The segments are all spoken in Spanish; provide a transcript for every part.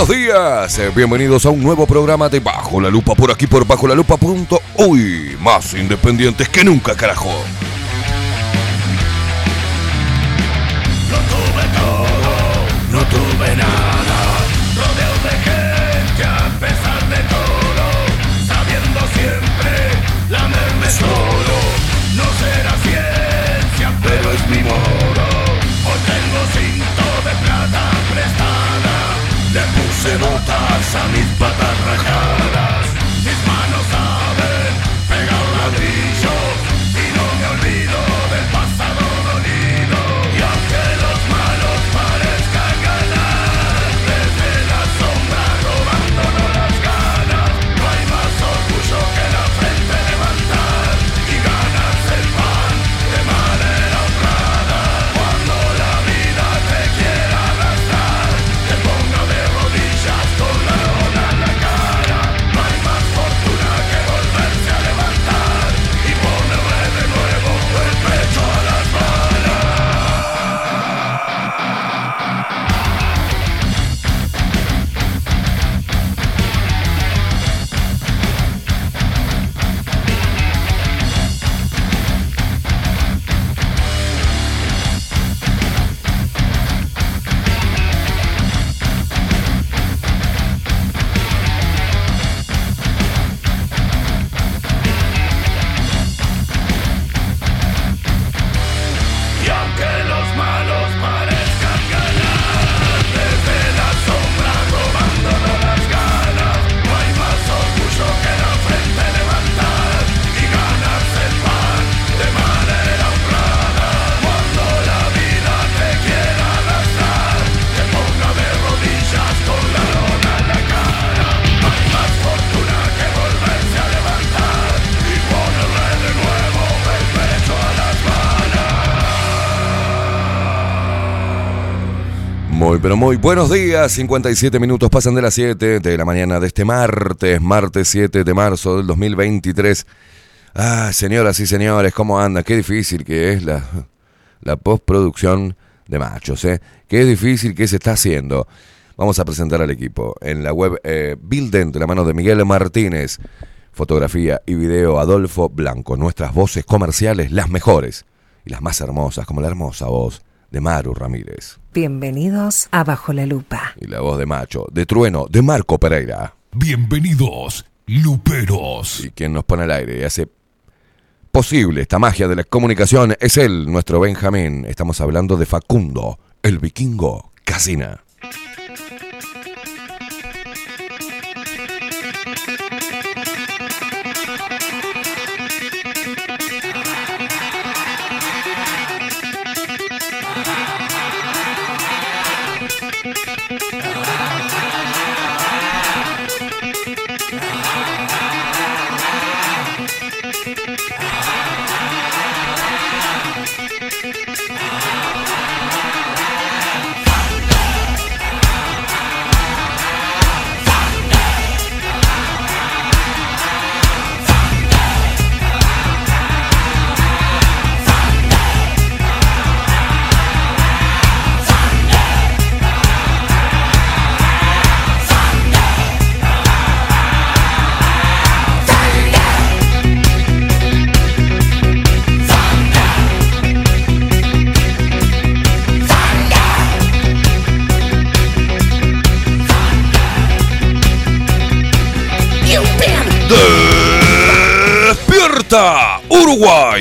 Buenos días. Eh, Bienvenidos a un nuevo programa de Bajo la Lupa por aquí por Bajo la Lupa.uy. Más independientes que nunca, carajo. Le puse botas a pero muy buenos días. 57 minutos pasan de las 7 de la mañana de este martes, martes 7 de marzo del 2023. Ah, señoras y señores, ¿cómo andan? Qué difícil que es la, la postproducción de machos, ¿eh? Qué difícil que se está haciendo. Vamos a presentar al equipo en la web eh, de la mano de Miguel Martínez. Fotografía y video Adolfo Blanco. Nuestras voces comerciales, las mejores y las más hermosas, como la hermosa voz de Maru Ramírez. Bienvenidos a Bajo la Lupa. Y la voz de macho, de trueno, de Marco Pereira. Bienvenidos, Luperos. Y quien nos pone al aire y hace posible esta magia de la comunicación es él, nuestro Benjamín. Estamos hablando de Facundo, el vikingo Casina.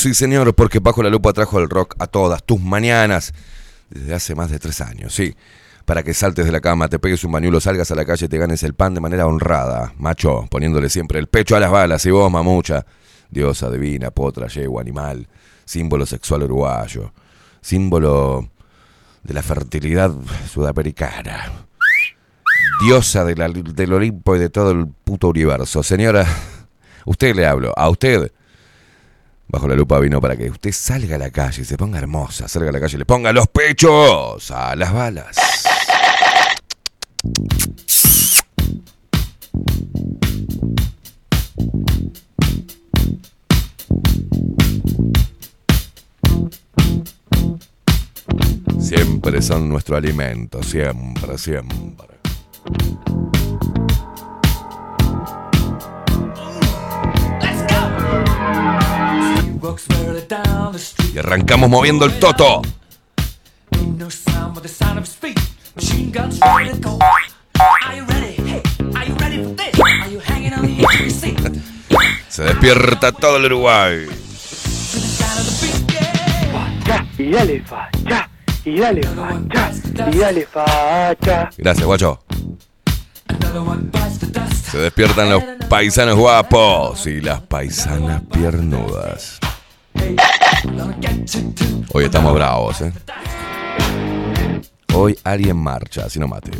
Sí señor, porque Bajo la Lupa trajo el rock a todas tus mañanas desde hace más de tres años, sí. Para que saltes de la cama, te pegues un bañuelo, salgas a la calle y te ganes el pan de manera honrada. Macho, poniéndole siempre el pecho a las balas. Y vos, mamucha, diosa divina, potra, yegua, animal, símbolo sexual uruguayo, símbolo de la fertilidad sudamericana. Diosa de la- del Olimpo y de todo el puto universo. Señora, usted le hablo, a usted. Bajo la lupa vino para que usted salga a la calle se ponga hermosa, salga a la calle le ponga los pechos a las balas. Siempre son nuestro alimento, siempre, siempre. El Uruguay. To the sound of the beat, yeah. facha, y dale facha, y dale facha, y dale facha. Gracias, guacho. Se despiertan los paisanos guapos y las paisanas piernudas. Hoy estamos bravos, ¿eh? Hoy alguien marcha, así no mate.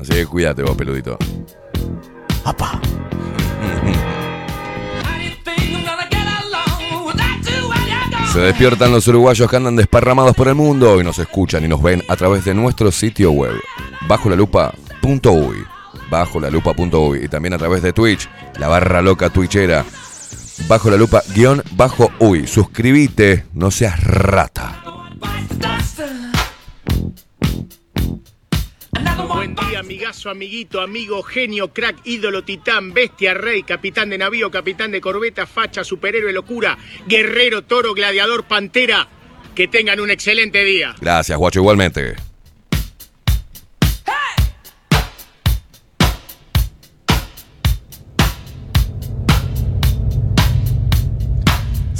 Así que cuídate vos, peludito. Gone? Se despiertan los uruguayos que andan desparramados por el mundo y nos escuchan y nos ven a través de nuestro sitio web, bajo la lupa.uy, bajo la lupa.uy y también a través de Twitch, la barra loca twitchera, bajo la lupa guion bajo uy. Suscríbete, no seas rata. Buen día, amigazo, amiguito, amigo, genio, crack, ídolo, titán, bestia, rey, capitán de navío, capitán de corbeta, facha, superhéroe, locura, guerrero, toro, gladiador, pantera. Que tengan un excelente día. Gracias, guacho, igualmente.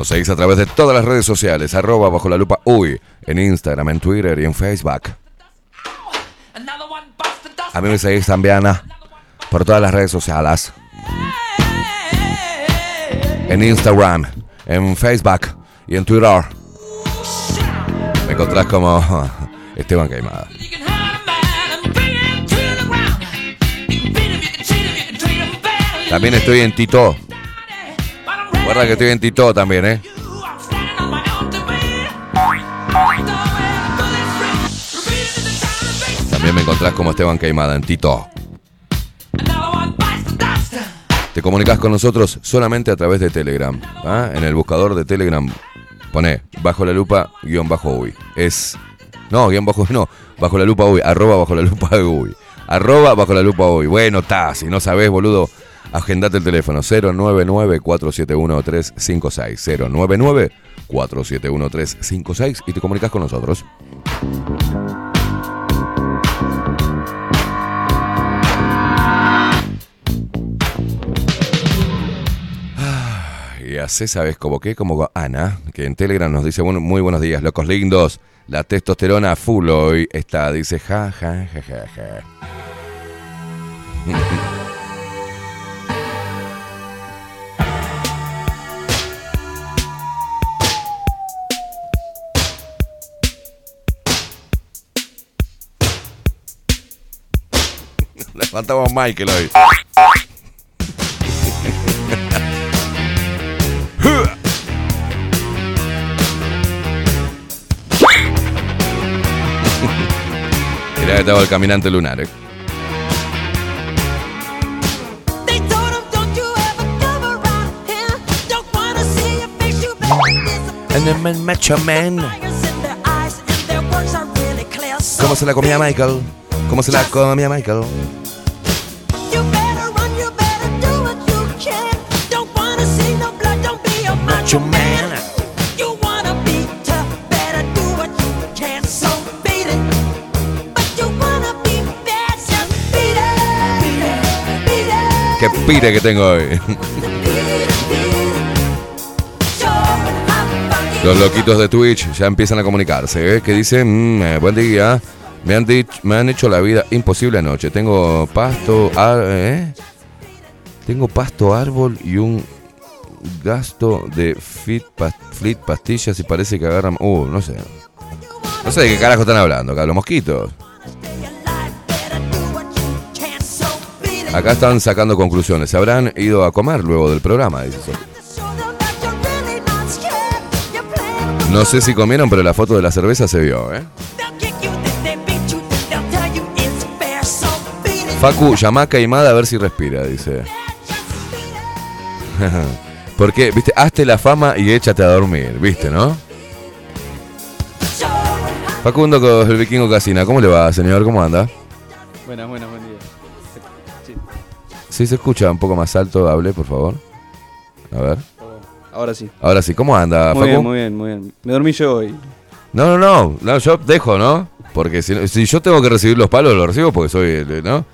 Nos seguís a través de todas las redes sociales, arroba bajo la lupa uy, en Instagram, en Twitter y en Facebook. A mí me seguís también ah, por todas las redes sociales, en Instagram, en Facebook y en Twitter. Me encontrás como Esteban Caimada. También estoy en Tito. Guarda que estoy en Tito también, ¿eh? También me encontrás como Esteban Caimada en Tito. Te comunicas con nosotros solamente a través de Telegram. ¿ah? En el buscador de Telegram pone bajo la lupa guion bajo uy. Es. No, guion bajo no. Bajo la lupa uy. Arroba bajo la lupa uy. Arroba bajo la lupa uy. Bueno, está. Si no sabés, boludo, agendate el teléfono 099-471-356. 099-471-356 y te comunicas con nosotros. Y así sabes como qué, como Ana, que en Telegram nos dice muy buenos días, locos lindos. La testosterona full hoy está, dice ja, ja, ja, ja, ja. Levantamos Michael hoy. Mirá que estaba el caminante lunar, eh. And the man, macho ¿Cómo se la comía Michael? ¿Cómo se la comía Michael? Qué pire que tengo hoy. Los loquitos de Twitch ya empiezan a comunicarse, ¿eh? que dicen, mm, eh, buen día, me han, dicho, me han hecho la vida imposible anoche. Tengo pasto, ¿eh? Tengo pasto, árbol y un gasto de fit, pastillas y parece que agarran... Uh, no sé. No sé de qué carajo están hablando, acá los mosquitos. Acá están sacando conclusiones. Se habrán ido a comer luego del programa, dice No sé si comieron, pero la foto de la cerveza se vio, ¿eh? Facu, llama a Caimada a ver si respira, dice. Porque, viste, hazte la fama y échate a dormir, viste, ¿no? Facundo con el vikingo Casina, ¿cómo le va, señor? ¿Cómo anda? Buenas, buenas, buen día. Sí, Si se escucha un poco más alto, hable, por favor. A ver. ahora sí. Ahora sí, ¿cómo anda, Muy Facu? bien, muy bien, muy bien. Me dormí yo hoy. No, no, no, no, yo dejo, ¿no? Porque si, si yo tengo que recibir los palos, los recibo porque soy el, ¿no?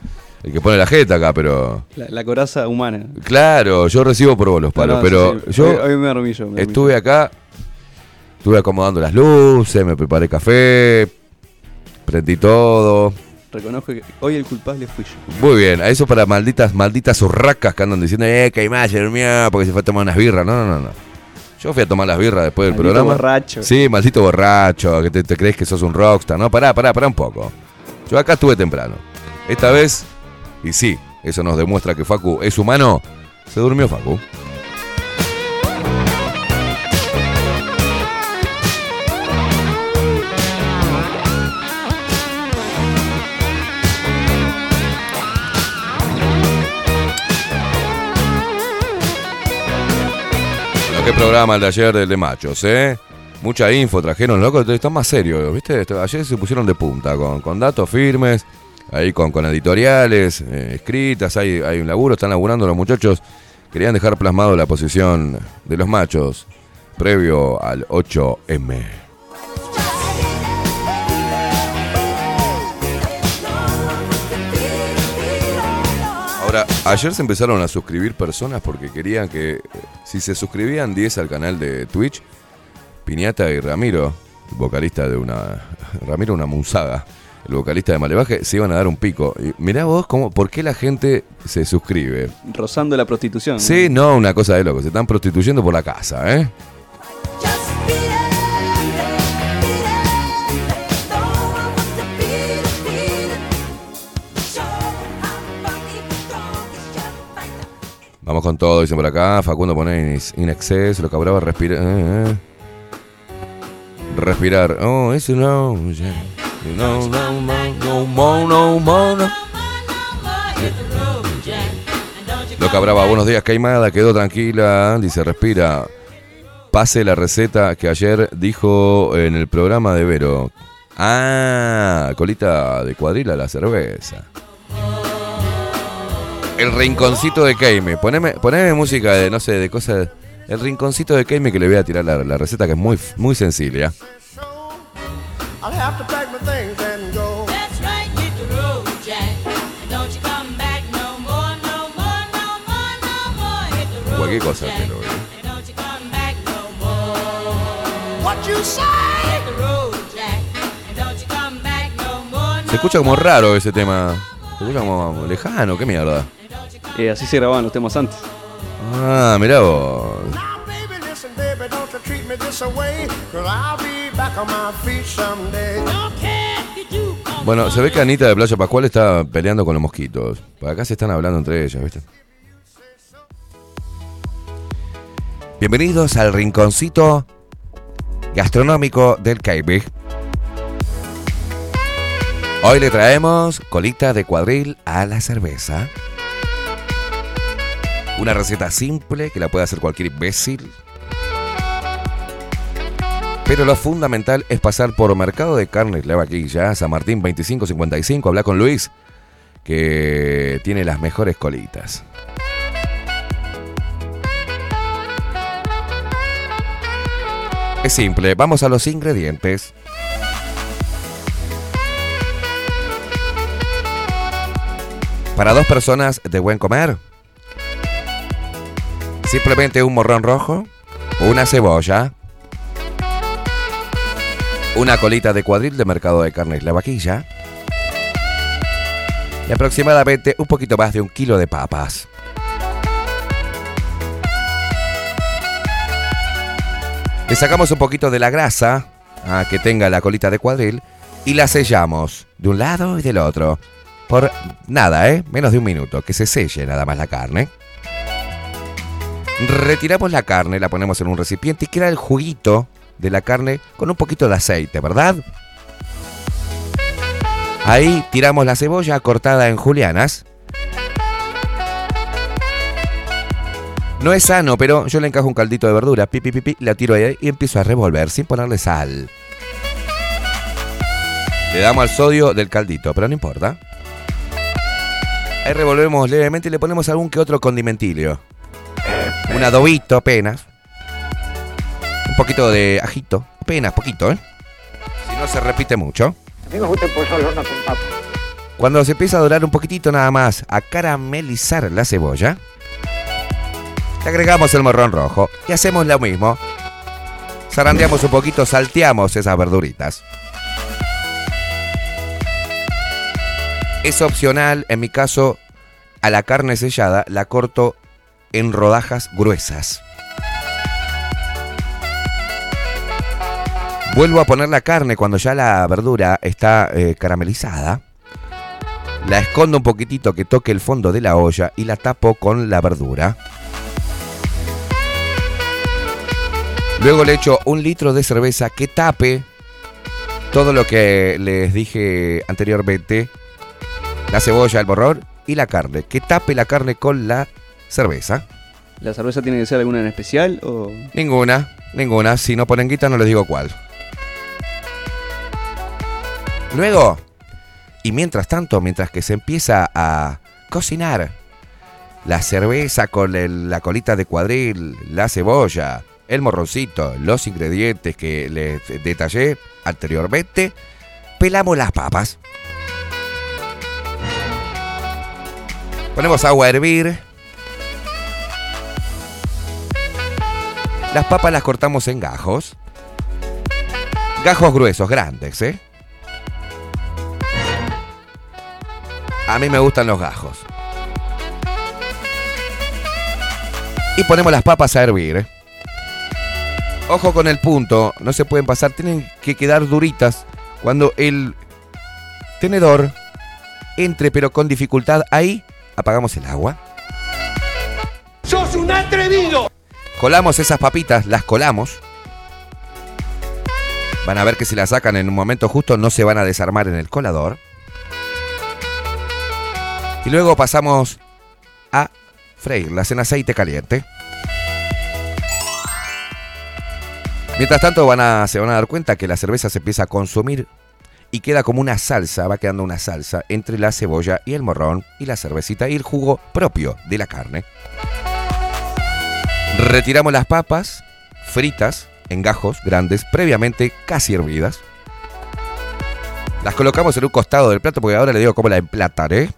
El que pone la jeta acá, pero... La, la coraza humana. Claro, yo recibo por vos los palos, No, no, pero sí, sí. yo... Hoy, hoy me dormí yo. me dormí Estuve acá, estuve acomodando las luces, me preparé café, prendí todo. Reconozco que hoy el culpable fui yo. Muy bien, a eso para malditas, malditas urracas que andan diciendo, eh, que hay más, durmió porque se fue a tomar unas birras. No, no, no, no. Yo fui a tomar las birras después del Maldito programa. borracho. Sí, maldito borracho, que te, te crees que sos un rockstar. No, pará, pará, pará un poco. Yo acá estuve temprano. Esta vez, y sí, eso nos demuestra que Facu es humano, se durmió Facu. Qué programa el de ayer del de machos, ¿eh? Mucha info trajeron, loco, están más serios, ¿viste? Ayer se pusieron de punta, con, con datos firmes, ahí con, con editoriales, eh, escritas, hay, hay un laburo, están laburando los muchachos. Querían dejar plasmado la posición de los machos previo al 8M. Ahora, ayer se empezaron a suscribir personas porque querían que, eh, si se suscribían 10 al canal de Twitch, Piñata y Ramiro, el vocalista de una. Ramiro, una munzaga, el vocalista de Malevaje, se iban a dar un pico. Y mirá vos cómo, por qué la gente se suscribe. Rozando la prostitución. Sí, no, una cosa de loco, se están prostituyendo por la casa, ¿eh? Con todo, dicen por acá. Facundo pone in, excess, lo cabraba respirar. eh, eh. Respirar. Oh, eso no. yeah. No, no, no, no, no, no, no, no. Lo cabraba, buenos días, Caimada, quedó tranquila, dice, respira. Pase la receta que ayer dijo en el programa de Vero. Ah, colita de cuadrila la cerveza. El rinconcito de Keime. Poneme, poneme música de, no sé, de cosas. El rinconcito de Keime que le voy a tirar la, la receta que es muy, muy sencilla. Cualquier cosa, eh. More, no Se escucha como raro ese tema. Se escucha como lejano, qué mierda. Eh, así se grababan los temas antes. Ah, mirá vos. Bueno, se ve que Anita de Playa Pascual está peleando con los mosquitos. Por acá se están hablando entre ellas, ¿viste? Bienvenidos al rinconcito gastronómico del Caibe. Hoy le traemos colita de cuadril a la cerveza. Una receta simple que la puede hacer cualquier imbécil. Pero lo fundamental es pasar por Mercado de Carnes La Vaquilla, San Martín 2555, habla con Luis, que tiene las mejores colitas. Es simple, vamos a los ingredientes. Para dos personas de buen comer, simplemente un morrón rojo, una cebolla, una colita de cuadril de mercado de carnes La Vaquilla y aproximadamente un poquito más de un kilo de papas. Le sacamos un poquito de la grasa a que tenga la colita de cuadril y la sellamos de un lado y del otro. Por nada, ¿eh? Menos de un minuto, que se selle nada más la carne. Retiramos la carne, la ponemos en un recipiente y queda el juguito de la carne con un poquito de aceite, ¿verdad? Ahí tiramos la cebolla cortada en julianas. No es sano, pero yo le encajo un caldito de verdura, pi, pi, pi, pi, la tiro ahí y empiezo a revolver sin ponerle sal. Le damos al sodio del caldito, pero no importa. Ahí revolvemos levemente y le ponemos algún que otro condimentilio. Un adobito apenas. Un poquito de ajito. Apenas, poquito, ¿eh? Si no se repite mucho. A mí me gusta el pollo al horno con papa. Cuando se empieza a dorar un poquitito nada más, a caramelizar la cebolla, le agregamos el morrón rojo y hacemos lo mismo. Zarandeamos un poquito, salteamos esas verduritas. Es opcional, en mi caso, a la carne sellada la corto en rodajas gruesas. Vuelvo a poner la carne cuando ya la verdura está eh, caramelizada. La escondo un poquitito que toque el fondo de la olla y la tapo con la verdura. Luego le echo un litro de cerveza que tape todo lo que les dije anteriormente. La cebolla, el borrón y la carne. Que tape la carne con la cerveza. ¿La cerveza tiene que ser alguna en especial o...? Ninguna, ninguna. Si no ponen guita no les digo cuál. Luego, y mientras tanto, mientras que se empieza a cocinar la cerveza con el- la colita de cuadril, la cebolla, el morroncito, los ingredientes que les detallé anteriormente, pelamos las papas. Ponemos agua a hervir. Las papas las cortamos en gajos. Gajos gruesos, grandes, ¿eh? A mí me gustan los gajos. Y ponemos las papas a hervir. Ojo con el punto, no se pueden pasar, tienen que quedar duritas cuando el tenedor entre pero con dificultad ahí, apagamos el agua. ¡Sos un atrevido! Colamos esas papitas, las colamos. Van a ver que si las sacan en un momento justo no se van a desarmar en el colador. Y luego pasamos a freírlas en aceite caliente. Mientras tanto van a, se van a dar cuenta que la cerveza se empieza a consumir y queda como una salsa, va quedando una salsa entre la cebolla y el morrón y la cervecita y el jugo propio de la carne. Retiramos las papas fritas en gajos grandes, previamente casi hervidas. Las colocamos en un costado del plato porque ahora le digo cómo la emplataré.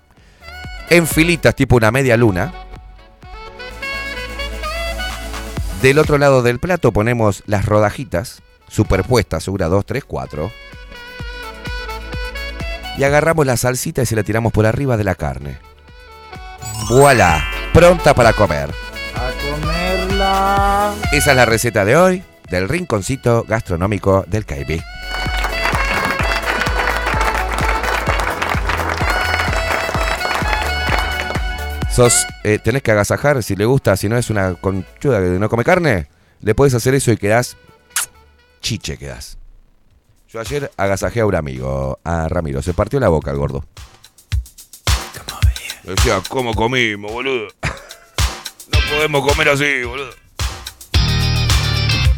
En filitas tipo una media luna. Del otro lado del plato ponemos las rodajitas superpuestas, una, dos, tres, cuatro. Y agarramos la salsita y se la tiramos por arriba de la carne. ¡Voilà! Pronta para comer. Esa es la receta de hoy del rinconcito gastronómico del KB. Sos, eh, tenés que agasajar si le gusta, si no es una conchuda que no come carne, le puedes hacer eso y quedás chiche quedás. Yo ayer agasajé a un amigo, a Ramiro, se partió la boca el gordo. Decía, ¿cómo comimos, boludo? Podemos comer así, boludo.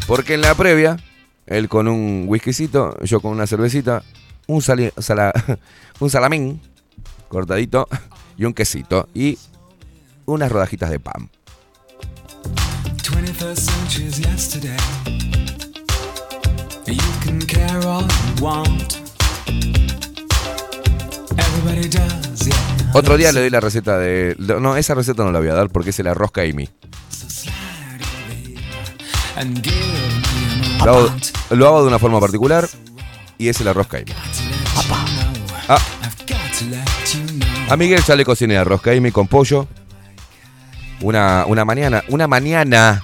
Porque en la previa, Él con un whiskycito, yo con una cervecita, un, sali- sala- un salamín cortadito y un quesito y unas rodajitas de pan. 21st century's yesterday. You can care all you want. Everybody does. Otro día le doy la receta de... No, esa receta no la voy a dar porque es el arroz Amy. Lo hago, lo hago de una forma particular y es el arroz Amy. Ah, a Miguel ya le cociné arroz Amy con pollo. Una, una mañana, una mañana.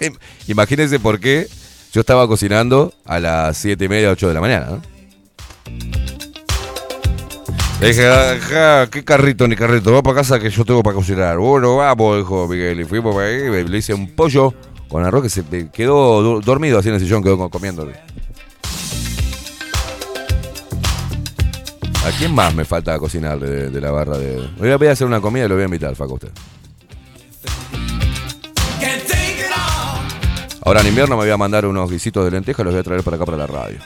Imagínense por qué yo estaba cocinando a las 7 y media, 8 de la mañana. ¿no? Le dije, ajá, ¿qué carrito ni carrito? Va para casa que yo tengo para cocinar. Bueno, vamos, dijo Miguel. Y fuimos para ahí, le hice un pollo con arroz que se quedó dormido así en el sillón, quedó co- comiendo. ¿A quién más me falta cocinar de, la barra de.? Voy a, voy hacer una comida y lo voy a invitar, Faco, a usted. Ahora en invierno me voy a mandar unos guisitos de lentejas los voy a traer para acá para la radio.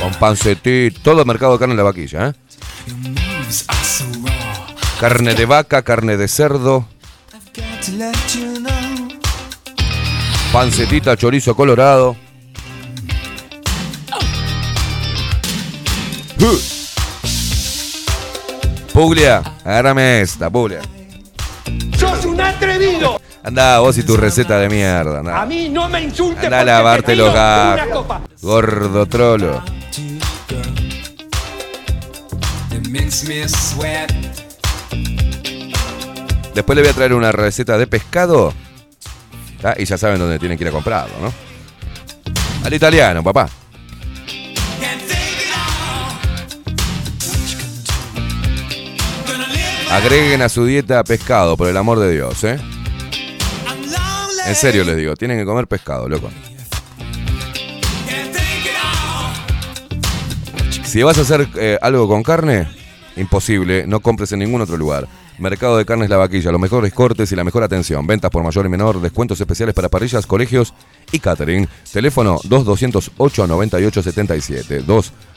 Con pancetito, todo mercado de carne en la vaquilla, ¿eh? Carne de vaca, carne de cerdo, pancetita, chorizo colorado. Puglia, agárrame esta, Puglia. ¡Sos un atrevido! Anda vos y tu receta de mierda, anda. A mí no me insultes Anda a lavarte los gajos. Gordo trolo. Después le voy a traer una receta de pescado. ¿tá? Y ya saben dónde tienen que ir a comprarlo, ¿no? Al italiano, papá. Agreguen a su dieta pescado, por el amor de Dios, ¿eh? En serio les digo, tienen que comer pescado, loco. Si vas a hacer eh, algo con carne, imposible, no compres en ningún otro lugar. Mercado de Carnes La Vaquilla, los mejores cortes y la mejor atención. Ventas por mayor y menor, descuentos especiales para parrillas, colegios y catering. Teléfono 2208-9877.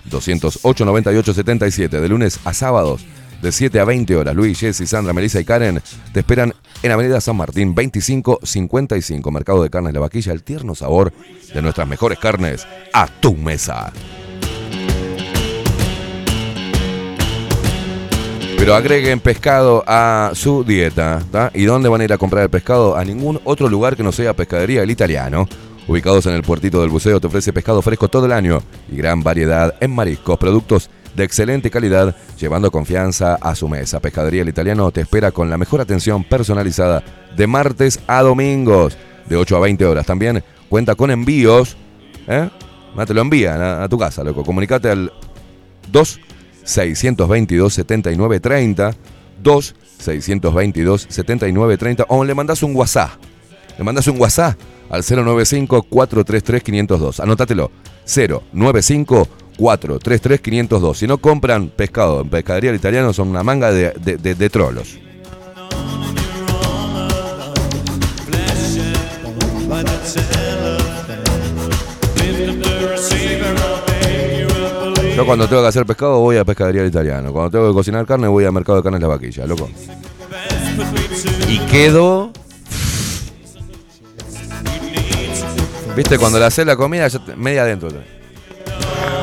2-208-9877. De lunes a sábados, de 7 a 20 horas. Luis, Jessy, Sandra, Melissa y Karen te esperan en Avenida San Martín 2555. Mercado de Carnes La Vaquilla, el tierno sabor de nuestras mejores carnes a tu mesa. Pero agreguen pescado a su dieta. ¿Y dónde van a ir a comprar el pescado? A ningún otro lugar que no sea Pescadería El Italiano. Ubicados en el puertito del buceo, te ofrece pescado fresco todo el año y gran variedad en mariscos, productos de excelente calidad, llevando confianza a su mesa. Pescadería El Italiano te espera con la mejor atención personalizada de martes a domingos, de 8 a 20 horas. También cuenta con envíos. ¿eh? Ah, Te lo envían a, a tu casa, loco. Comunicate al 2 622 7930 2 622 7930 o le mandas un WhatsApp. Le mandas un WhatsApp al 095 433 502. Anótatelo. 095 433 502. Si no compran pescado en pescadería italiano son una manga de, de, de- de trolos. Yo cuando tengo que hacer pescado voy a pescadería italiano. Cuando tengo que cocinar carne voy al mercado de carnes La Vaquilla, loco. Y quedo... Viste, cuando le haces la comida, ya te- media adentro.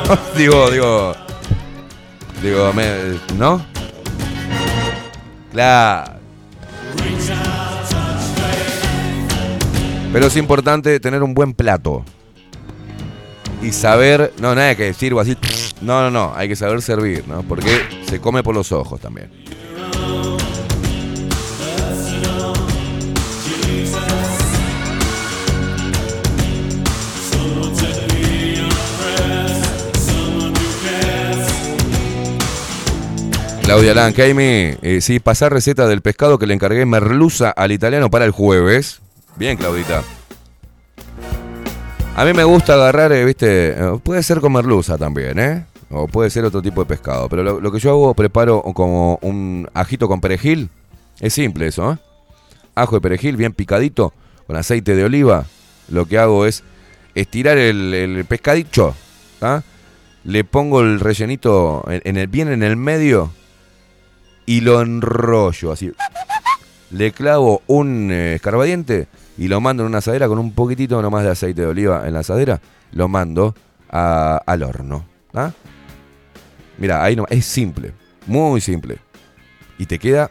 digo, digo... Digo, me- ¿no? Claro. Pero es importante tener un buen plato. Y saber, no, nada que sirvo así. No, no, no, hay que saber servir, ¿no? Porque se come por los ojos también. Claudia Lancaimi, eh, sí, pasar receta del pescado que le encargué merluza al italiano para el jueves. Bien, Claudita. A mí me gusta agarrar, eh, viste, eh, puede ser con merluza también, ¿eh? O puede ser otro tipo de pescado. Pero lo, que yo hago, preparo como un ajito con perejil. Es simple eso, ¿eh? Ajo y perejil bien picadito, con aceite de oliva, lo que hago es estirar el, el pescadito, ¿tá? le pongo el rellenito en, en el, bien en el medio y lo enrollo así. Le clavo un eh, escarbadiente y lo mando en una asadera con un poquitito nomás de aceite de oliva en la asadera. Lo mando al horno. ¿ah? Mira, ahí nomás. Es simple, muy simple. Y te queda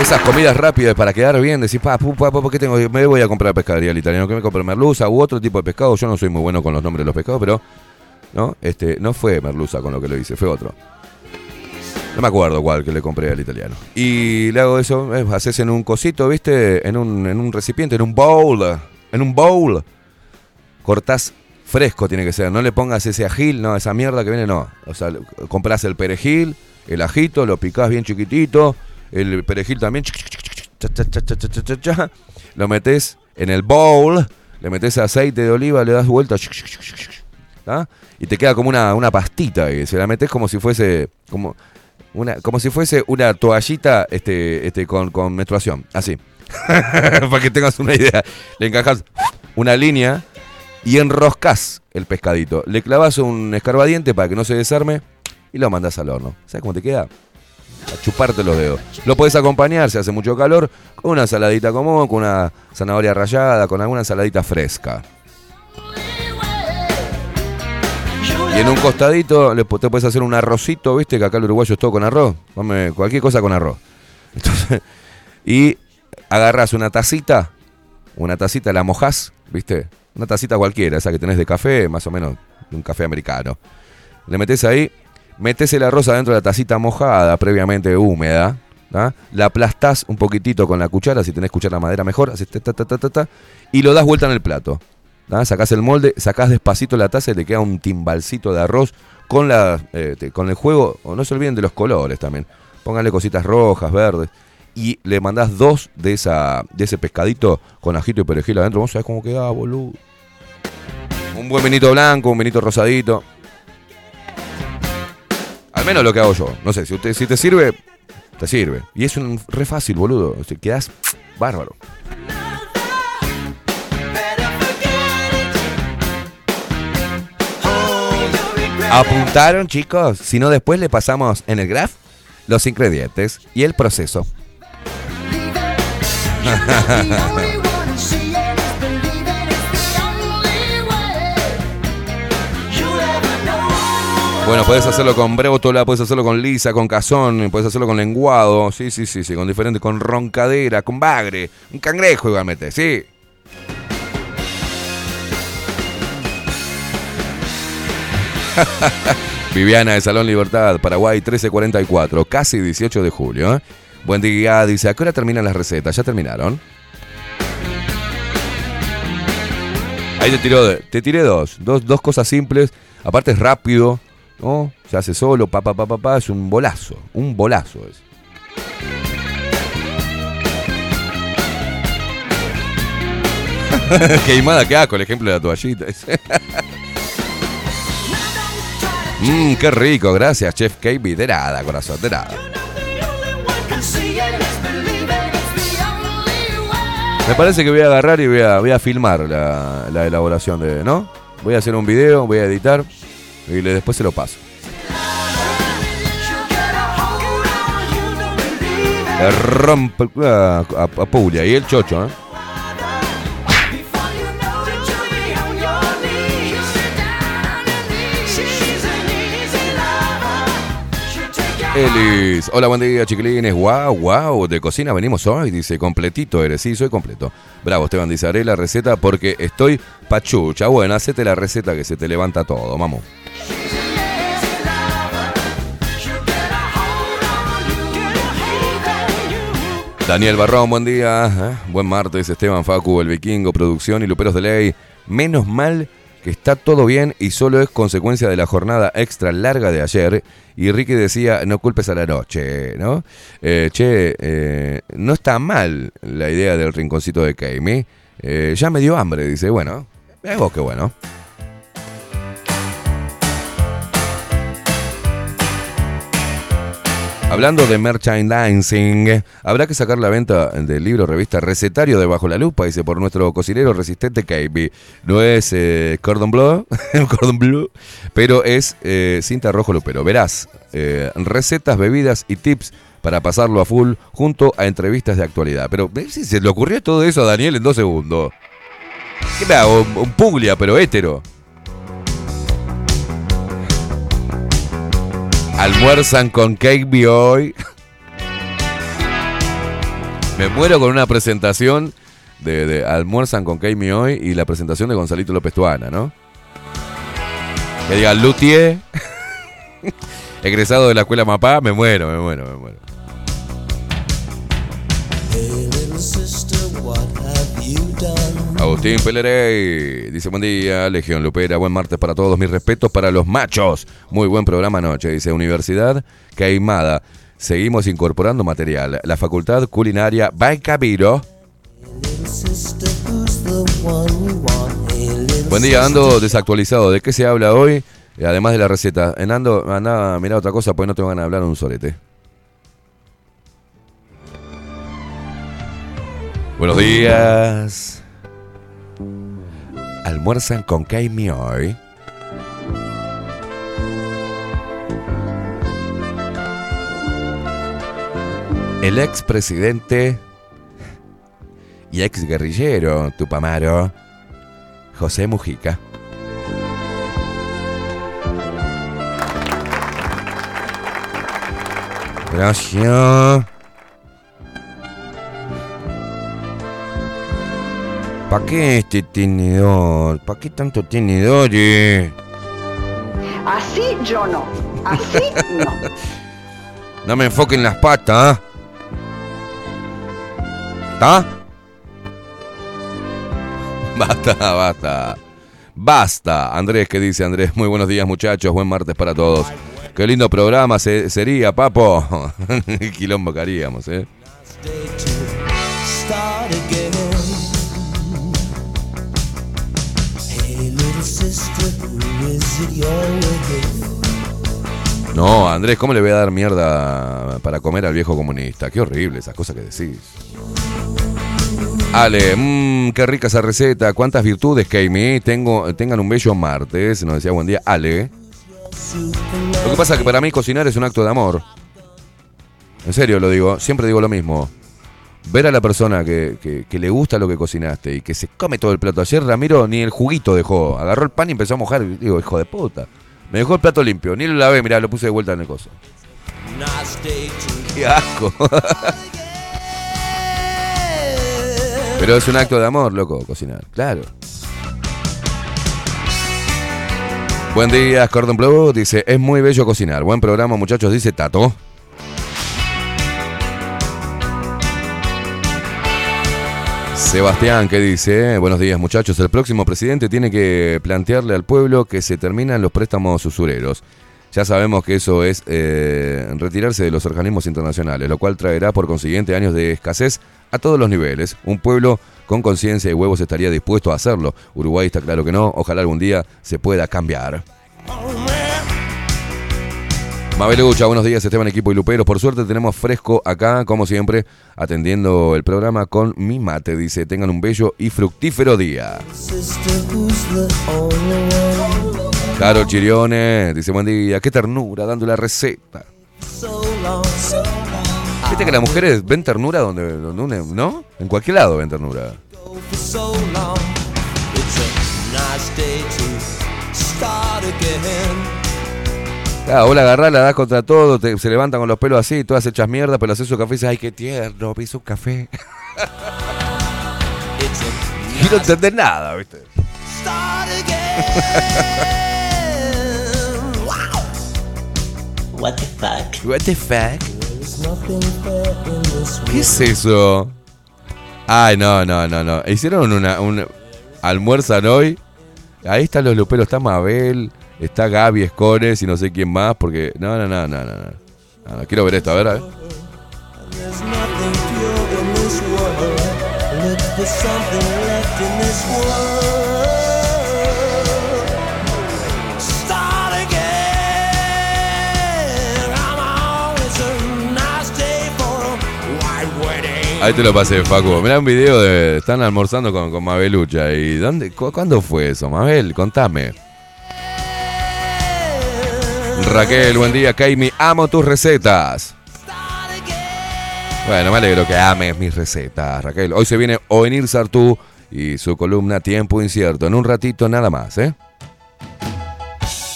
Esas comidas rápidas para quedar bien, decís, pa, pu, pa, ¿por qué tengo? Me voy a comprar pescadería al italiano, que me compre merluza u otro tipo de pescado. Yo no soy muy bueno con los nombres de los pescados, pero ¿no? Este, no fue merluza con lo que lo hice, fue otro. No me acuerdo cuál que le compré al italiano. Y le hago eso, haces en un cosito, ¿viste? En un, en un recipiente, en un bowl. En un bowl. Cortás fresco, tiene que ser. No le pongas ese ajil, no, esa mierda que viene, no. O sea, compras el perejil, el ajito, lo picás bien chiquitito. El perejil también. Lo metes en el bowl, le metes aceite de oliva, le das vuelta. Y te queda como una, una pastita. Y se la metes como si fuese. Como, una, como si fuese una toallita este, este, con, con menstruación. Así. Para que tengas una idea. Le encajas una línea y enroscas el pescadito. Le clavas un escarbadiente para que no se desarme y lo mandas al horno. ¿Sabes cómo te queda? A chuparte los dedos. Lo puedes acompañar si hace mucho calor con una saladita común, con una zanahoria rallada, con alguna ensaladita fresca. En un costadito le, te puedes hacer un arrocito, viste que acá el uruguayo es todo con arroz. Come cualquier cosa con arroz. Y agarras una tacita, una tacita, la mojás, viste, una tacita cualquiera, esa que tenés de café, más o menos, un café americano. Le metes ahí, metes el arroz adentro de la tacita mojada, previamente húmeda, ¿tá? la aplastás un poquitito con la cuchara, si tenés cuchara de madera mejor, haces ta, ta, ta, ta, ta, y lo das vuelta en el plato. ¿Tá? Sacás el molde, sacás despacito la taza y te queda un timbalcito de arroz con, la, eh, te- con el juego, no se olviden de los colores también. Pónganle cositas rojas, verdes. Y le mandás dos de, esa, de ese pescadito con ajito y perejil adentro. Vos sabés cómo queda, boludo. Un buen vinito blanco, un vinito rosadito. Al menos lo que hago yo. No sé, si, usted, si te sirve, te sirve. Y es un re fácil, boludo. Sea, quedás bárbaro. ¿Apuntaron, chicos? Si no, después le pasamos en el graph los ingredientes y el proceso. Bueno, puedes hacerlo con brébotola, puedes hacerlo con lisa, con cazón, puedes hacerlo con lenguado, sí, sí, sí, sí, con diferente, con roncadera, con bagre, un cangrejo igualmente, sí. Viviana de Salón Libertad, Paraguay 1344, casi 18 de julio. ¿eh? Buen día, dice, ¿a qué hora terminan las recetas? ¿Ya terminaron? Ahí te, tiró, te tiré dos, dos, dos cosas simples, aparte es rápido, ¿no? Se hace solo, pa, pa, pa, pa, pa, es un bolazo, un bolazo es. Queimada que con el ejemplo de la toallita. Mmm, qué rico, gracias, Chef KB. De nada, corazón, de nada. Me parece que voy a agarrar y voy a, voy a filmar la, la elaboración de, ¿no? Voy a hacer un video, voy a editar y le- después se lo paso. Rompe a, a, a Puglia y el chocho, ¿eh? Elis, hola, buen día, chiquilines. Wow, wow, de cocina venimos hoy. Dice, completito eres. Sí, soy completo. Bravo, Esteban dice, haré la receta porque estoy pachucha. Bueno, hacete la receta que se te levanta todo, vamos. Daniel Barrón, buen día. ¿eh? Buen martes, Esteban Facu, el vikingo, producción y luperos de ley. Menos mal que está todo bien y solo es consecuencia de la jornada extra larga de ayer. Y Ricky decía, no culpes a la noche, ¿no? Eh, che, eh, no está mal la idea del rinconcito de Keimi. Eh, ya me dio hambre, dice. Bueno, vos qué bueno. Hablando de merchandising, habrá que sacar la venta del libro revista Recetario de Bajo la Lupa, dice por nuestro cocinero resistente KB. No es eh, cordon bleu, cordon bleu, pero es eh, cinta rojo lupero. Verás, eh, recetas, bebidas y tips para pasarlo a full junto a entrevistas de actualidad. Pero ¿ves si se le ocurrió todo eso a Daniel en dos segundos. ¿Qué me hago? Un puglia, pero hétero. Almuerzan con Cake Me hoy. Me muero con una presentación de, Almuerzan con Cake Me hoy y la presentación de Gonzalito López Tuana, ¿no? Que diga Luthier, egresado de la escuela Mapá, me muero, me muero, me muero. Agustín Pelerey dice buen día, Legión Lupera, buen martes para todos, mis respetos para los machos. Muy buen programa anoche, dice Universidad Caimada. Seguimos incorporando material. La Facultad Culinaria Baicabiro. Buen día, ando desactualizado. ¿De qué se habla hoy? Eh, Además de la receta. En ando, anda a otra cosa, pues no te van a hablar un solete. Buenos días. Almuerzan con Kaimi hoy. El expresidente y ex guerrillero Tupamaro, José Mujica. Gracias. ¿Para qué este tenedor? ¿Para qué tanto tenedores? Así yo no. Así no. No me enfoquen las patas, ¿ah? ¿Está? Basta, basta. Basta. Andrés, ¿qué dice Andrés? Muy buenos días, muchachos. Buen martes para todos. Qué lindo programa se- sería, papo. Quilombo que haríamos, ¿eh? No, Andrés, ¿cómo le voy a dar mierda para comer al viejo comunista? Qué horrible esas cosas que decís. Ale, mmm, qué rica esa receta. ¿Cuántas virtudes, Kami? Tengo, tengan un bello martes. Nos decía buen día, Ale. Lo que pasa es que para mí cocinar es un acto de amor. En serio lo digo, siempre digo lo mismo. Ver a la persona que, que- le gusta lo que cocinaste y que se come todo el plato. Ayer Ramiro ni el juguito dejó. Agarró el pan y empezó a mojar. Digo, hijo de puta. Me dejó el plato limpio. Ni lo lavé, mirá, lo puse de vuelta en el coso. Qué asco. Pero es un acto de amor, loco, cocinar. Claro. Buen día, Cordon Bleu. Dice, es muy bello cocinar. Buen programa, muchachos, dice Tato. Sebastián, ¿qué dice? Buenos días, muchachos. El próximo presidente tiene que plantearle al pueblo que se terminan los préstamos usureros. Ya sabemos que eso es eh, retirarse de los organismos internacionales, lo cual traerá por consiguiente años de escasez a todos los niveles. Un pueblo con conciencia y huevos estaría dispuesto a hacerlo. Uruguay está claro que no. Ojalá algún día se pueda cambiar. Mabel Ucha, buenos días Esteban, equipo y Luperos. Por suerte tenemos fresco acá, como siempre, atendiendo el programa con mi mate. Dice, tengan un bello y fructífero día. sister, who's the only one? Caro Chirione, dice, buen día, qué ternura dando la receta. Viste que las mujeres ven ternura donde, donde ¿no? En cualquier lado ven ternura. Claro, vos la agarrás, la das contra todo, te- se levantan con los pelos así, todas hechas mierda, pero haces su café y dices, ay, qué tierno, hizo un café. Y no entendés nada, ¿viste? What the fuck? What the fuck? ¿Qué es eso? Ay, no, no, no, no. Hicieron una, un almuerzan hoy. Ahí están los luperos, está Mabel, está Gaby Escones y no sé quién más, porque. No, no, no, no, no. no. Quiero ver esto, a ver, a ver. Ahí te lo pasé, Facu. Mirá un video de. Están almorzando con, con Mabelucha. ¿Y dónde, cu- cuándo fue eso, Mabel? Contame. Raquel, buen día, Kaimi. Amo tus recetas. Bueno, me alegro que ames mis recetas, Raquel. Hoy se viene Ovenir Sartú y su columna Tiempo Incierto. En un ratito nada más, ¿eh?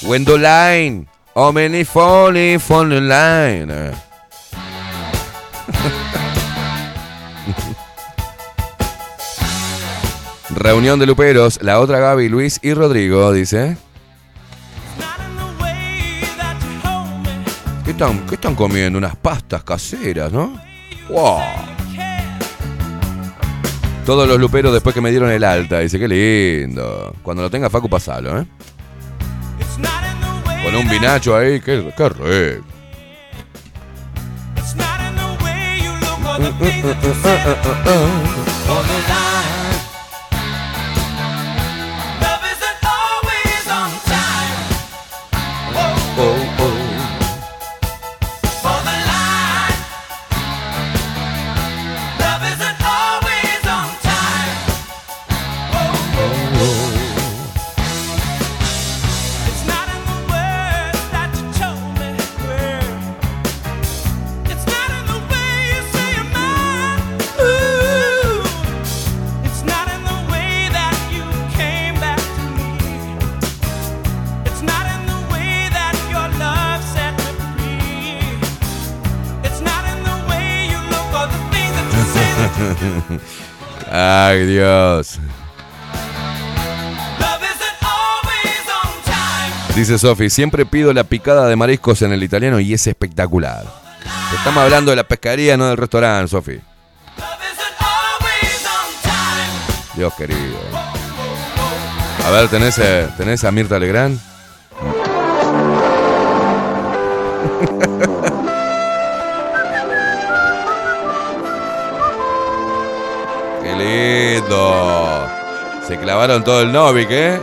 Wendoline. Omeni Folly, Line. Reunión de Luperos, la otra Gaby, Luis y Rodrigo, dice. ¿Qué están, qué están comiendo? Unas pastas caseras, ¿no? ¡Wow! Todos los luperos después que me dieron el alta. Dice, qué lindo. Cuando lo tenga Facu, pasalo, ¿eh? Con un vinacho ahí, qué, qué rico. Ay, Dios. Dice Sofi, siempre pido la picada de mariscos en el italiano y es espectacular. Estamos hablando de la pescadería, no del restaurante, Sofi. Dios querido. A ver, ¿tenés, eh, ¿tenés a Mirta Legrand? ¡Qué lindo! Se clavaron todo el Novik, ¿eh?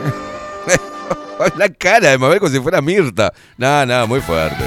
La cara de Mabel como si fuera Mirta. No, no, muy fuerte.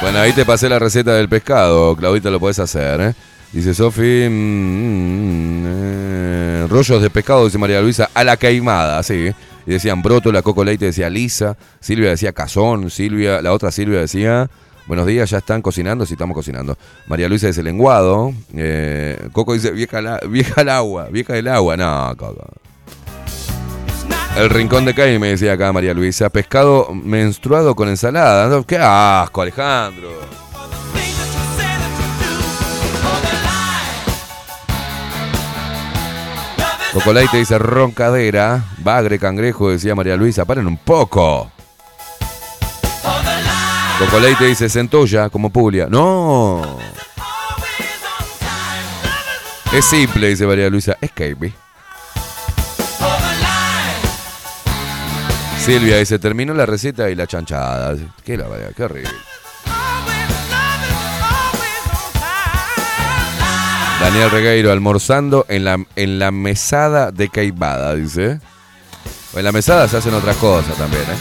Bueno, ahí te pasé la receta del pescado, Claudita, lo puedes hacer, ¿eh? Dice Sofi, mm, mm, eh, rollos de pescado, dice María Luisa, a la caimada, sí. Y decían brótola, coco leite decía lisa, Silvia decía cazón, Silvia, la otra Silvia decía, buenos días, ya están cocinando, sí estamos cocinando. María Luisa dice lenguado, eh, Coco dice vieja, la- vieja al agua, vieja del agua, no, Coco. El rincón de Caí me decía acá María Luisa, pescado menstruado con ensalada, qué asco, Alejandro. Cocolaite dice roncadera, bagre cangrejo, decía María Luisa, paren un poco. Cocolaite dice centolla, como Puglia. No. Es simple, dice María Luisa. Es KB. Silvia dice, terminó la receta y la chanchada. Qué la qué horrible. Daniel Regueiro almorzando en la, en la mesada de Caibada, dice. En la mesada se hacen otras cosas también, ¿eh?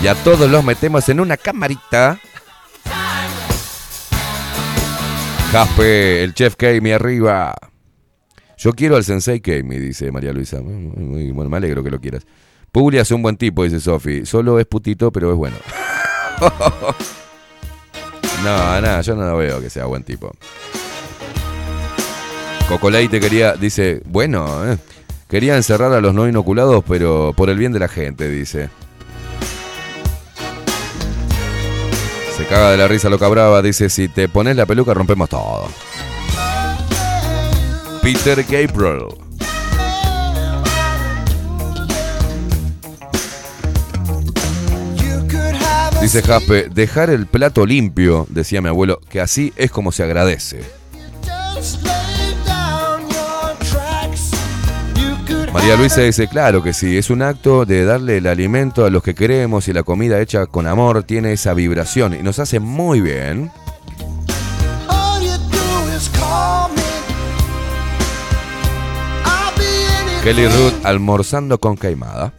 Y a todos los metemos en una camarita. Jaspe, el chef Kami arriba. Yo quiero al sensei Kami, dice María Luisa. Muy, bueno, me alegro que lo quieras. Puglia es un buen tipo, dice Sofi. Solo es putito, pero es bueno. No, nada, yo no lo veo que sea buen tipo. Cocoleite quería, dice, bueno, eh, quería encerrar a los no inoculados, pero por el bien de la gente, dice. Se caga de la risa loca brava, dice, si te pones la peluca rompemos todo. Peter Gabriel. Dice Jaspe, dejar el plato limpio, decía mi abuelo, que así es como se agradece. María Luisa dice, claro que sí, es un acto de darle el alimento a los que queremos y la comida hecha con amor tiene esa vibración y nos hace muy bien. Kelly Ruth almorzando con caimada.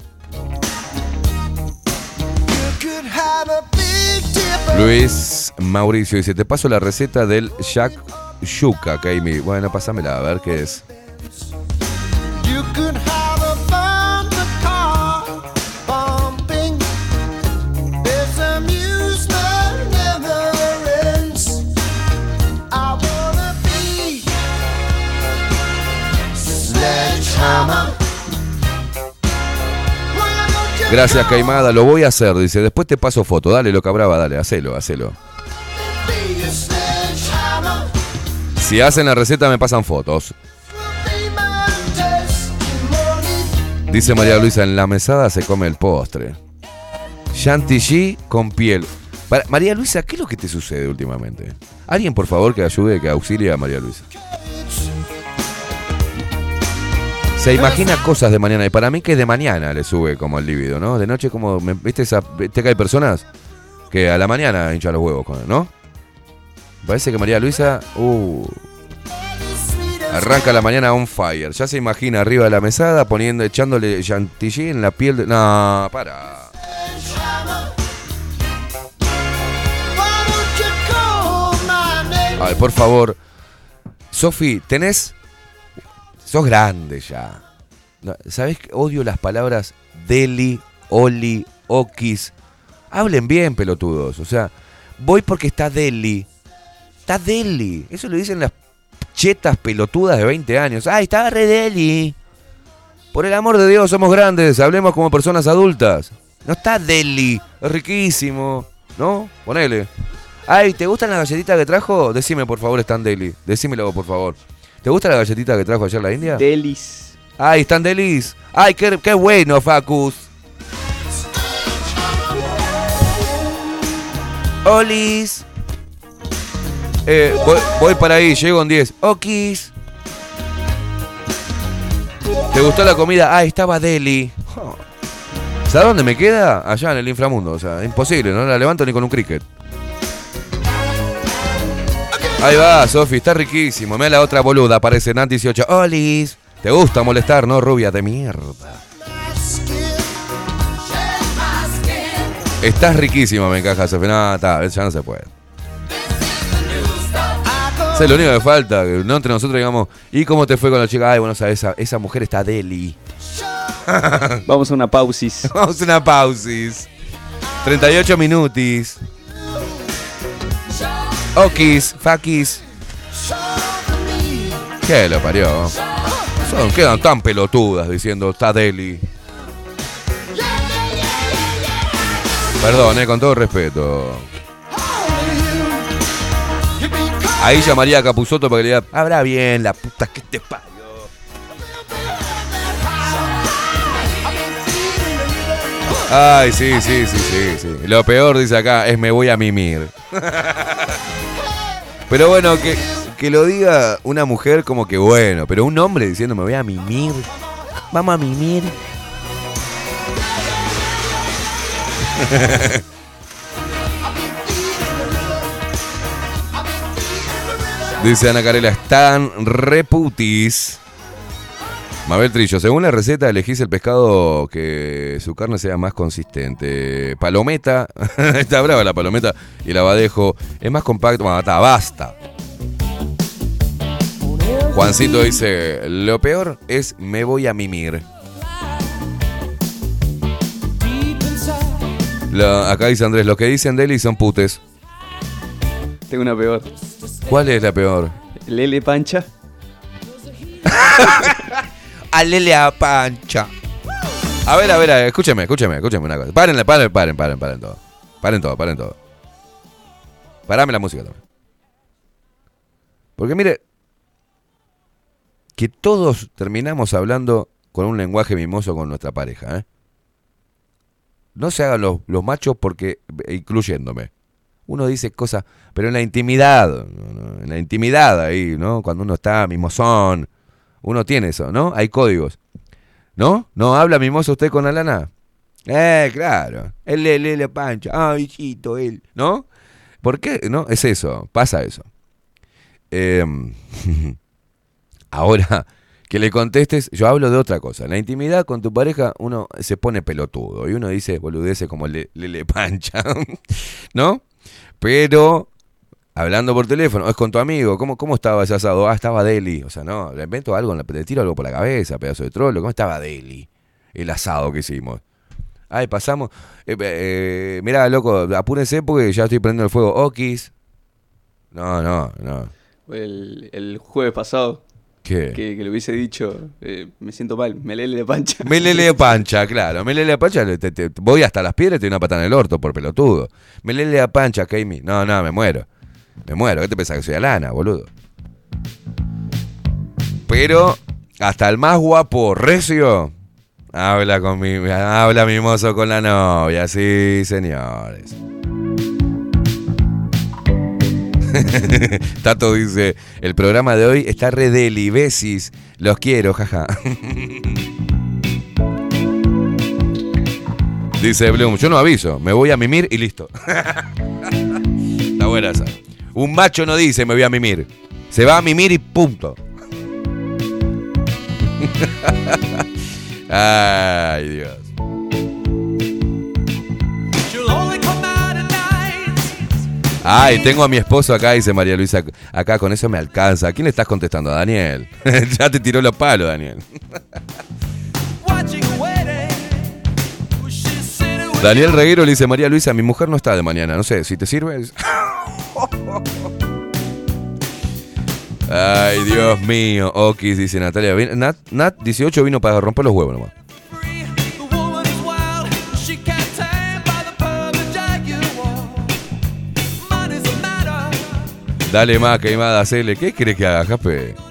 Luis Mauricio dice, te paso la receta del Jack Yuca, Kaimi. Bueno, pásamela a ver qué es. Gracias, Caimada, lo voy a hacer. Dice, después te paso foto. Dale, loca brava, dale, hacelo, hacelo. Si hacen la receta me pasan fotos. Dice María Luisa, en la mesada se come el postre. Chantilly con piel. María Luisa, ¿qué es lo que te sucede últimamente? Alguien, por favor, que ayude, que auxilie a María Luisa. Se imagina cosas de mañana y para mí que de mañana le sube como el líbido, ¿no? De noche como, ¿viste esa, que hay personas que a la mañana hinchan los huevos, ¿no? Parece que María Luisa, uh, arranca la mañana on fire. Ya se imagina arriba de la mesada poniendo, echándole chantilly en la piel de, no, para. Ay, por favor. Sofi, tenés. Sos grande ya. No, ¿Sabés que odio las palabras deli, oli, okis? Hablen bien, pelotudos. O sea, voy porque está deli. Está deli. Eso lo dicen las chetas pelotudas de 20 años. ¡Ay, está re deli! Por el amor de Dios, somos grandes. Hablemos como personas adultas. No está deli. Es riquísimo. ¿No? Ponele. Ay, ¿te gustan las galletitas que trajo? Decime, por favor, están deli. Decímelo, por favor. ¿Te gusta la galletita que trajo ayer la India? Delis. Ay, están delis. Ay, qué, qué bueno, Facus. Olis. Eh, voy, voy para ahí, llego en 10. Okis. ¿Te gustó la comida? Ah, estaba deli. ¿Sabes dónde me queda? Allá en el inframundo. O sea, imposible, no la levanto ni con un cricket. Ahí va, Sofi, está riquísimo. Mira la otra boluda, aparece Nat 18. Olis. ¿Te gusta molestar, no, rubia de mierda? Estás riquísima, me encaja, Sofi. No, está, ya no se puede. Eso es lo único que falta, que no entre nosotros digamos, ¿y cómo te fue con la chica? Ay, bueno, esa, esa mujer está deli. Vamos a una pausis. Vamos a una pausis. 38 minutis. Okis, fakis. ¿Qué lo parió? Son, quedan tan pelotudas diciendo está deli. Perdón, eh, con todo respeto. Ahí llamaría a Capuzoto para que le diga, habla bien, la puta que te parió. Ay, sí, sí, sí, sí, sí. Lo peor, dice acá, es me voy a mimir. Pero bueno, que, que lo diga una mujer como que bueno, pero un hombre diciendo me voy a mimir. Vamos a mimir. Dice Ana Carela, están reputis. Mabel Trillo, según la receta elegís el pescado que su carne sea más consistente. Palometa, está brava la palometa y el abadejo es más compacto. Bueno, está, basta. Juancito dice, lo peor es me voy a mimir. Acá dice Andrés, los que dicen Deli son putes. Tengo una peor. ¿Cuál es la peor? Lele Pancha. Alele a pancha. A ver, a ver, a ver, escúcheme, escúcheme, escúcheme una cosa. Paren, paren, paren, paren, paren todo. Paren todo, paren todo. Parame la música también. Porque mire, que todos terminamos hablando con un lenguaje mimoso con nuestra pareja, ¿eh? No se hagan los, los machos porque, incluyéndome. Uno dice cosas, pero en la intimidad, en la intimidad ahí, ¿no? Cuando uno está mimosón, uno tiene eso, ¿no? Hay códigos. ¿No? ¿No habla mimoso usted con Alana? Eh, claro. Él le lee pancha. Ay, chito, él. ¿No? ¿Por qué? No, es eso, pasa eso. Eh, ahora, que le contestes, yo hablo de otra cosa. En la intimidad con tu pareja uno se pone pelotudo y uno dice boludeces como le, le pancha, ¿no? Pero hablando por teléfono, es con tu amigo, ¿cómo, cómo estaba ese asado? Ah, estaba Deli. O sea, no, le invento algo, le tiro algo por la cabeza, pedazo de trolo. ¿Cómo estaba Deli? El asado que hicimos. Ay, pasamos. Eh, eh, mirá, loco, apúrense porque ya estoy prendiendo el fuego. Okis. No, no, no. El, el jueves pasado, ¿Qué? que, que le hubiese dicho, eh, me siento mal, me lele de pancha. Melele de pancha, claro. Melele de pancha, te- te- voy hasta las piedras y te doy una patada en el orto por pelotudo. Melele de pancha, Kami. No, no, me muero. Me muero. ¿Qué te pensás que soy Alana, boludo? Pero hasta el más guapo recio habla con mi habla mimoso con la novia, sí, señores. Tato dice, el programa de hoy está re deli, besis, los quiero, jaja. Dice Bloom, yo no aviso, me voy a mimir y listo. Está buena esa. Un macho no dice me voy a mimir. Se va a mimir y punto. Ay, Dios. Ay, tengo a mi esposo acá, dice María Luisa. Acá con eso me alcanza. ¿A quién le estás contestando? A Daniel. ya te tiró los palos, Daniel. Daniel Reguero le dice María Luisa, mi mujer no está de mañana. No sé, si te sirve. Ay, Dios mío. Okis, dice Natalia. Nat, Nat 18 vino para romper los huevos nomás. Dale más, queimada, hacele. ¿Qué crees que haga, Jape?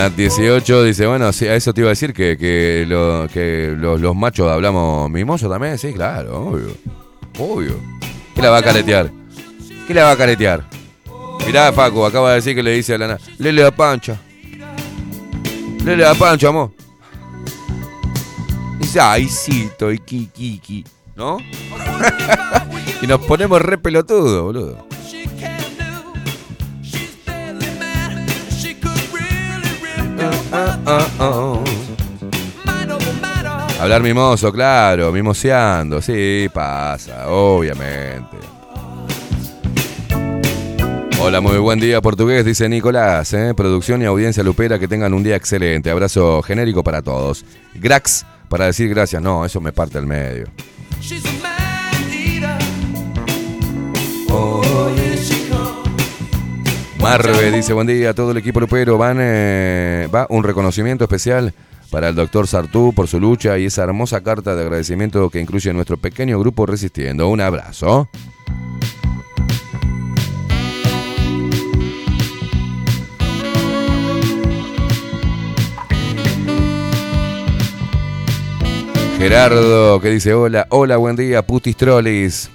Nat18 dice, bueno, sí, a eso te iba a decir que, que, los, los, machos hablamos mimoso también, sí, claro, obvio. Obvio. ¿Qué la va a caretear? ¿Qué la va a caretear? Mirá, Facu, acaba de decir que le dice a la Nat, lele a Pancha. Lele a Pancha, amor. Dice, ay, sí estoy kiki, ¿no? y nos ponemos re pelotudos, boludo. Hablar mimoso, claro, mimoseando, sí, pasa, obviamente. Hola, muy buen día portugués, dice Nicolás, ¿eh? producción y audiencia lupera, que tengan un día excelente. Abrazo genérico para todos. Grax, para decir gracias, no, eso me parte al medio. Marve dice, buen día a todo el equipo lupero, van, eh, va un reconocimiento especial para el doctor Sartú por su lucha y esa hermosa carta de agradecimiento que incluye nuestro pequeño grupo Resistiendo. Un abrazo. Gerardo, que dice hola, hola, buen día, putis trolis.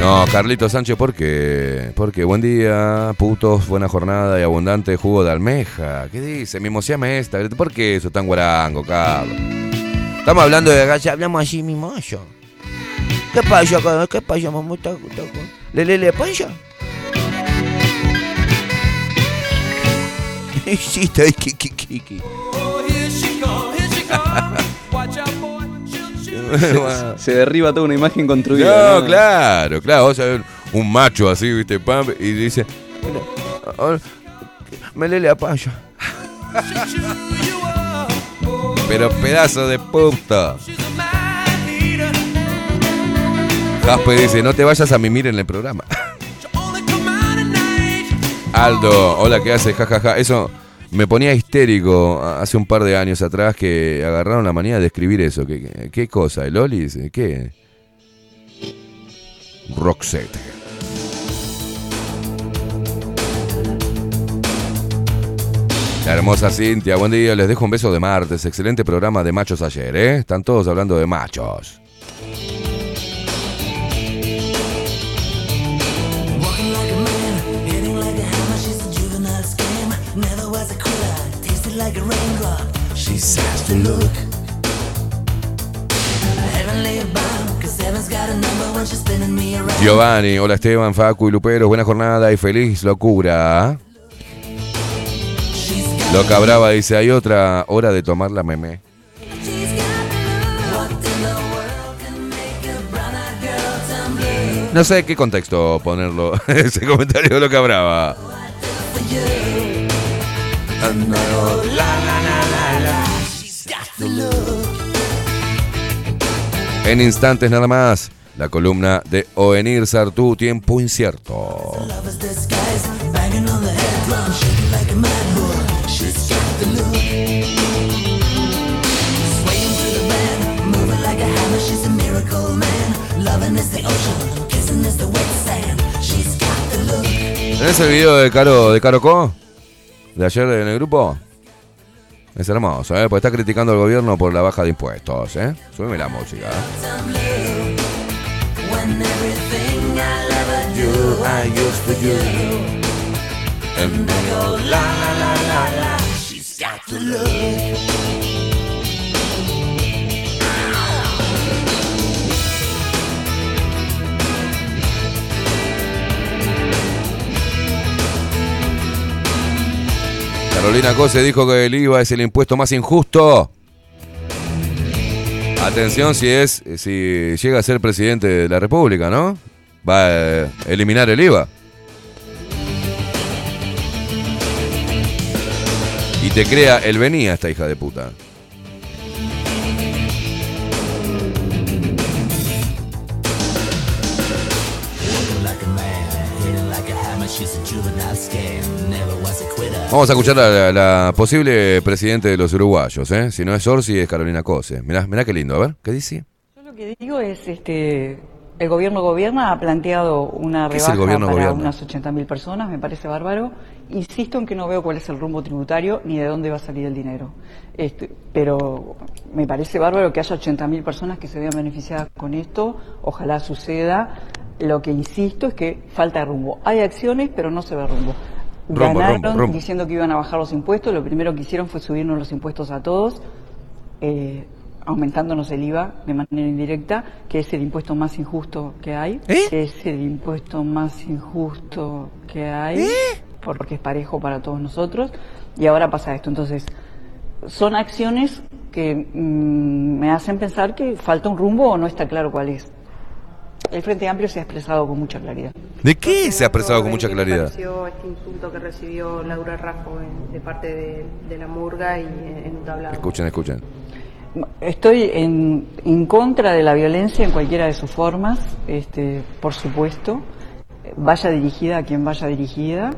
No, Carlito Sánchez, ¿por qué? Porque buen día, putos, buena jornada y abundante jugo de almeja. ¿Qué dice? Mimoseame esta. ¿Por qué eso tan guarango, Carlos? Estamos hablando de ya hablamos así mimoso. ¿Qué pasa acá? ¿Qué pasa, mamá? ¿Está- está- ¿Le le le pancha? Sí, está ahí, Se, se derriba toda una imagen construida. No, claro, claro. Vos sabés, un macho así, viste, pam, y dice, "Mira, ahora, me lele a paya. Pero pedazo de puta. She's a man eater. Jaspe dice, no te vayas a mimir en el programa. Aldo, hola, ¿qué haces? Jajaja. Eso me ponía histérico hace un par de años atrás que agarraron la manía de escribir eso. ¿Qué, cosa? ¿El Olis? ¿Qué? Roxette. La hermosa Cintia, buen día, les dejo un beso de martes, excelente programa de machos ayer, ¿eh? Están todos hablando de machos. Giovanni, hola Esteban, Facu y Lupero, buena jornada y feliz locura. Loca Brava dice, hay otra hora de tomar la meme. No sé qué contexto ponerlo, ese comentario de Loca Brava. En instantes nada más, la columna de Oenir Sartú, tiempo incierto. ¿Tenés el video de Caro, de Caro? De ayer en el grupo. Es hermoso, ¿eh? Porque está criticando al gobierno por la baja de impuestos, ¿eh? Súbeme la música. ¿eh? Carolina Cose dijo que el IVA es el impuesto más injusto. Atención si es, si llega a ser presidente de la República, ¿no? Va a eh, eliminar el IVA. Y te crea el venía esta hija de puta. Vamos a escuchar a la, la posible presidente de los uruguayos, ¿eh? Si no es Orsi, es Carolina Cose. Mirá, mirá qué lindo, a ver, ¿qué dice? Yo lo que digo es, este, el gobierno gobierna, ha planteado una ¿Qué es el rebaja para gobierna? unas 80.000 personas, me parece bárbaro. Insisto en que no veo cuál es el rumbo tributario ni de dónde va a salir el dinero. Este, pero me parece bárbaro que haya 80.000 personas que se vean beneficiadas con esto. Ojalá suceda. Lo que insisto es que falta rumbo. Hay acciones, pero no se ve rumbo. Ganaron diciendo que iban a bajar los impuestos. Lo primero que hicieron fue subirnos los impuestos a todos eh, aumentándonos el IVA de manera indirecta, que es el impuesto más injusto que hay. Es el impuesto más injusto que hay, porque es parejo para todos nosotros. Y ahora pasa esto. Entonces, son acciones que mm, me hacen pensar que falta un rumbo o no está claro cuál es. El Frente Amplio se ha expresado con mucha claridad. ¿De qué se ha expresado con mucha ¿Qué le claridad? pareció este insulto que recibió Laura en- de parte de, de la murga y en, un tablado? Escuchen, escuchen. Estoy en, en contra de la violencia en cualquiera de sus formas, este, por supuesto, vaya dirigida a quien vaya dirigida.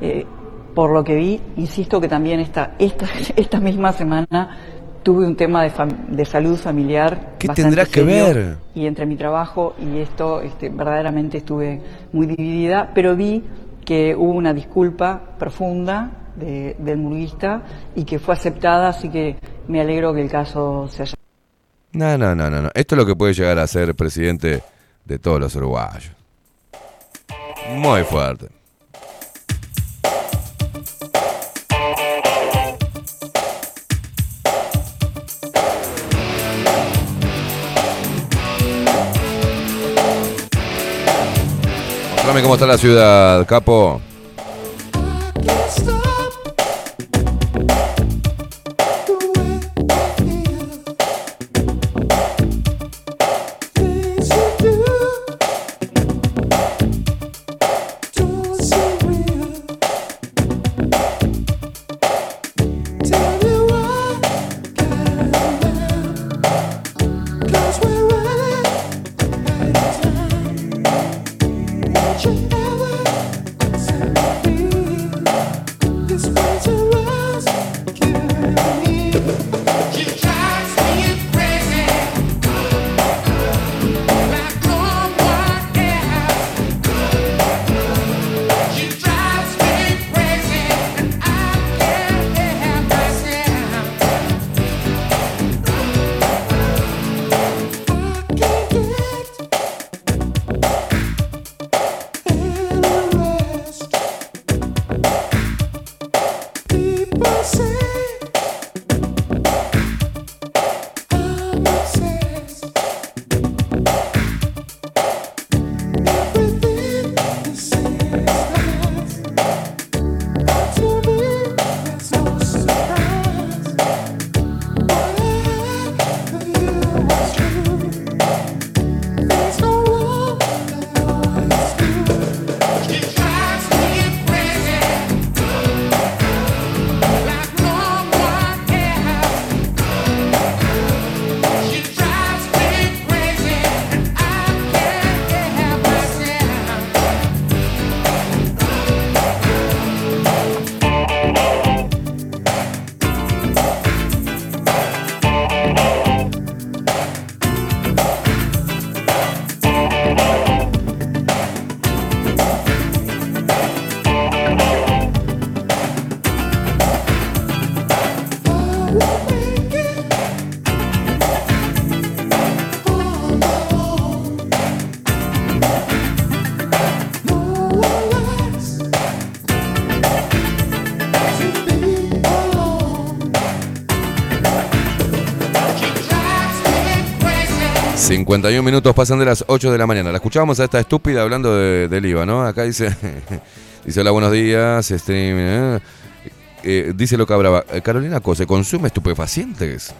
Eh, por lo que vi, insisto que también esta, esta, esta misma semana tuve un tema de, fam- de salud familiar. ¿Qué tendrá que serio, ver? Y entre mi trabajo y esto, este, verdaderamente estuve muy dividida, pero vi que hubo una disculpa profunda de- del murguista y que fue aceptada, así que me alegro que el caso se haya No, no, no, no, no. Esto es lo que puede llegar a ser presidente de todos los uruguayos. Muy fuerte. Mostrame cómo está la ciudad, capo. 51 minutos pasan de las 8 de la mañana. La escuchábamos a esta estúpida hablando de- del IVA, ¿no? Acá dice, dice hola, buenos días, stream, eh. Eh, dice Loca Brava, eh, Carolina Cose, ¿consume estupefacientes?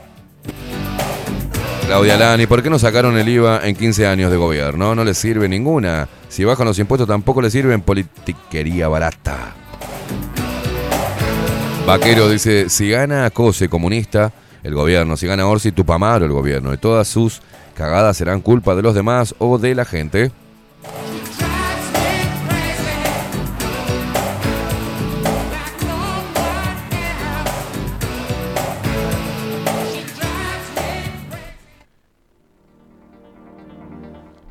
Claudia Lani, ¿por qué no sacaron el IVA en 15 años de gobierno? No les sirve ninguna. Si bajan los impuestos tampoco les sirven politiquería barata. Vaquero dice, si gana Cose comunista, el gobierno, si gana Orsi Tupamaro, el gobierno, y todas sus serán culpa de los demás o de la gente.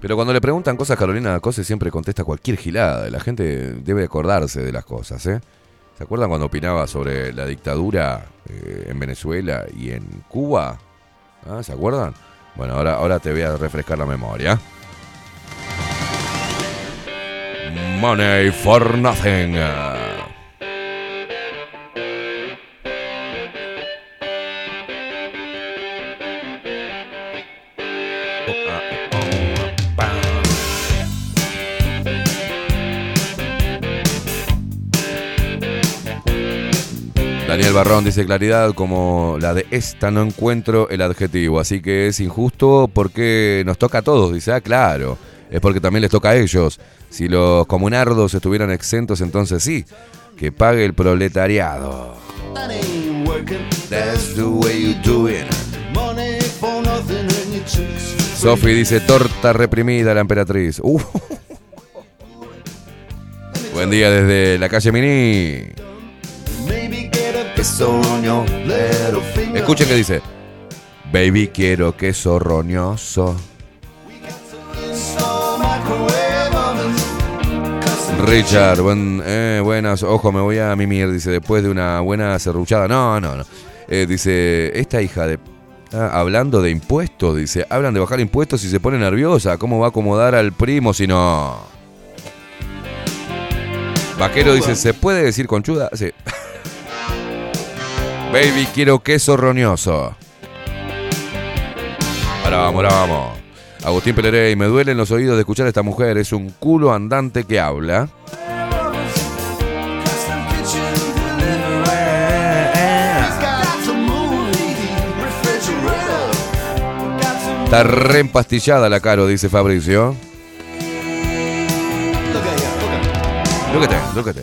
Pero cuando le preguntan cosas, Carolina Cose siempre contesta cualquier gilada. La gente debe acordarse de las cosas, ¿eh? ¿Se acuerdan cuando opinaba sobre la dictadura eh, en Venezuela y en Cuba? ¿Ah, ¿Se acuerdan? Bueno, ahora, ahora te voy a refrescar la memoria. Money for nothing. Daniel Barrón dice claridad como la de esta no encuentro el adjetivo, así que es injusto porque nos toca a todos, dice, ah, claro, es porque también les toca a ellos. Si los comunardos estuvieran exentos, entonces sí, que pague el proletariado. Sofi dice torta reprimida la emperatriz. Uh. Buen día desde la calle Mini. Escuchen que dice. Baby, quiero queso roñoso. Richard, buen- eh, buenas. Ojo, me voy a mimir. Dice, después de una buena serruchada. No, no, no. Eh, dice, esta hija de... ah, hablando de impuestos, dice, hablan de bajar impuestos y se pone nerviosa. ¿Cómo va a acomodar al primo si no? Vaquero dice, ¿se puede decir conchuda? Sí. Baby, quiero queso roñoso. Ahora vamos, ahora vamos. Agustín Pelerey, me duelen los oídos de escuchar a esta mujer. Es un culo andante que habla. Está re empastillada la caro, dice Fabricio. look at ya, look at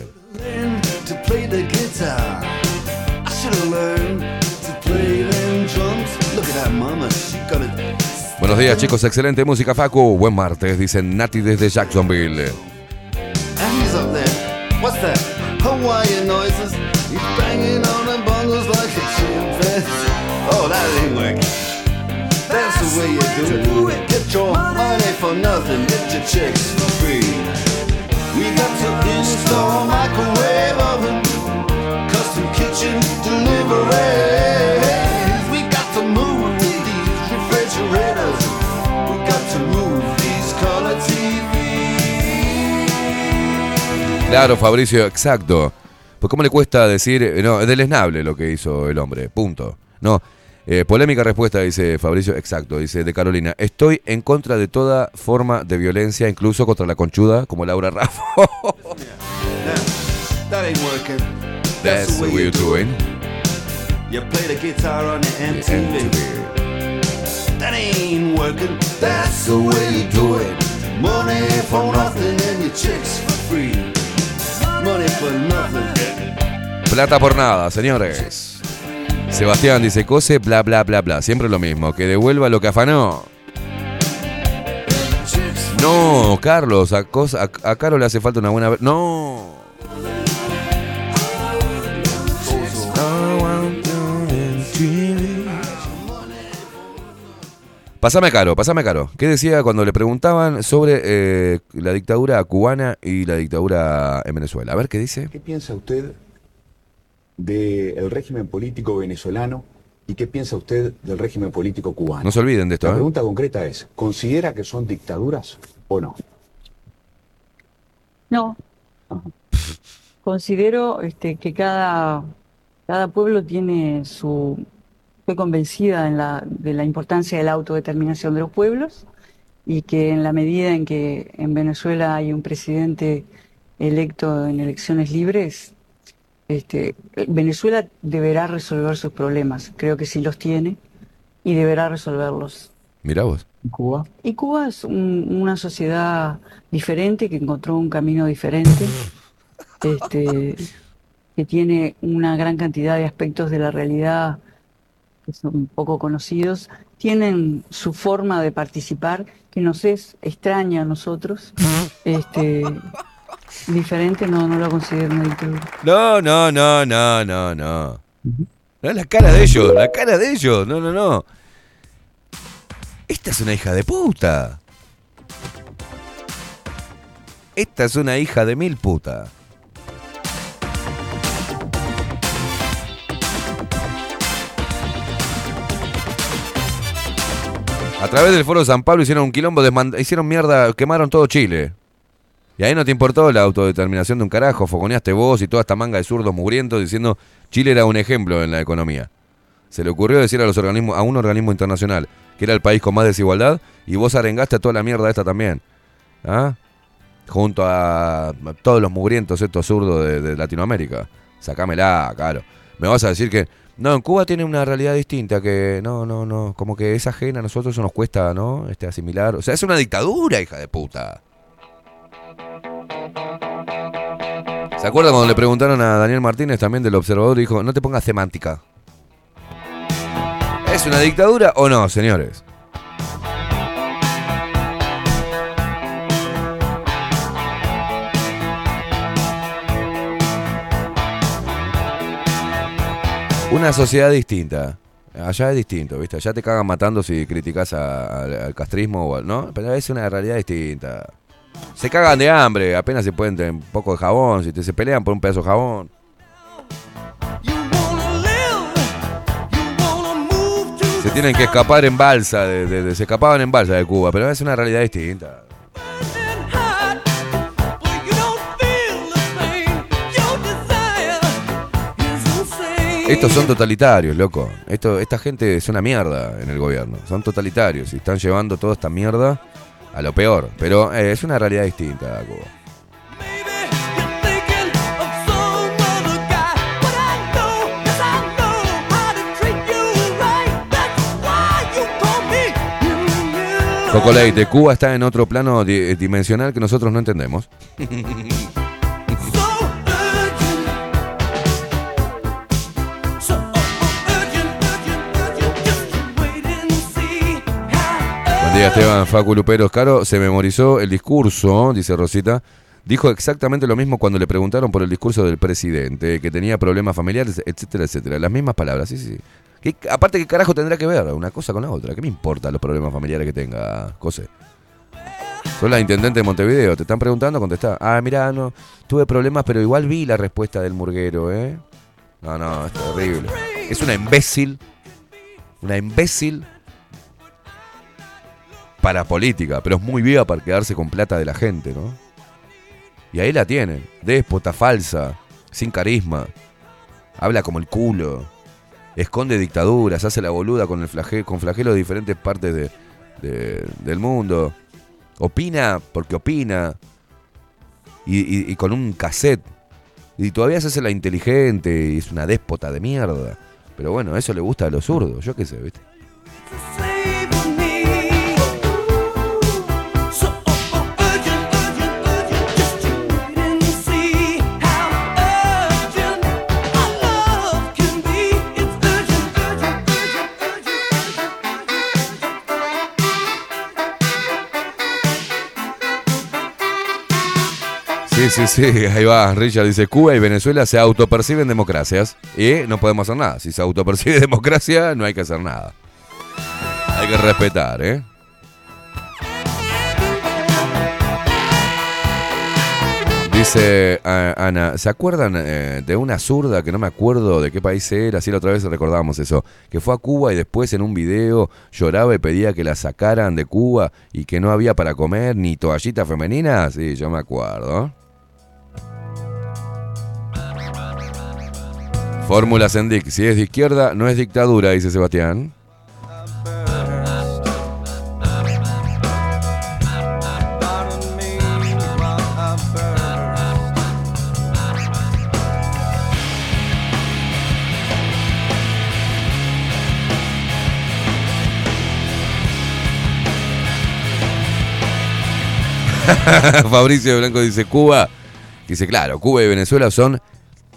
Look Buenos días, chicos. Excelente música, Facu. Buen martes, dice Nati desde Jacksonville. And he's up there. What's that? Hawaiian noises. He's banging on the bongos like a chimpanzee. That ain't working. That's the way you do it. Get your money for nothing. Get your chicks for free. We got to install microwave oven, kitchen deliveries. We got to move these refrigerators. We got to move these color TVs. Claro, Fabricio, exacto. Pues cómo le cuesta decir, eh, no, es deleznable lo que hizo el hombre, punto. No, eh, polémica respuesta, dice Fabricio, exacto, dice de Carolina. Estoy en contra de toda forma de violencia, incluso contra la conchuda, como Laura Raffo. That's the way you do it. You play the guitar on the MTV. That ain't working. That's the way you do it. Money for nothing and your chicks for free. Money for nothing. Plata por nada, señores. Sebastián dice, cose, bla, bla, bla, bla. Siempre lo mismo, que devuelva lo que afanó. No, Carlos, a, Cos- a, a Caro le hace falta una buena... No. Pásame caro, pásame caro. ¿Qué decía cuando le preguntaban sobre eh, la dictadura cubana y la dictadura en Venezuela? A ver qué dice. ¿Qué piensa usted del régimen político venezolano y qué piensa usted del régimen político cubano? No se olviden de esto. La ¿eh? pregunta concreta es, ¿considera que son dictaduras o no? No. Considero este, que cada, cada pueblo tiene su estoy convencida en la- de la importancia de la autodeterminación de los pueblos y que en la medida en que en Venezuela hay un presidente electo en elecciones libres, este, Venezuela deberá resolver sus problemas. Creo que sí los tiene y deberá resolverlos. Mirá vos. Cuba? Y Cuba es un- una sociedad diferente que encontró un camino diferente, este, que tiene una gran cantidad de aspectos de la realidad que son poco conocidos, tienen su forma de participar que nos es extraña a nosotros, este, diferente, no, no lo considero dictadura. No, no, no, no, no, no. No es la cara de ellos, la cara de ellos. No, no, no. Esta es una hija de puta. Esta es una hija de mil puta. A través del foro San Pablo hicieron un quilombo, hicieron mierda, quemaron todo Chile. Y ahí no te importó la autodeterminación de un carajo, fogoneaste vos y toda esta manga de zurdos mugrientos diciendo Chile era un ejemplo en la economía. Se le ocurrió decir a los organismos, a un organismo internacional que era el país con más desigualdad y vos arengaste a toda la mierda esta también. ¿Ah? Junto a todos los mugrientos estos zurdos de, de Latinoamérica. Sacámela, claro. Me vas a decir que no, en Cuba tiene una realidad distinta que no, no, no, como que es ajena a nosotros, eso nos cuesta, ¿no? Este asimilar, o sea, es una dictadura, hija de puta. ¿Se acuerdan cuando le preguntaron a Daniel Martínez también del observador? Dijo, no te pongas semántica. ¿Es una dictadura o no, señores? Una sociedad distinta. Allá es distinto, ¿viste? Allá te cagan matando si criticas al, al castrismo, o al- ¿no? Pero es una realidad distinta. Se cagan de hambre, apenas se pueden tener un poco de jabón, si te se pelean por un pedazo de jabón. Se tienen que escapar en balsa, de- de- de- se escapaban en balsa de Cuba, pero es una realidad distinta. Estos son totalitarios, loco. Esto, esta gente es una mierda en el gobierno. Son totalitarios y están llevando toda esta mierda a lo peor. Pero eh, es una realidad distinta, Cuba. Coco Leite, Cuba está en otro plano di- dimensional que nosotros no entendemos. día, Esteban Facu Luperos. Caro se memorizó el discurso, dice Rosita. Dijo exactamente lo mismo cuando le preguntaron por el discurso del presidente, que tenía problemas familiares, etcétera, etcétera. Las mismas palabras, sí, sí. ¿Qué- aparte, ¿qué carajo tendrá que ver una cosa con la otra? ¿Qué me importa los problemas familiares que tenga José? Soy la intendente de Montevideo, te están preguntando, contestá. Ah, mirá, no, tuve problemas, pero igual vi la respuesta del murguero, ¿eh? No, no, es terrible. Es una imbécil, una imbécil para política, pero es muy viva para quedarse con plata de la gente, ¿no? Y ahí la tienen, déspota, falsa, sin carisma, habla como el culo, esconde dictaduras, hace la boluda con, el flage- con de diferentes partes de- de- del mundo, opina porque opina, y, y- y con un cassette, y todavía se hace la inteligente y es una déspota de mierda. Pero bueno, eso le gusta a los zurdos, yo qué sé, ¿viste? Sí, sí, sí, ahí va. Richard dice, Cuba y Venezuela se autoperciben democracias y no podemos hacer nada. Si se autopercibe democracia, no hay que hacer nada. Hay que respetar, ¿eh? Dice ah, Ana, ¿se acuerdan eh, de una zurda que no me acuerdo de qué país era? Sí, la otra vez recordábamos eso. Que fue a Cuba y después en un video lloraba y pedía que la sacaran de Cuba y que no había para comer ni toallitas femeninas. Sí, yo me acuerdo. Fórmula Sendic, si es de izquierda, no es dictadura, dice Sebastián. Fabricio Blanco dice Cuba. Dice, claro, Cuba y Venezuela son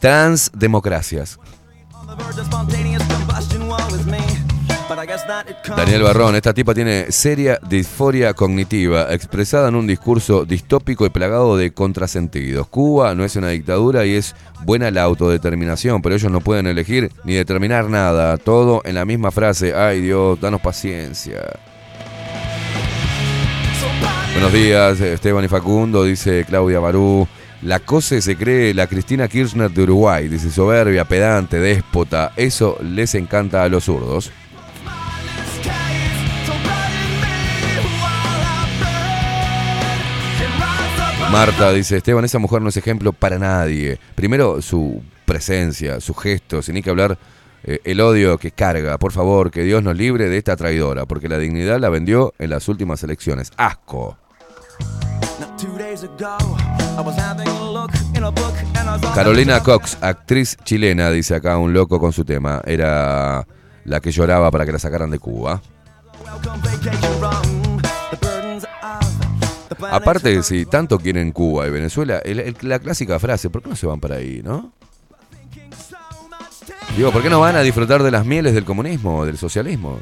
transdemocracias. Daniel Barrón, esta tipa tiene seria disforia cognitiva, expresada en un discurso distópico y plagado de contrasentidos. Cuba no es una dictadura y es buena la autodeterminación, pero ellos no pueden elegir ni determinar nada. Todo en la misma frase. Ay Dios, danos paciencia. Buenos días, Esteban y Facundo, dice Claudia Barú. La COSE se cree la Cristina Kirchner de Uruguay, dice soberbia, pedante, déspota. Eso les encanta a los zurdos. Marta dice, Esteban, esa mujer no es ejemplo para nadie. Primero, su presencia, su gesto, sin ni que hablar eh, el odio que carga. Por favor, que Dios nos libre de esta traidora, porque la dignidad la vendió en las últimas elecciones. Asco. Carolina Cox, actriz chilena, dice acá un loco con su tema. Era la que lloraba para que la sacaran de Cuba. Aparte, si tanto quieren Cuba y Venezuela, el- el- la clásica frase, ¿por qué no se van para ahí, no? Digo, ¿por qué no van a disfrutar de las mieles del comunismo, del socialismo?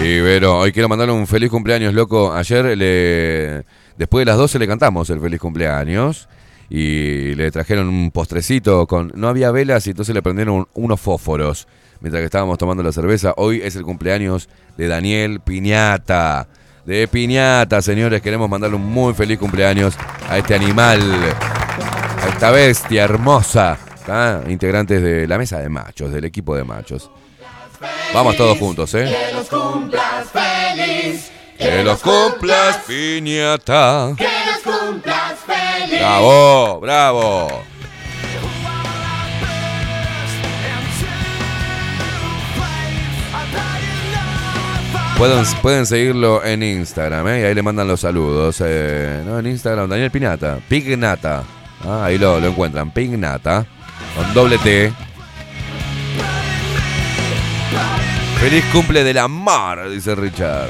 Sí, Vero, hoy quiero mandarle un feliz cumpleaños, loco. Ayer le después de las 12 le cantamos el feliz cumpleaños y le trajeron un postrecito con no había velas y entonces le prendieron un- unos fósforos mientras que estábamos tomando la cerveza. Hoy es el cumpleaños de Daniel Piñata. De Piñata, señores, queremos mandarle un muy feliz cumpleaños a este animal, a esta bestia hermosa, ¿tá? integrantes de la mesa de machos, del equipo de machos. Vamos todos juntos, ¿eh? Que los cumplas feliz. Que los cumplas, piñata. Que los cumplas feliz. Bravo, bravo. Pueden, pueden seguirlo en Instagram, ¿eh? Y ahí le mandan los saludos. eh, ¿no? En Instagram, Daniel Pinata. Pignata. Ah, ahí lo, lo encuentran. Pignata. Con doble T. Feliz cumple de la mar, dice Richard.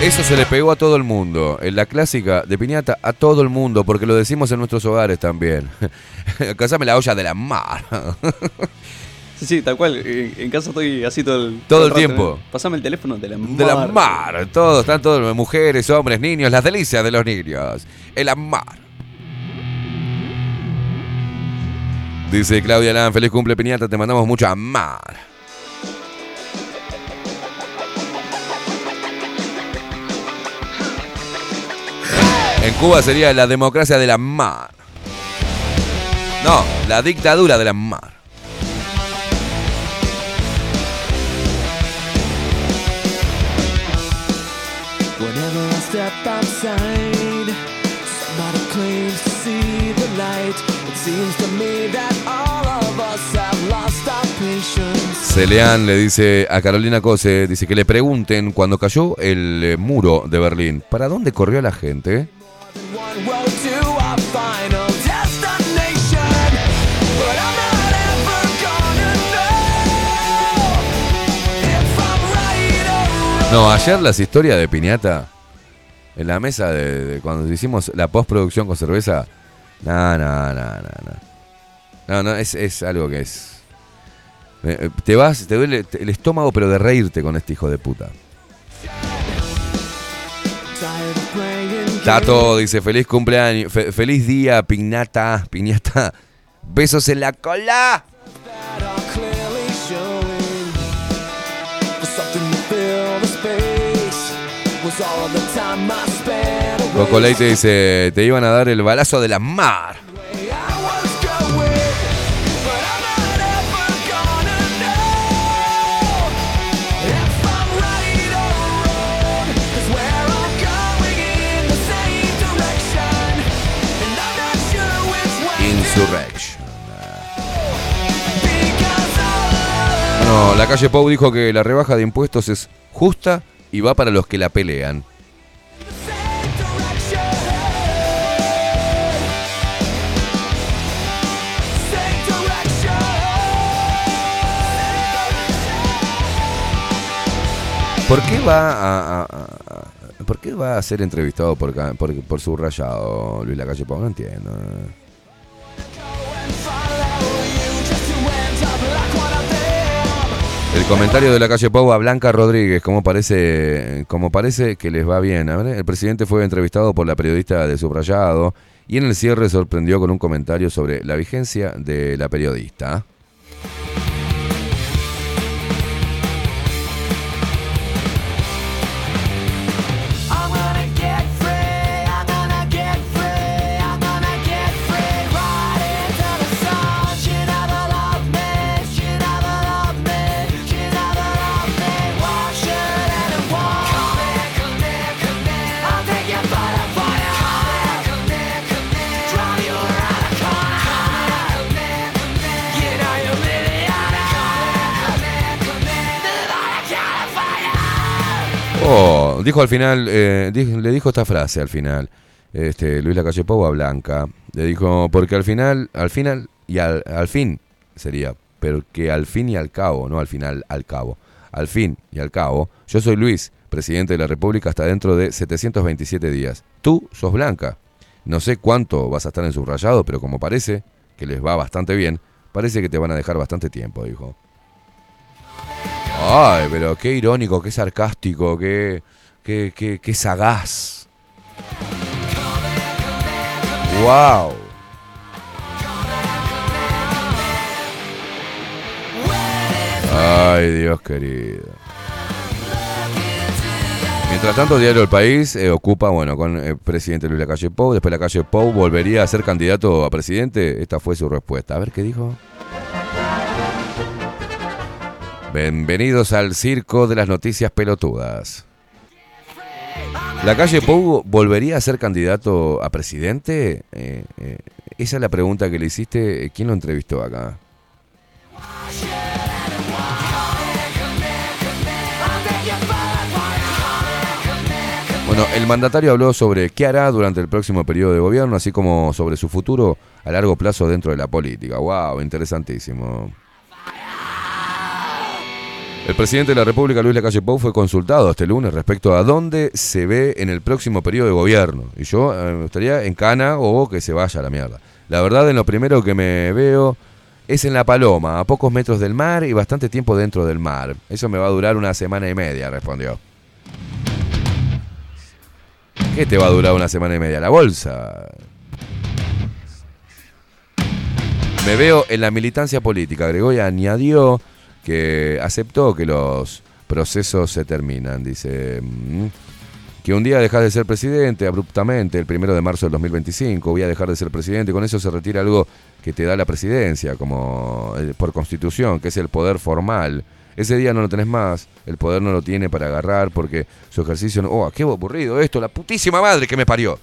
Eso se le pegó a todo el mundo. En la clásica de piñata a todo el mundo, porque lo decimos en nuestros hogares también. Cásame la olla de la mar. Sí, sí, tal cual. En, en casa estoy así todo el, Todo el rato, tiempo. ¿eh? Pasame el teléfono de la De la mar. mar. Todos, están todos, mujeres, hombres, niños, las delicias de los niños. En la mar. Dice Claudia Lan, feliz cumple piñata, te mandamos mucho amar. En Cuba sería la democracia de la mar. No, la dictadura de la mar. Celeán le dice a Carolina Cose, dice que le pregunten cuando cayó el eh, muro de Berlín, ¿para dónde corrió la gente? No, ayer las historias de Piñata, en la mesa de, cuando hicimos la postproducción con cerveza, no, no, no, no, no. No, no, es, es algo que es... eh, eh, Te vas, te duele el estómago, pero de reírte con este hijo de puta. Tato dice, feliz cumpleaños, fe- feliz día, piñata, piñata. Besos en la cola. that are clearly showing. For something to fill the space. Coco Leite dice, te iban a dar el balazo de la mar. Bueno, la calle Pau dijo que la rebaja de impuestos es justa y va para los que la pelean. ¿Por qué va a, ¿por qué va a ser entrevistado por, por, por subrayado Luis Lacalle Pau? No entiendo. El comentario de la calle Pau a Blanca Rodríguez, como parece, como parece que les va bien. El presidente fue entrevistado por la periodista de Subrayado y en el cierre sorprendió con un comentario sobre la vigencia de la periodista. Oh, dijo al final, eh, le dijo esta frase al final, este, Luis Lacalle Pou a Blanca. Le dijo, porque al final, al final y al, al fin sería, pero que al fin y al cabo, no al final, al cabo. Al fin y al cabo, yo soy Luis, presidente de la República hasta dentro de 727 días. Tú sos Blanca. No sé cuánto vas a estar en subrayado, pero como parece que les va bastante bien, parece que te van a dejar bastante tiempo, dijo. Ay, pero qué irónico, qué sarcástico, qué, qué, qué, qué sagaz. ¡Wow! Ay, Dios querido. Mientras tanto, Diario El País eh, ocupa, bueno, con el presidente Luis Lacalle Pou. Después Lacalle Pou volvería a ser candidato a presidente. Esta fue su respuesta. A ver qué dijo. Bienvenidos al circo de las noticias pelotudas. ¿La calle Pou volvería a ser candidato a presidente? Eh, eh, esa es la pregunta que le hiciste. ¿Quién lo entrevistó acá? Bueno, el mandatario habló sobre qué hará durante el próximo periodo de gobierno, así como sobre su futuro a largo plazo dentro de la política. ¡Wow! Interesantísimo. El presidente de la República, Luis Lacalle Pou, fue consultado este lunes respecto a dónde se ve en el próximo periodo de gobierno. Y yo eh, me gustaría en Cana o que se vaya a la mierda. La verdad, en lo primero que me veo es en La Paloma, a pocos metros del mar y bastante tiempo dentro del mar. Eso me va a durar una semana y media, respondió. ¿Qué te va a durar una semana y media? La bolsa. Me veo en la militancia política, agregó y añadió que aceptó que los procesos se terminan. Dice mm, que un día dejas de ser presidente abruptamente, el primero de marzo del 2025, voy a dejar de ser presidente. Con eso se retira algo que te da la presidencia, como eh, por constitución, que es el poder formal. Ese día no lo tenés más, el poder no lo tiene para agarrar porque su ejercicio. ¡Oh, qué aburrido esto! ¡La putísima madre que me parió!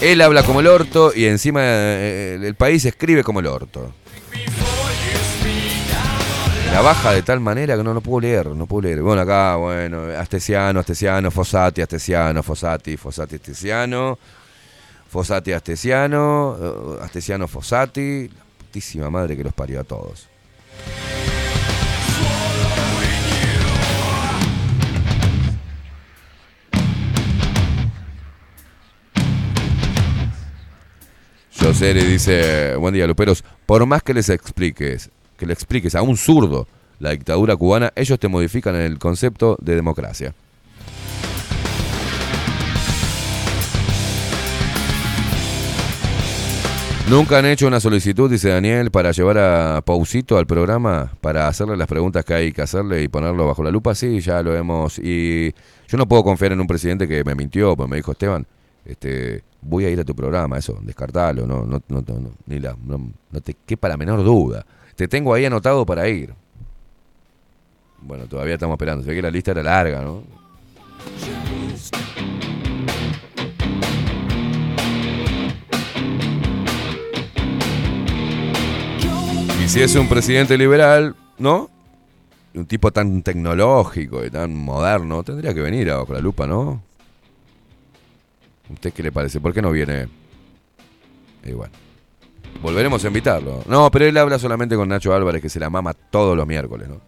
Él habla como el orto y encima eh, el país escribe como el orto. La baja de tal manera que no, no puedo leer, no puedo leer. Bueno, acá, bueno, Astesiano, Astesiano, Fossati, Astesiano, Fossati, Fossati, Astesiano, Fossati, Astesiano, eh, Astesiano, Fossati. La putísima madre que los parió a todos. José le dice, buen día, Luperos, por más que les expliques, que le expliques a un zurdo la dictadura cubana, ellos te modifican el concepto de democracia. Nunca han hecho una solicitud, dice Daniel, para llevar a Pausito al programa, para hacerle las preguntas que hay que hacerle y ponerlo bajo la lupa. Sí, ya lo hemos. Y yo no puedo confiar en un presidente que me mintió, pues me dijo Esteban, este, voy a ir a tu programa, eso, descartalo, no, no, no, no, ni la, no, te quepa la menor duda. Te tengo ahí anotado para ir. Bueno, todavía estamos esperando. Se ve que la lista era larga, ¿no? Y si es un presidente liberal, ¿no? Un tipo tan tecnológico y tan moderno, tendría que venir a bajo la lupa, ¿no? ¿Usted qué le parece? ¿Por qué no viene? Igual. Volveremos a invitarlo. No, pero él habla solamente con Nacho Álvarez, que se la mama todos los miércoles, ¿no?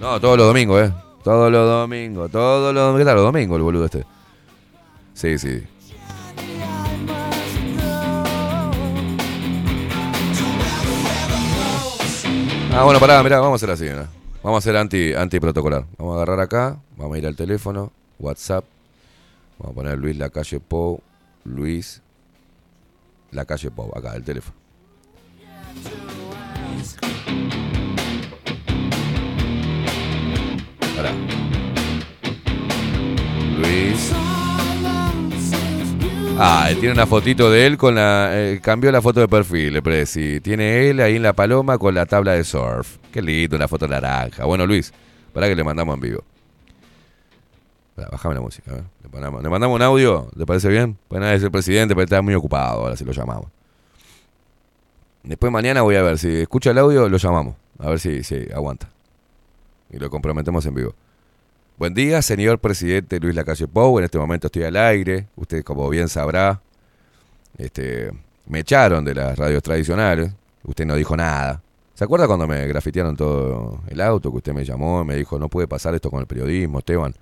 No, todos los domingos, ¿eh? Todos los domingos, todos los domingos. ¿Qué tal los domingos, el boludo este? Sí, sí. Ah, bueno, pará, mirá, vamos a hacer así, mirá. Vamos a hacer anti, anti-protocolar. Vamos a agarrar acá, vamos a ir al teléfono, WhatsApp. Vamos a poner Luis Lacalle Pou, Luis Lacalle Pou, acá, el teléfono. Pará. Luis. Ah, él tiene una fotito de él con la. eh, cambió la foto de perfil, el Prezi. Tiene él ahí en la paloma con la tabla de surf. Qué lindo, una foto naranja. Bueno, Luis, para que le mandamos en vivo. Bajame la música, a ver. Le, le mandamos un audio, ¿te parece bien? Pues nada, es el presidente, pero está muy ocupado ahora si lo llamamos. Después mañana voy a ver, si escucha el audio, lo llamamos. A ver si, si aguanta. Y lo comprometemos en vivo. Buen día, señor presidente Luis Lacalle Pou. En este momento estoy al aire. Usted, como bien sabrá, este, me echaron de las radios tradicionales. Usted no dijo nada. ¿Se acuerda cuando me grafitearon todo el auto? Que usted me llamó y me dijo, no puede pasar esto con el periodismo, Esteban.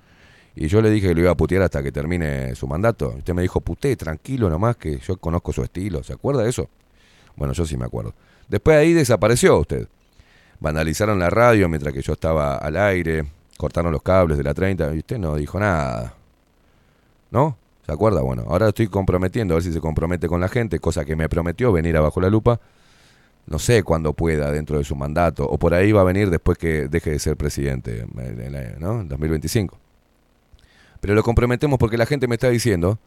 Y yo le dije que lo iba a putear hasta que termine su mandato. Usted me dijo, puté, tranquilo nomás, que yo conozco su estilo. ¿Se acuerda de eso? Bueno, yo sí me acuerdo. Después de ahí desapareció usted. Vandalizaron la radio mientras que yo estaba al aire. Cortaron los cables de la 30 y usted no dijo nada. ¿No? ¿Se acuerda? Bueno, ahora estoy comprometiendo, a ver si se compromete con la gente, cosa que me prometió venir abajo la lupa. No sé cuándo pueda dentro de su mandato, o por ahí va a venir después que deje de ser presidente, ¿no? En 2025. Pero lo comprometemos porque la gente me está diciendo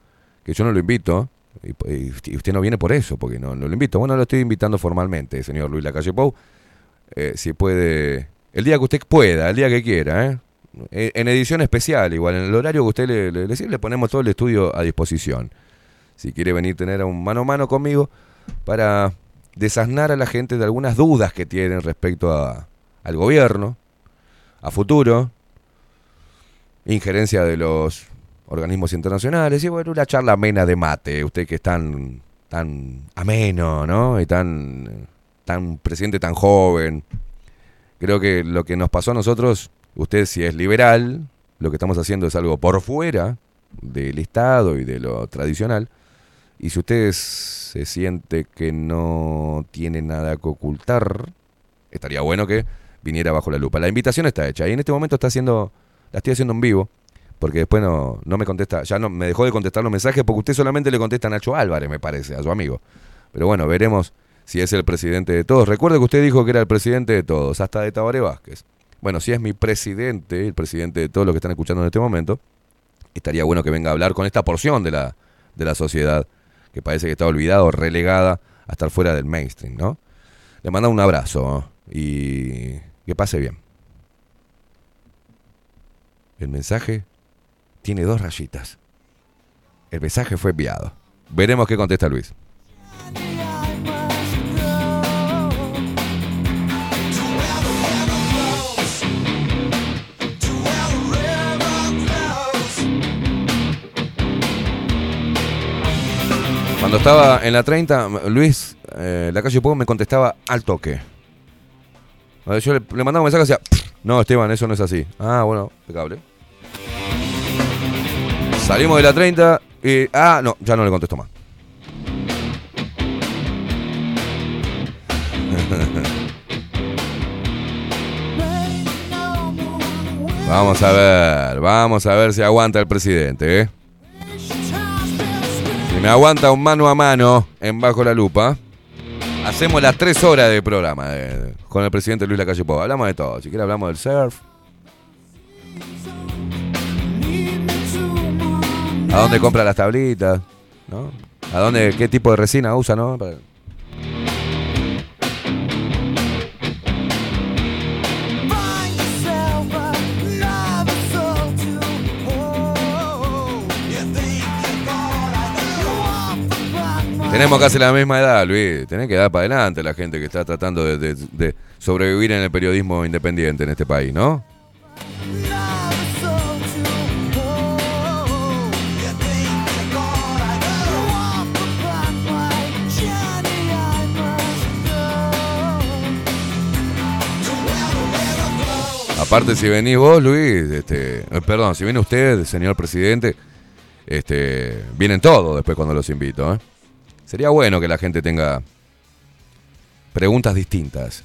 que yo no lo invito, y, usted- no viene por eso, porque no, no lo invito. Bueno, lo estoy invitando formalmente, señor Luis Lacalle Pou. Eh, si puede, el día que usted pueda, el día que quiera, ¿eh? Eh, En edición especial, igual, en el horario que usted le, le, le le ponemos todo el estudio a disposición. Si quiere venir a tener un mano a mano conmigo para desasnar a la gente de algunas dudas que tienen respecto a, al gobierno, a futuro, injerencia de los organismos internacionales, y bueno, una charla amena de mate, usted que es tan, tan ameno, ¿no? Y tan, tan presidente tan joven. Creo que lo que nos pasó a nosotros, usted si es liberal, lo que estamos haciendo es algo por fuera del Estado y de lo tradicional. Y si usted se siente que no tiene nada que ocultar, estaría bueno que viniera bajo la lupa. La invitación está hecha y en este momento está haciendo, la estoy haciendo en vivo, porque después no, no me contesta, ya no me dejó de contestar los mensajes porque usted solamente le contesta a Nacho Álvarez, me parece, a su amigo. Pero bueno, veremos si es el presidente de todos. Recuerde que usted dijo que era el presidente de todos, hasta de Tabaré Vázquez. Bueno, si es mi presidente, el presidente de todos los que están escuchando en este momento, estaría bueno que venga a hablar con esta porción de la, de la sociedad que parece que está olvidada o relegada a estar fuera del mainstream, ¿no? Le manda un abrazo y que pase bien. El mensaje tiene dos rayitas. El mensaje fue enviado. Veremos qué contesta Luis. Cuando estaba en la 30, Luis, eh, la calle Pueblo me contestaba al toque. Yo le, le mandaba un mensaje y decía, no, Esteban, eso no es así. Ah, bueno, impecable. Salimos de la 30 y... Ah, no, ya no le contesto más. vamos a ver, vamos a ver si aguanta el presidente, ¿eh? Si me aguanta un mano a mano en bajo la lupa. Hacemos las tres horas de programa eh, con el presidente Luis Lacalle Pou. Hablamos de todo. Si quiere hablamos del surf. ¿A dónde compra las tablitas? ¿No? ¿A dónde, qué tipo de resina usa, no? Para- Tenemos casi la misma edad, Luis. Tenés que dar para adelante la gente que está tratando de, de- de sobrevivir en el periodismo independiente en este país, ¿no? Aparte, si venís vos, Luis, este, eh, perdón, si viene usted, señor presidente, este, vienen todos después cuando los invito. ¿eh? Sería bueno que la gente tenga preguntas distintas.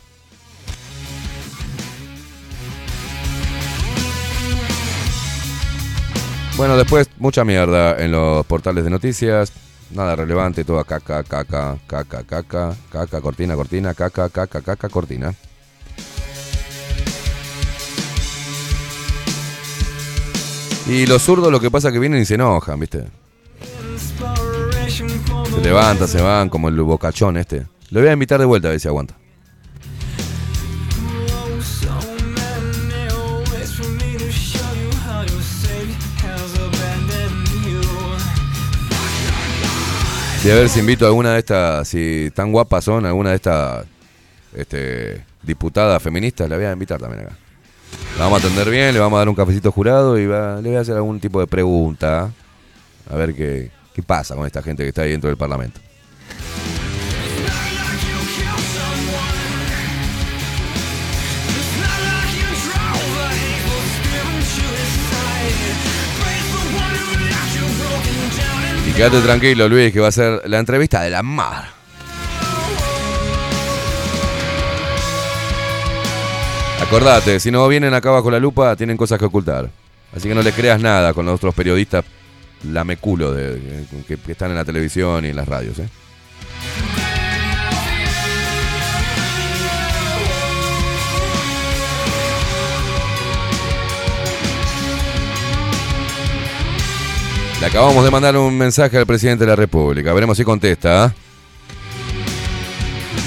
Bueno, después mucha mierda en los portales de noticias. Nada relevante, toda caca, caca, caca, caca, caca, cortina, cortina, caca, caca, caca, cortina. Y los zurdos lo que pasa es que vienen y se enojan, ¿viste? Se levantan, se van, como el bocachón este. Lo voy a invitar de vuelta a ver si aguanta. Y a ver si invito a alguna de estas, si tan guapas son, alguna de estas este, diputadas feministas, la voy a invitar también acá. Vamos a atender bien, le vamos a dar un cafecito jurado y le voy a hacer algún tipo de pregunta. A ver qué, qué pasa con esta gente que está ahí dentro del Parlamento. Y quédate tranquilo, Luis, que va a ser la entrevista de la mar. Acordate, si no vienen acá bajo la lupa, tienen cosas que ocultar. Así que no le creas nada con los otros periodistas lameculo que, que están en la televisión y en las radios. ¿eh? Le acabamos de mandar un mensaje al presidente de la República. Veremos si contesta. ¿ah?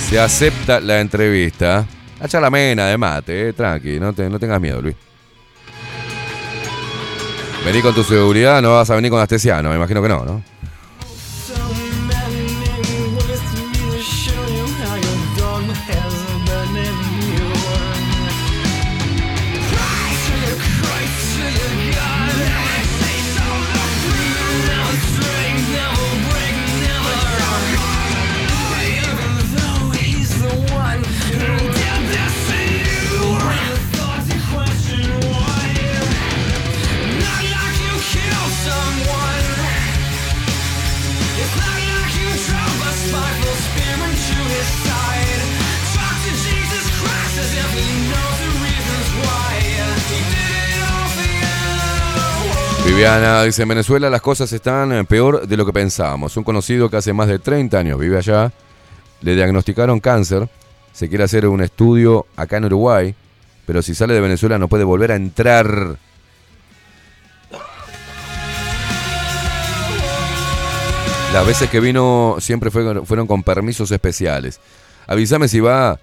Se acepta la entrevista. A charlamena de mate, eh, tranqui, no, te- no tengas miedo, Luis. Vení con tu seguridad, no vas a venir con anestesiano, me imagino que no, ¿no? Viviana dice, en Venezuela las cosas están eh, peor de lo que pensábamos. Un conocido que hace más de 30 años vive allá, le diagnosticaron cáncer, se quiere hacer un estudio acá en Uruguay, pero si sale de Venezuela no puede volver a entrar. Las veces que vino siempre fue- fueron con permisos especiales. Avísame si va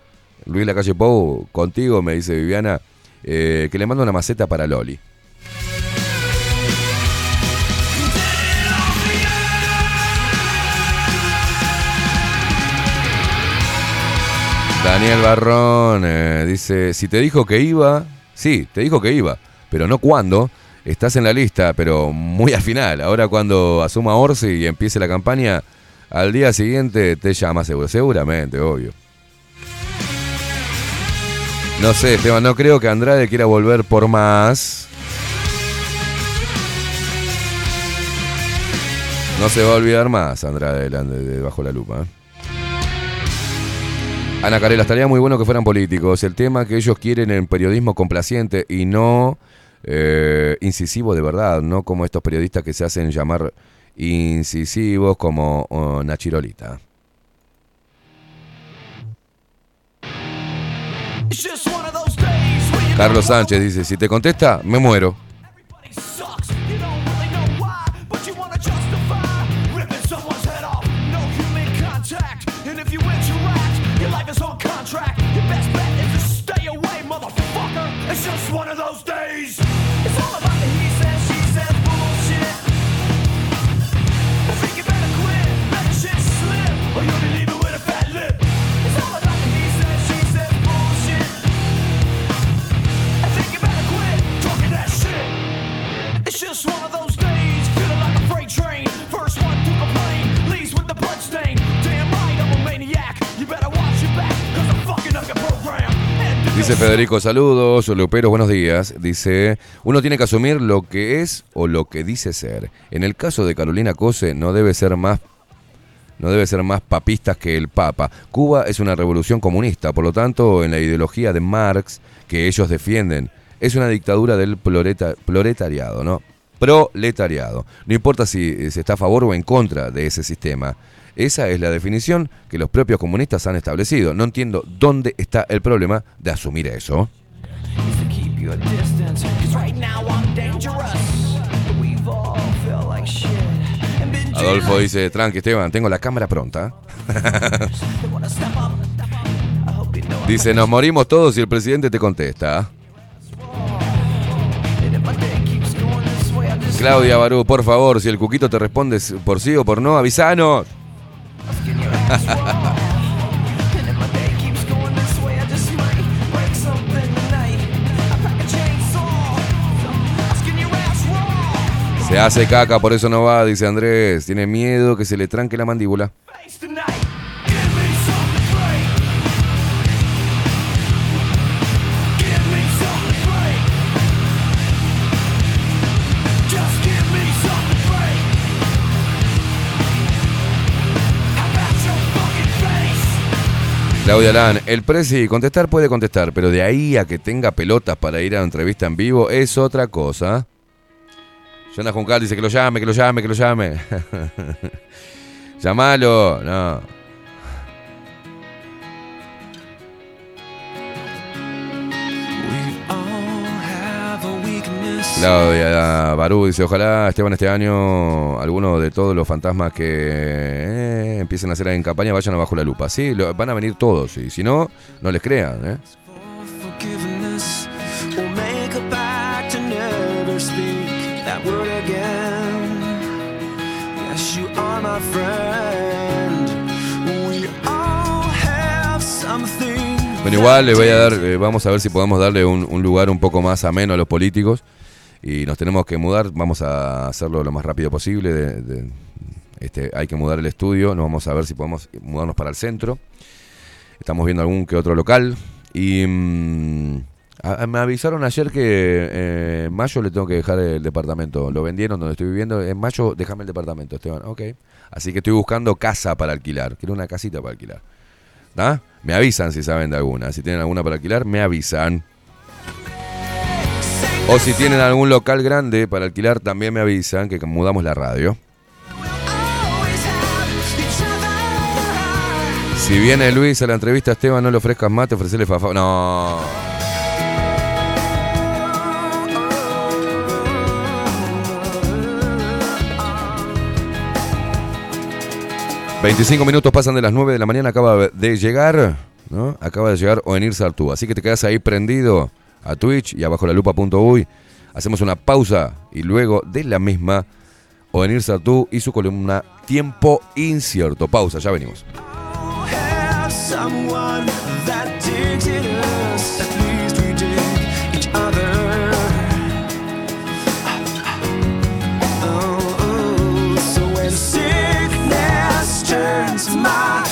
Luis Lacalle Pou contigo, me dice Viviana, eh, que le mando una maceta para Loli. Daniel Barrón eh, dice, si te dijo que iba, sí, te dijo que iba, pero no cuándo. Estás en la lista, pero muy al final. Ahora cuando asuma Orsi y empiece la campaña, al día siguiente te llama seguro, seguramente, obvio. No sé, Esteban, no creo que Andrade quiera volver por más. No se va a olvidar más Andrade de, Bajo la Lupa. ¿eh? Ana Carela, estaría muy bueno que fueran políticos. El tema que ellos quieren en periodismo complaciente y no eh, incisivo de verdad, no como estos periodistas que se hacen llamar incisivos como oh, Nachirolita. Carlos Sánchez dice, si te contesta, me muero. It's just one of those days, feeling like a freight train. First one to complain, leaves with the blood stain. Damn right, I'm a maniac. You better watch your back, cause I'm fucking up your program. And Dice Federico, saludos, Lupero, buenos días. Dice, uno tiene que asumir lo que es o lo que dice ser. En el caso de Carolina Cose, no debe ser más no debe ser más papistas que el Papa. Cuba es una revolución comunista, por lo tanto, en la ideología de Marx que ellos defienden, es una dictadura del proletariado, ¿no? Proletariado. No importa si se está a favor o en contra de ese sistema. Esa es la definición que los propios comunistas han establecido. No entiendo dónde está el problema de asumir eso. Adolfo dice, tranqui Esteban, tengo la cámara pronta. dice, nos morimos todos y el presidente te contesta. Claudia Barú, por favor, si el cuquito te responde por sí o por no, avisanos. Se hace caca, por eso no va, dice Andrés. Tiene miedo que se le tranque la mandíbula. Claudia Lan, el presi contestar puede contestar, pero de ahí a que tenga pelotas para ir a una entrevista en vivo es otra cosa. Jonah Juncal dice que lo llame, que lo llame, que lo llame. Llamalo, no. Claudia Barú dice, ojalá Esteban este año alguno de todos los fantasmas que eh, empiecen a hacer en campaña vayan abajo la lupa. Sí, lo- van a venir todos y si no, no les crean. ¿eh? Bueno, igual le voy a dar, eh, vamos a ver si podemos darle un, un lugar un poco más ameno a los políticos y nos tenemos que mudar, vamos a hacerlo lo más rápido posible. este, hay que mudar el estudio, nos vamos a ver si podemos mudarnos para el centro. Estamos viendo algún que otro local y mm, me avisaron ayer que eh, en mayo le tengo que dejar el departamento. Lo vendieron donde estoy viviendo. En mayo déjame el departamento, Esteban. Ok. Así que estoy buscando casa para alquilar. Quiero una casita para alquilar. ¿Ah? Me avisan si saben de alguna. Si tienen alguna para alquilar, me avisan. O si tienen algún local grande para alquilar, también me avisan que mudamos la radio. Si viene Luis a la entrevista a Esteban, no le ofrezcas mate, ofrecele fafa. No. ...25 minutos pasan de las 9 de la mañana... ...acaba de llegar... ¿no? Acaba de llegar Oenir Sartú... ...así que te quedas ahí prendido... ...a Twitch y abajo la lupa.uy... ...hacemos una pausa... ...y luego de la misma... Oenir Sartú y su columna... ...Tiempo incierto... ...pausa, ya venimos... have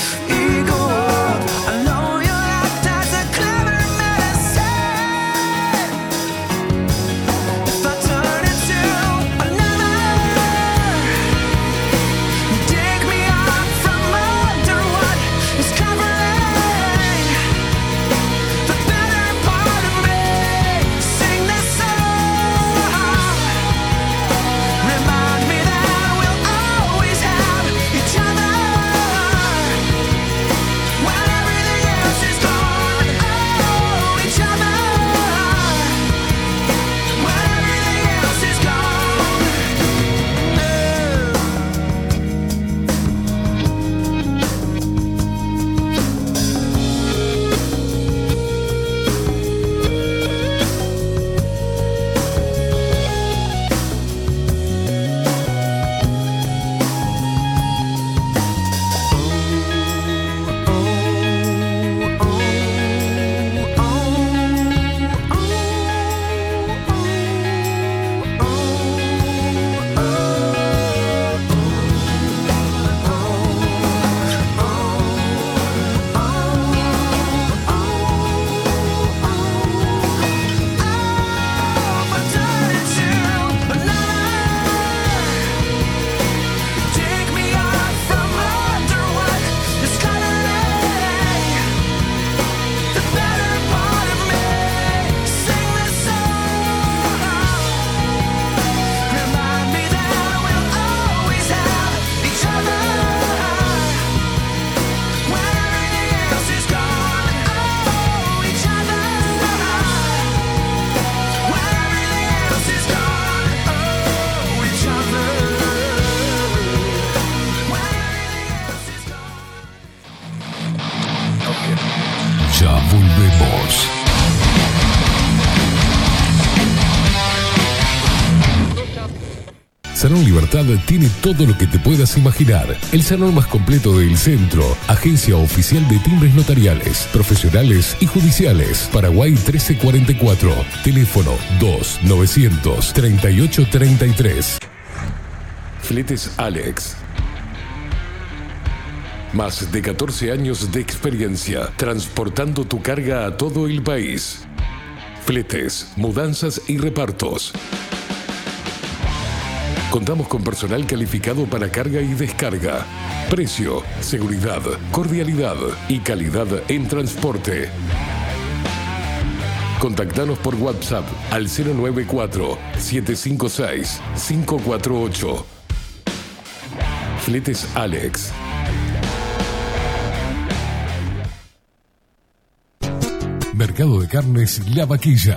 Tiene todo lo que te puedas imaginar. El salón más completo del centro. Agencia oficial de timbres notariales, profesionales y judiciales. Paraguay 1344. Teléfono 2 900 3833. Fletes Alex. Más de 14 años de experiencia transportando tu carga a todo el país. Fletes, mudanzas y repartos. Contamos con personal calificado para carga y descarga. Precio, seguridad, cordialidad y calidad en transporte. Contactanos por WhatsApp al 094-756-548. Fletes Alex. Mercado de Carnes La Vaquilla.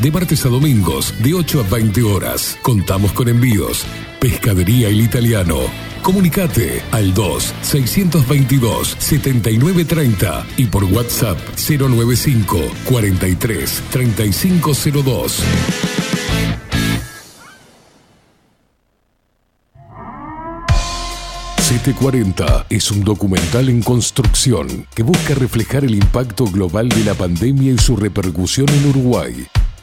de martes a domingos, de 8 a 20 horas. Contamos con envíos. Pescadería El Italiano. Comunicate al 2-622-7930 y por WhatsApp 095 43 3502. CT40 es un documental en construcción que busca reflejar el impacto global de la pandemia y su repercusión en Uruguay.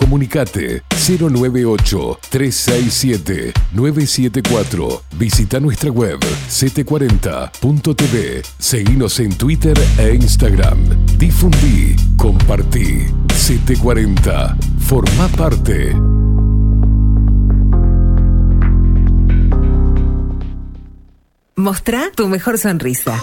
Comunicate 098-367-974. Visita nuestra web ct40.tv. Seguinos en Twitter e Instagram. Difundí, compartí. CT40. Forma parte. Mostrá tu mejor sonrisa.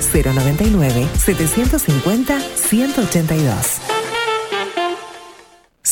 099-750-182.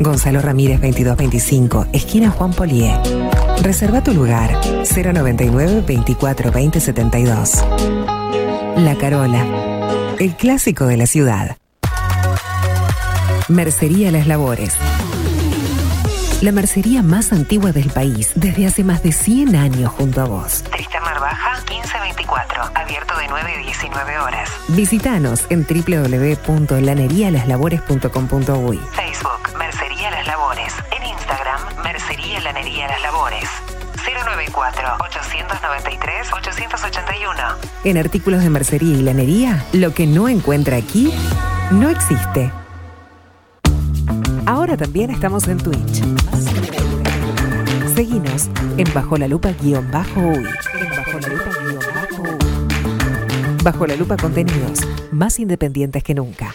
Gonzalo Ramírez 2225, esquina Juan Polié. Reserva tu lugar 099 24 20 72. La Carola, el clásico de la ciudad. Mercería Las Labores. La mercería más antigua del país, desde hace más de 100 años junto a vos. Tristán Baja 1524, abierto de 9 a 19 horas. Visítanos en www.lanerialaslabores.com.uy. Facebook, Las Labores. En Instagram, Mercería Lanería Las Labores. 094-893-881. En artículos de mercería y lanería, lo que no encuentra aquí, no existe. Ahora también estamos en Twitch. Seguinos en Bajo la Lupa guion bajo uy. Bajo la Lupa contenidos más independientes que nunca.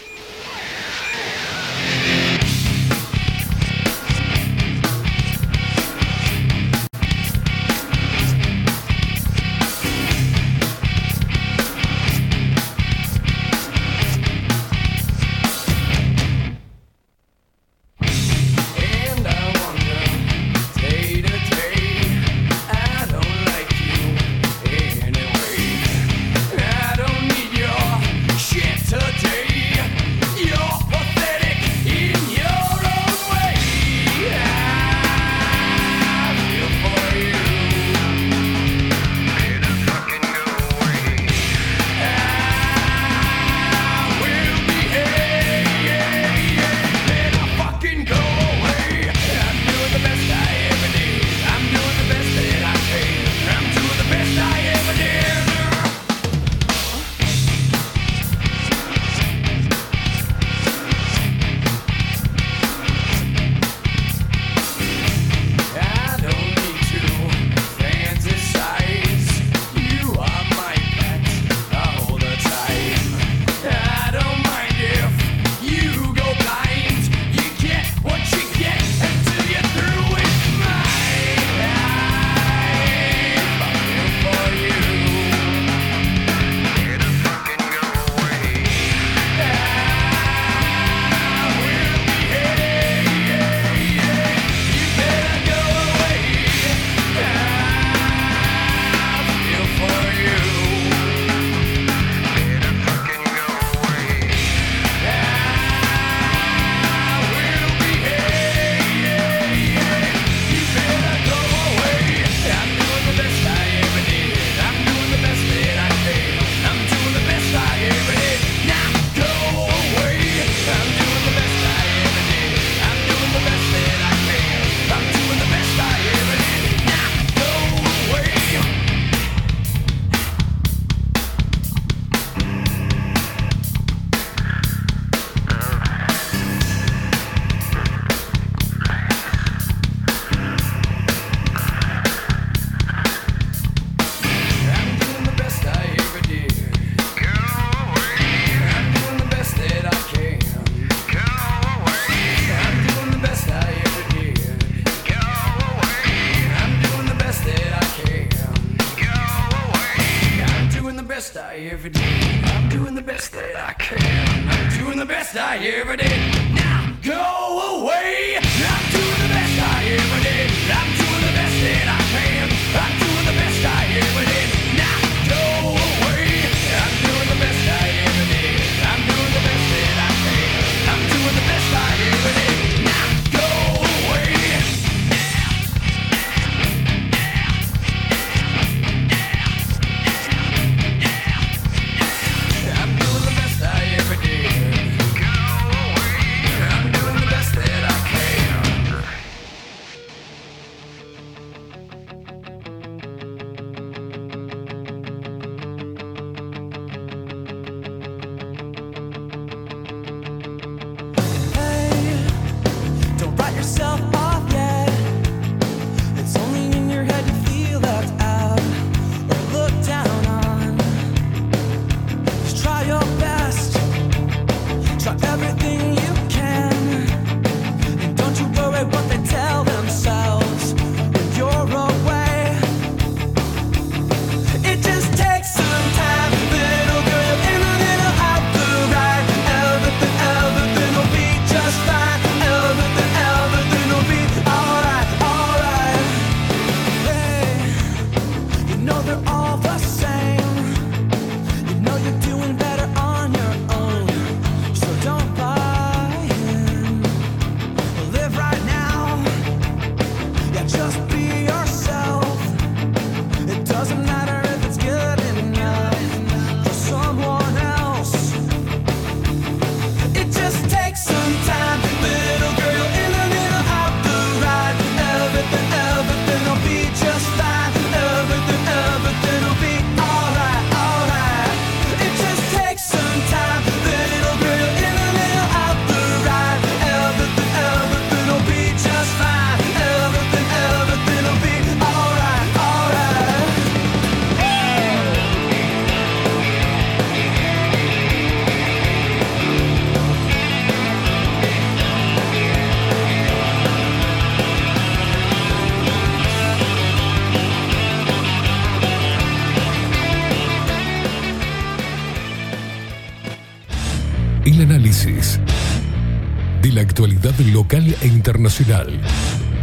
Actualidad local e internacional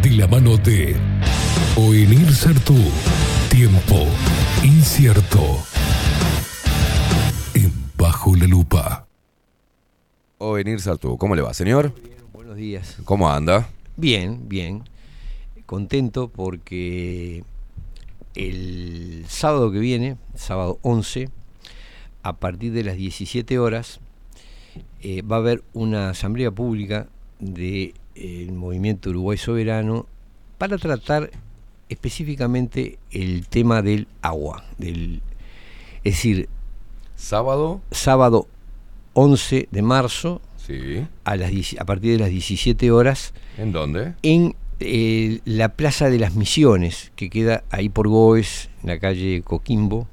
de la mano de Oenir Sartú. Tiempo incierto. En Bajo la Lupa. O venir Sartú. ¿Cómo le va, señor? Buenos días. ¿Cómo anda? Bien, bien. Contento porque el sábado que viene, sábado 11, a partir de las 17 horas, eh, va a haber una asamblea pública del Movimiento Uruguay Soberano para tratar específicamente el tema del agua. Del, es decir, sábado sábado 11 de marzo Sí. a, las, a partir de las 17 horas ¿En dónde? en eh, la Plaza de las Misiones, que queda ahí por Goes, en la calle Coquimbo.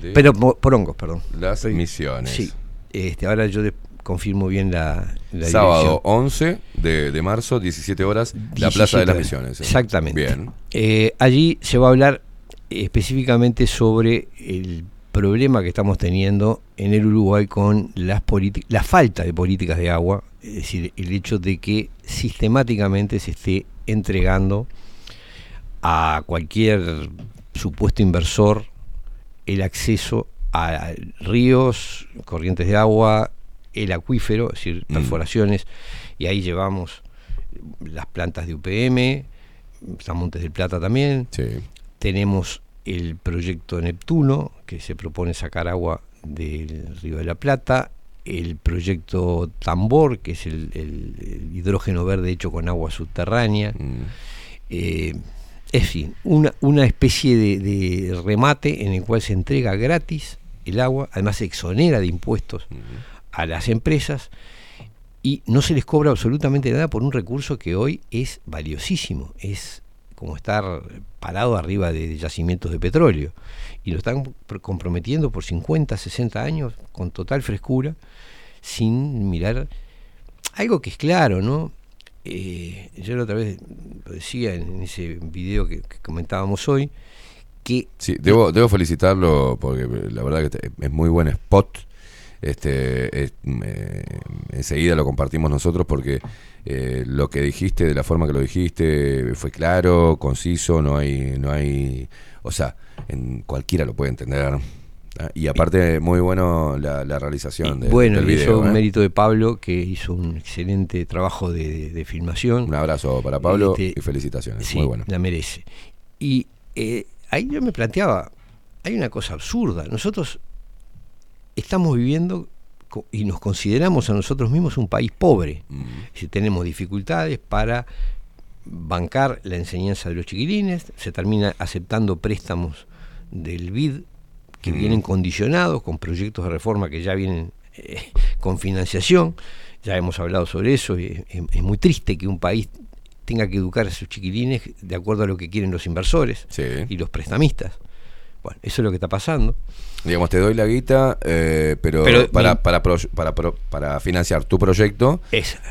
De Pero po- por Hongos, perdón. Las Estoy- Misiones. Sí. Este, ahora yo de- confirmo bien la, la Sábado dirección. 11 de, de marzo, 17 horas, la Plaza de 17 las. Misiones. ¿eh? Exactamente. Bien. Eh, allí se va a hablar específicamente sobre el problema que estamos teniendo en el Uruguay con las la falta de políticas de agua, es decir, el hecho de que sistemáticamente se esté entregando a cualquier supuesto inversor el acceso a ríos, corrientes de agua, el acuífero, es decir, perforaciones, y ahí llevamos las plantas de UPM, San Montes del Plata también, tenemos el proyecto Neptuno, que se propone sacar agua del Río de la Plata, el proyecto Tambor, que es el, el- el hidrógeno verde hecho con agua subterránea, eh, en fin, una, una especie de, de remate en el cual se entrega gratis el agua, además se exonera de impuestos a las empresas y no se les cobra absolutamente nada por un recurso que hoy es valiosísimo, es como estar parado arriba de yacimientos de petróleo y lo están pr- comprometiendo por 50, 60 años con total frescura sin mirar algo que es claro, ¿no? Eh, yo la otra vez lo decía en ese video que, que comentábamos hoy, que Sí, debo, debo felicitarlo porque la verdad que es muy buen spot. Este, es- me- enseguida lo compartimos nosotros porque eh, lo que dijiste, de la forma que lo dijiste, fue claro, conciso, no hay, no hay, o sea, en cualquiera lo puede entender. ¿ah? Y aparte, muy bueno la, la realización de, bueno, del y video. un ¿eh? mérito de Pablo que hizo un excelente trabajo de, de filmación. Un abrazo para Pablo Este, y felicitaciones. Sí, muy bueno. la merece. Y eh, ahí yo me planteaba, hay una cosa absurda. Nosotros estamos viviendo y nos consideramos a nosotros mismos un país pobre. Si tenemos dificultades para bancar la enseñanza de los chiquilines, se termina aceptando préstamos del BID que Mm. vienen condicionados con proyectos de reforma que ya vienen eh, con financiación. Ya hemos hablado sobre eso. y es, es muy triste que un país tenga que educar a sus chiquilines de acuerdo a lo que quieren los inversores y los prestamistas. Bueno, eso es lo que está pasando. Digamos, te doy la guita, eh, pero, Pero para, mi- para, pro- para, pro- para financiar tu proyecto,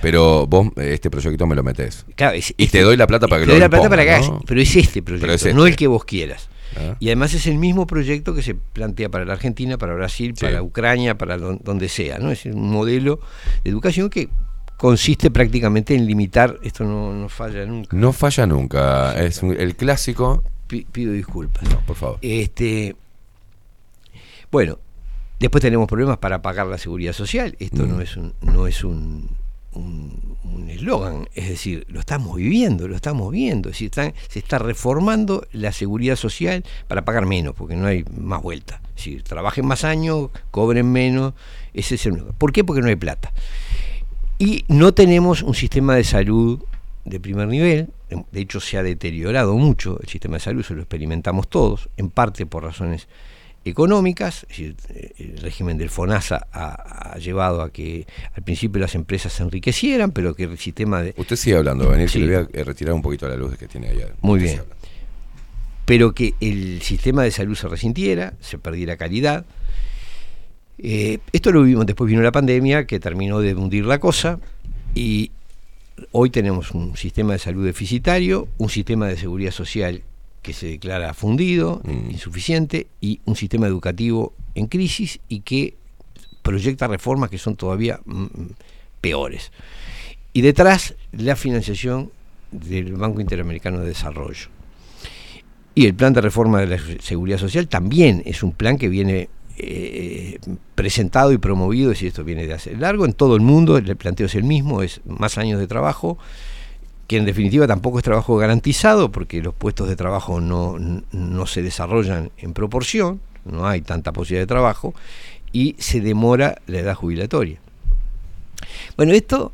pero vos eh, este proyecto me lo metés. Claro, es- y este- te doy la plata para que te lo doy la plata para que hagas, ¿no? pero es este proyecto, es no este. el que vos quieras. Ah. Y además es el mismo proyecto que se plantea para la Argentina, para Brasil, Sí. para Ucrania, para don- donde sea, ¿no? Es un modelo de educación que consiste prácticamente en limitar, esto no, no falla nunca. No falla nunca. Es un- el clásico. Pi- pido disculpas. No, por favor. Este, bueno, después tenemos problemas para pagar la seguridad social. Esto Mm. no es un, no es un un un eslogan, es decir, lo estamos viviendo, lo estamos viendo, es decir, están- se está reformando la seguridad social para pagar menos, porque no hay más vuelta. Es decir, trabajen más años, cobren menos, ese es el ¿Por qué? Porque no hay plata. Y no tenemos un sistema de salud de primer nivel, de hecho se ha deteriorado mucho el sistema de salud, eso lo experimentamos todos, en parte por razones económicas, eh, el régimen del FONASA ha, ha llevado a que al principio las empresas se enriquecieran, pero que el sistema de... Usted sigue hablando, Daniel, Sí. que le voy a eh, retirar un poquito la luz que tiene allá. Muy Usted bien. pero que el sistema de salud se resintiera, se perdiera calidad. Eh, esto lo vimos, después vino la pandemia que terminó de hundir la cosa y hoy tenemos un sistema de salud deficitario, un sistema de seguridad social que se declara fundido, insuficiente, y un sistema educativo en crisis y que proyecta reformas que son todavía mm, peores. Y detrás la financiación del Banco Interamericano de Desarrollo. Y el plan de reforma de la seguridad social también es un plan que viene eh, presentado y promovido, es decir, esto viene de hace largo, en todo el mundo, el planteo es el mismo, es más años de trabajo, que en definitiva tampoco es trabajo garantizado, porque los puestos de trabajo no, no se desarrollan en proporción, no hay tanta posibilidad de trabajo, y se demora la edad jubilatoria. Bueno, esto,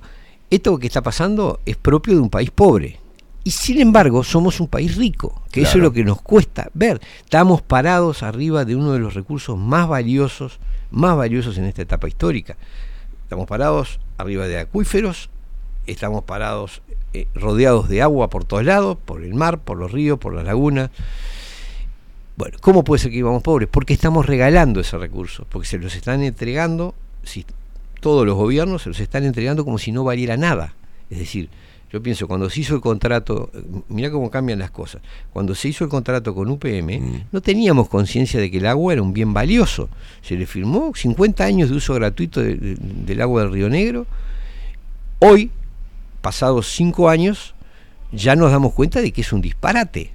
esto que está pasando es propio de un país pobre. Y sin embargo, somos un país rico, que eso es lo que nos cuesta ver. Estamos parados arriba de uno de los recursos más valiosos, más valiosos en esta etapa histórica. Estamos parados arriba de acuíferos, estamos parados eh, rodeados de agua por todos lados, por el mar, por los ríos, por las lagunas. Bueno, ¿cómo puede ser que vivamos pobres? Porque estamos regalando ese recurso, porque se los están entregando, si, todos los gobiernos se los están entregando como si no valiera nada. Es decir, yo pienso, cuando se hizo el contrato, eh, mira cómo cambian las cosas, cuando se hizo el contrato con UPM, no teníamos conciencia de que el agua era un bien valioso. Se le firmó 50 años de uso gratuito de- de- del agua del Río Negro. Hoy, pasados cinco años, ya nos damos cuenta de que es un disparate.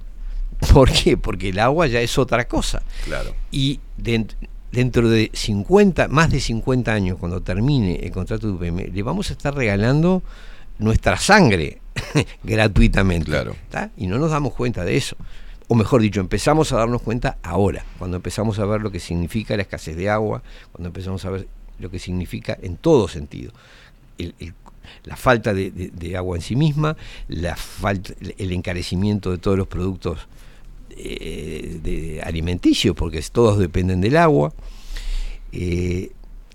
¿Por qué? Porque el agua ya es otra cosa. Claro. Y dent- dentro de 50, más de 50 años, cuando termine el contrato de UPM, le vamos a estar regalando nuestra sangre gratuitamente. ¿tá? Y no nos damos cuenta de eso. O mejor dicho, empezamos a darnos cuenta ahora, cuando empezamos a ver lo que significa la escasez de agua, cuando empezamos a ver lo que significa en todo sentido. El- el- la falta de, de- de agua en sí misma, la falta, el encarecimiento de todos los productos eh, de alimenticios, porque todos dependen del agua. Eh,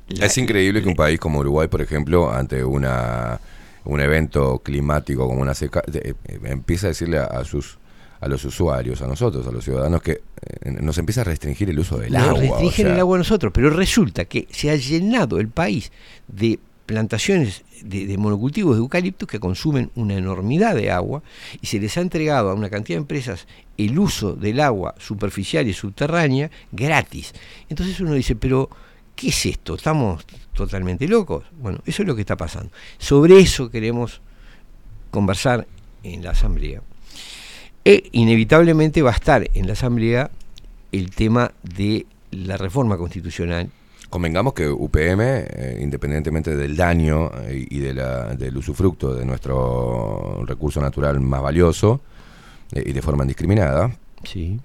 la- Es increíble que un país como Uruguay, por ejemplo, ante una un evento climático como una seca, eh, empieza a decirle a, a sus a los usuarios, a nosotros, a los ciudadanos, que eh, nos empieza a restringir el uso del Nos agua. o restringen sea, el agua a nosotros, pero resulta que se ha llenado el país de plantaciones de, monocultivos de eucaliptos que consumen una enormidad de agua y se les ha entregado a una cantidad de empresas el uso del agua superficial y subterránea gratis. Entonces uno dice, pero ¿qué es esto? ¿Estamos totalmente locos? Bueno, eso es lo que está pasando. Sobre eso queremos conversar en la Asamblea. E inevitablemente va a estar en la Asamblea el tema de la reforma constitucional Convengamos que UPM, eh, independientemente del daño eh, y de la- del usufructo de nuestro recurso natural más valioso eh, y de forma indiscriminada, Sí.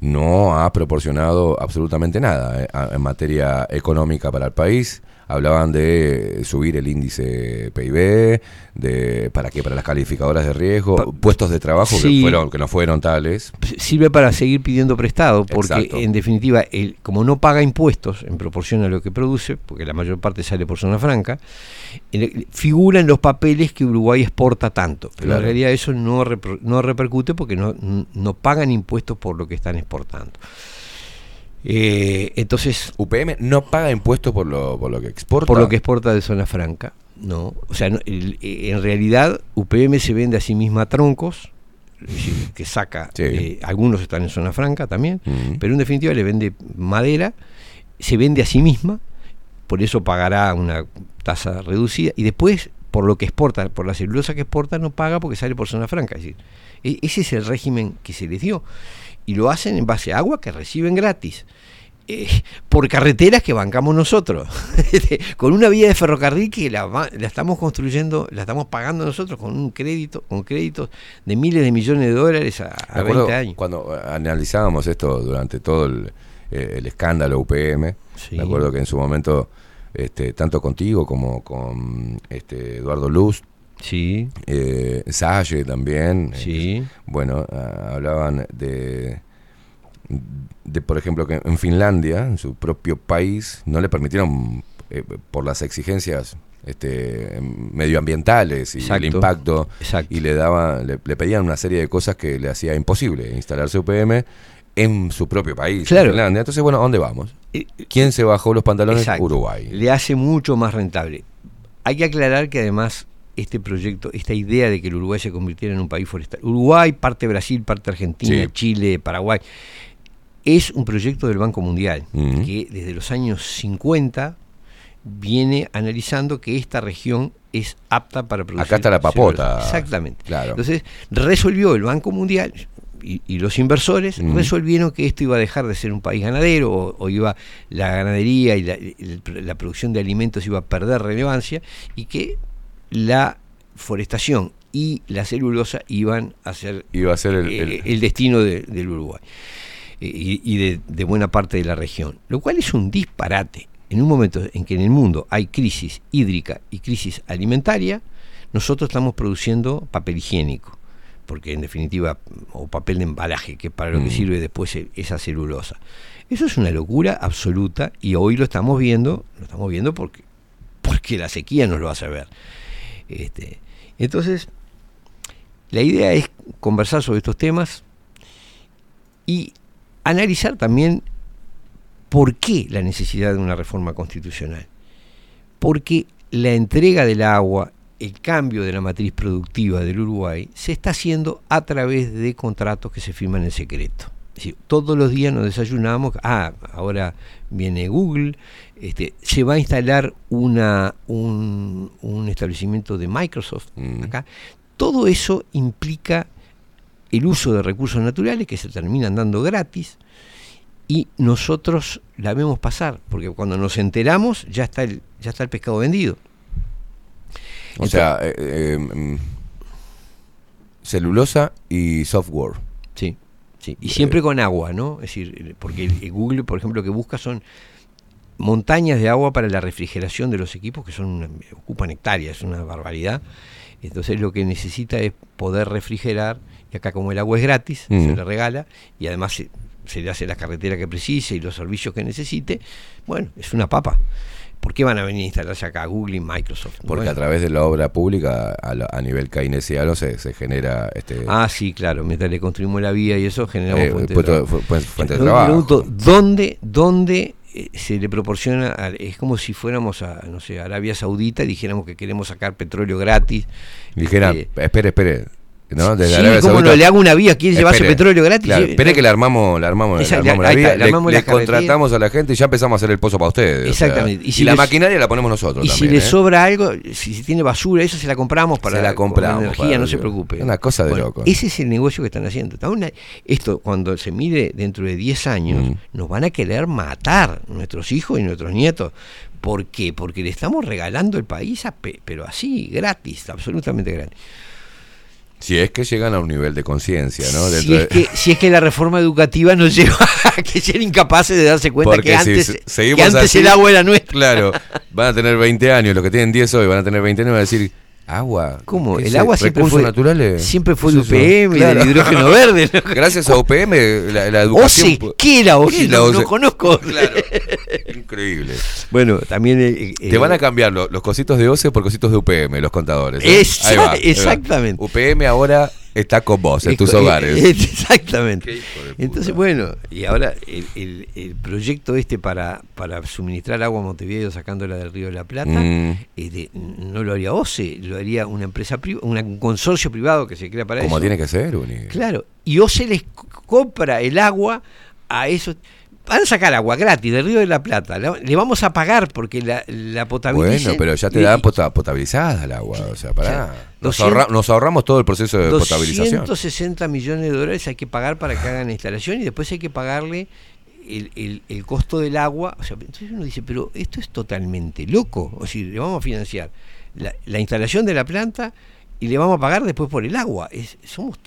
no ha proporcionado absolutamente nada en materia económica para el país. Hablaban de subir el índice PIB, de para qué, para las calificadoras de riesgo, puestos de trabajo que fueron que no fueron tales. sirve para seguir pidiendo prestado, porque Exacto. en definitiva, el, como no paga impuestos en proporción a lo que produce, porque la mayor parte sale por zona franca, el- figura en los papeles que Uruguay exporta tanto. Pero Claro. en realidad eso no, repro- no repercute porque no, no pagan impuestos por lo que están exportando. Eh, entonces. UPM no paga impuestos por lo, por lo que exporta. Por lo que exporta de zona franca. No. O sea, no, el- eh, en realidad, UPM se vende a sí misma troncos, es decir, que saca. eh, algunos están en zona franca también, pero en definitiva le vende madera, se vende a sí misma, por eso pagará una tasa reducida, y después, por lo que exporta, por la celulosa que exporta, no paga porque sale por zona franca. Es decir, e- ese es el régimen que se les dio. Y lo hacen en base a agua que reciben gratis. eh, por carreteras que bancamos nosotros, Este, con una vía de ferrocarril que la, la estamos construyendo, la estamos pagando nosotros con un crédito, con créditos de miles de millones de dólares a, a Me acuerdo 20 años. Cuando eh, analizábamos esto durante todo el, eh, el escándalo UPM, me acuerdo que en su momento, este, tanto contigo como con este, Eduardo Luz, sí. eh, Salle también, Sí. eh, bueno, ah, hablaban de, de, por ejemplo, que en Finlandia, en su propio país, no le permitieron, eh, por las exigencias este, medioambientales y el Exacto. impacto, y le, daba, le, le pedían una serie de cosas que le hacía imposible instalarse UPM en su propio país, Claro. Finlandia. Entonces, bueno, ¿a dónde vamos? ¿Quién se bajó los pantalones? Exacto. Uruguay. Le hace mucho más rentable. Hay que aclarar que además este proyecto, esta idea de que el Uruguay se convirtiera en un país forestal, Uruguay, parte Brasil, parte Argentina, Sí. Chile, Paraguay, es un proyecto del Banco Mundial que desde los años 50 viene analizando que esta región es apta para producir. Acá está la papota. Exactamente. Claro. Entonces, resolvió el Banco Mundial y, y los inversores resolvieron que esto iba a dejar de ser un país ganadero o, o iba la ganadería y la, el- la producción de alimentos iba a perder relevancia y que la forestación y la celulosa iban a ser Iba a ser el- eh, el- el destino de- del Uruguay eh, y, y de, de buena parte de la región, lo cual es un disparate. En un momento en que en el mundo hay crisis hídrica y crisis alimentaria, nosotros estamos produciendo papel higiénico, porque en definitiva, o papel de embalaje, que para lo que Mm. sirve después e- esa celulosa. Eso es una locura absoluta y hoy lo estamos viendo, lo estamos viendo porque, porque la sequía nos lo hace ver. Este, entonces, la idea es conversar sobre estos temas y analizar también por qué la necesidad de una reforma constitucional. Porque la entrega del agua, el cambio de la matriz productiva del Uruguay, se está haciendo a través de contratos que se firman en secreto. Es decir, todos los días nos desayunamos, ah, ahora viene Google, este, se va a instalar una, un, un establecimiento de Microsoft acá. Todo eso implica el uso de recursos naturales que se terminan dando gratis y nosotros la vemos pasar, porque cuando nos enteramos ya está el, ya está el pescado vendido. O sea, eh, eh, mm, celulosa y software. Sí, sí. Y siempre con agua, ¿no? Es decir, porque el- Google, por ejemplo, lo que busca son montañas de agua para la refrigeración de los equipos que son una- ocupan hectáreas, es una barbaridad. Entonces lo que necesita es poder refrigerar, y acá como el agua es gratis, Mm. se le regala, y además se, se le hace la carretera que precise y los servicios que necesite, bueno, es una papa. ¿Por qué van a venir a instalarse acá Google y Microsoft? Porque Bueno. a través de la obra pública, a, la- a nivel keynesiano, se, se genera este, Ah, sí, claro, mientras le construimos la vía y eso generamos Eh, fuente, de trabajo. fu- fu- fuente de trabajo. pregunto, ¿dónde, dónde se le proporciona, a- es como si fuéramos a, no sé, a Arabia Saudita y dijéramos que queremos sacar petróleo gratis. Dijera, Este, espere, espere. ¿No? Desde Sí, Arabia ¿cómo no? Le hago una vía, ¿quiere llevarse petróleo gratis? claro, espere que le armamos, le armamos, le armamos la está, vía, le, armamos le contratamos a la gente y ya empezamos a hacer el pozo para ustedes. o sea, Exactamente. y si la les- maquinaria la ponemos nosotros Y si le ¿eh? sobra algo, si, si tiene basura, eso se la compramos para Se la compramos energía, para- no se preocupe. Una cosa de Bueno, loco. Ese es el negocio que están haciendo. Esto, cuando se mire dentro de 10 años, Mm. nos van a querer matar nuestros hijos y nuestros nietos. ¿Por qué? Porque le estamos regalando el país, a pe- pero así, gratis, absolutamente gratis. Si es que llegan a un nivel de conciencia, ¿no? Si es, de- que, si es que la reforma educativa nos lleva a que ser incapaces de darse cuenta Porque que si antes, seguimos que antes así, el agua era nuestra. Claro, van a tener 20 años, los que tienen 10 hoy van a tener 20 años y van a decir, agua. ¿Cómo? ¿qué El agua siempre ¿Recursos fue- naturales? siempre fue ¿Qué de? UPM y del hidrógeno verde, ¿no? Gracias a UPM, la, la educación... OCE, ¿qué era OCE? ¿Qué No, OCE? no conozco. Claro, increíble. Bueno, también... eh, Te van a cambiar lo- los cositos de OCE por cositos de UPM, los contadores. ¿eh? Exa- Ahí va, ahí va. exactamente. UPM ahora está con vos en Es tus hogares. eh, Exactamente. Entonces, bueno, y ahora el, el- el proyecto este para, para suministrar agua a Montevideo sacándola del río de la Plata, Mm. este, no lo haría OCE, lo haría una empresa privada, un consorcio privado que se crea para Como eso. tiene que ser, Uni. Claro, y OCE les compra el agua a esos. Van a sacar agua gratis del río de la Plata, la- le vamos a pagar porque la, la. Bueno, pero ya te y- da pota- potabilizada el agua, o sea, pará. Nos, 200 ahorra- nos ahorramos todo el proceso de potabilización. 260 millones de dólares hay que pagar para que hagan la instalación y después hay que pagarle el, el- el costo del agua. O sea, entonces uno dice, pero esto es totalmente loco. O sea, le vamos a financiar la, la instalación de la planta y le vamos a pagar después por el agua. Es, somos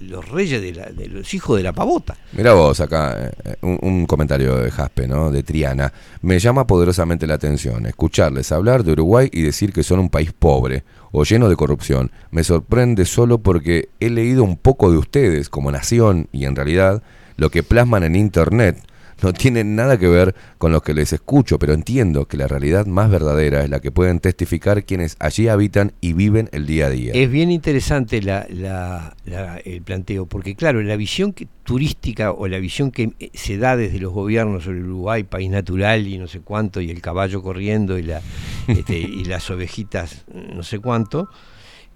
los reyes de, la- de los hijos de la pavota. Mira vos acá, eh, un, un comentario de Jaspe, ¿no? De Triana. Me llama poderosamente la atención escucharles hablar de Uruguay y decir que son un país pobre o lleno de corrupción. Me sorprende solo porque he leído un poco de ustedes como nación y en realidad lo que plasman en internet no tiene nada que ver con lo que les escucho, pero entiendo que la realidad más verdadera es la que pueden testificar quienes allí habitan y viven el día a día. Es bien interesante la- la- la- el planteo, porque claro, la visión que- turística o la visión que eh, se da desde los gobiernos sobre Uruguay, país natural y no sé cuánto, y el caballo corriendo y, la, este, y las ovejitas no sé cuánto,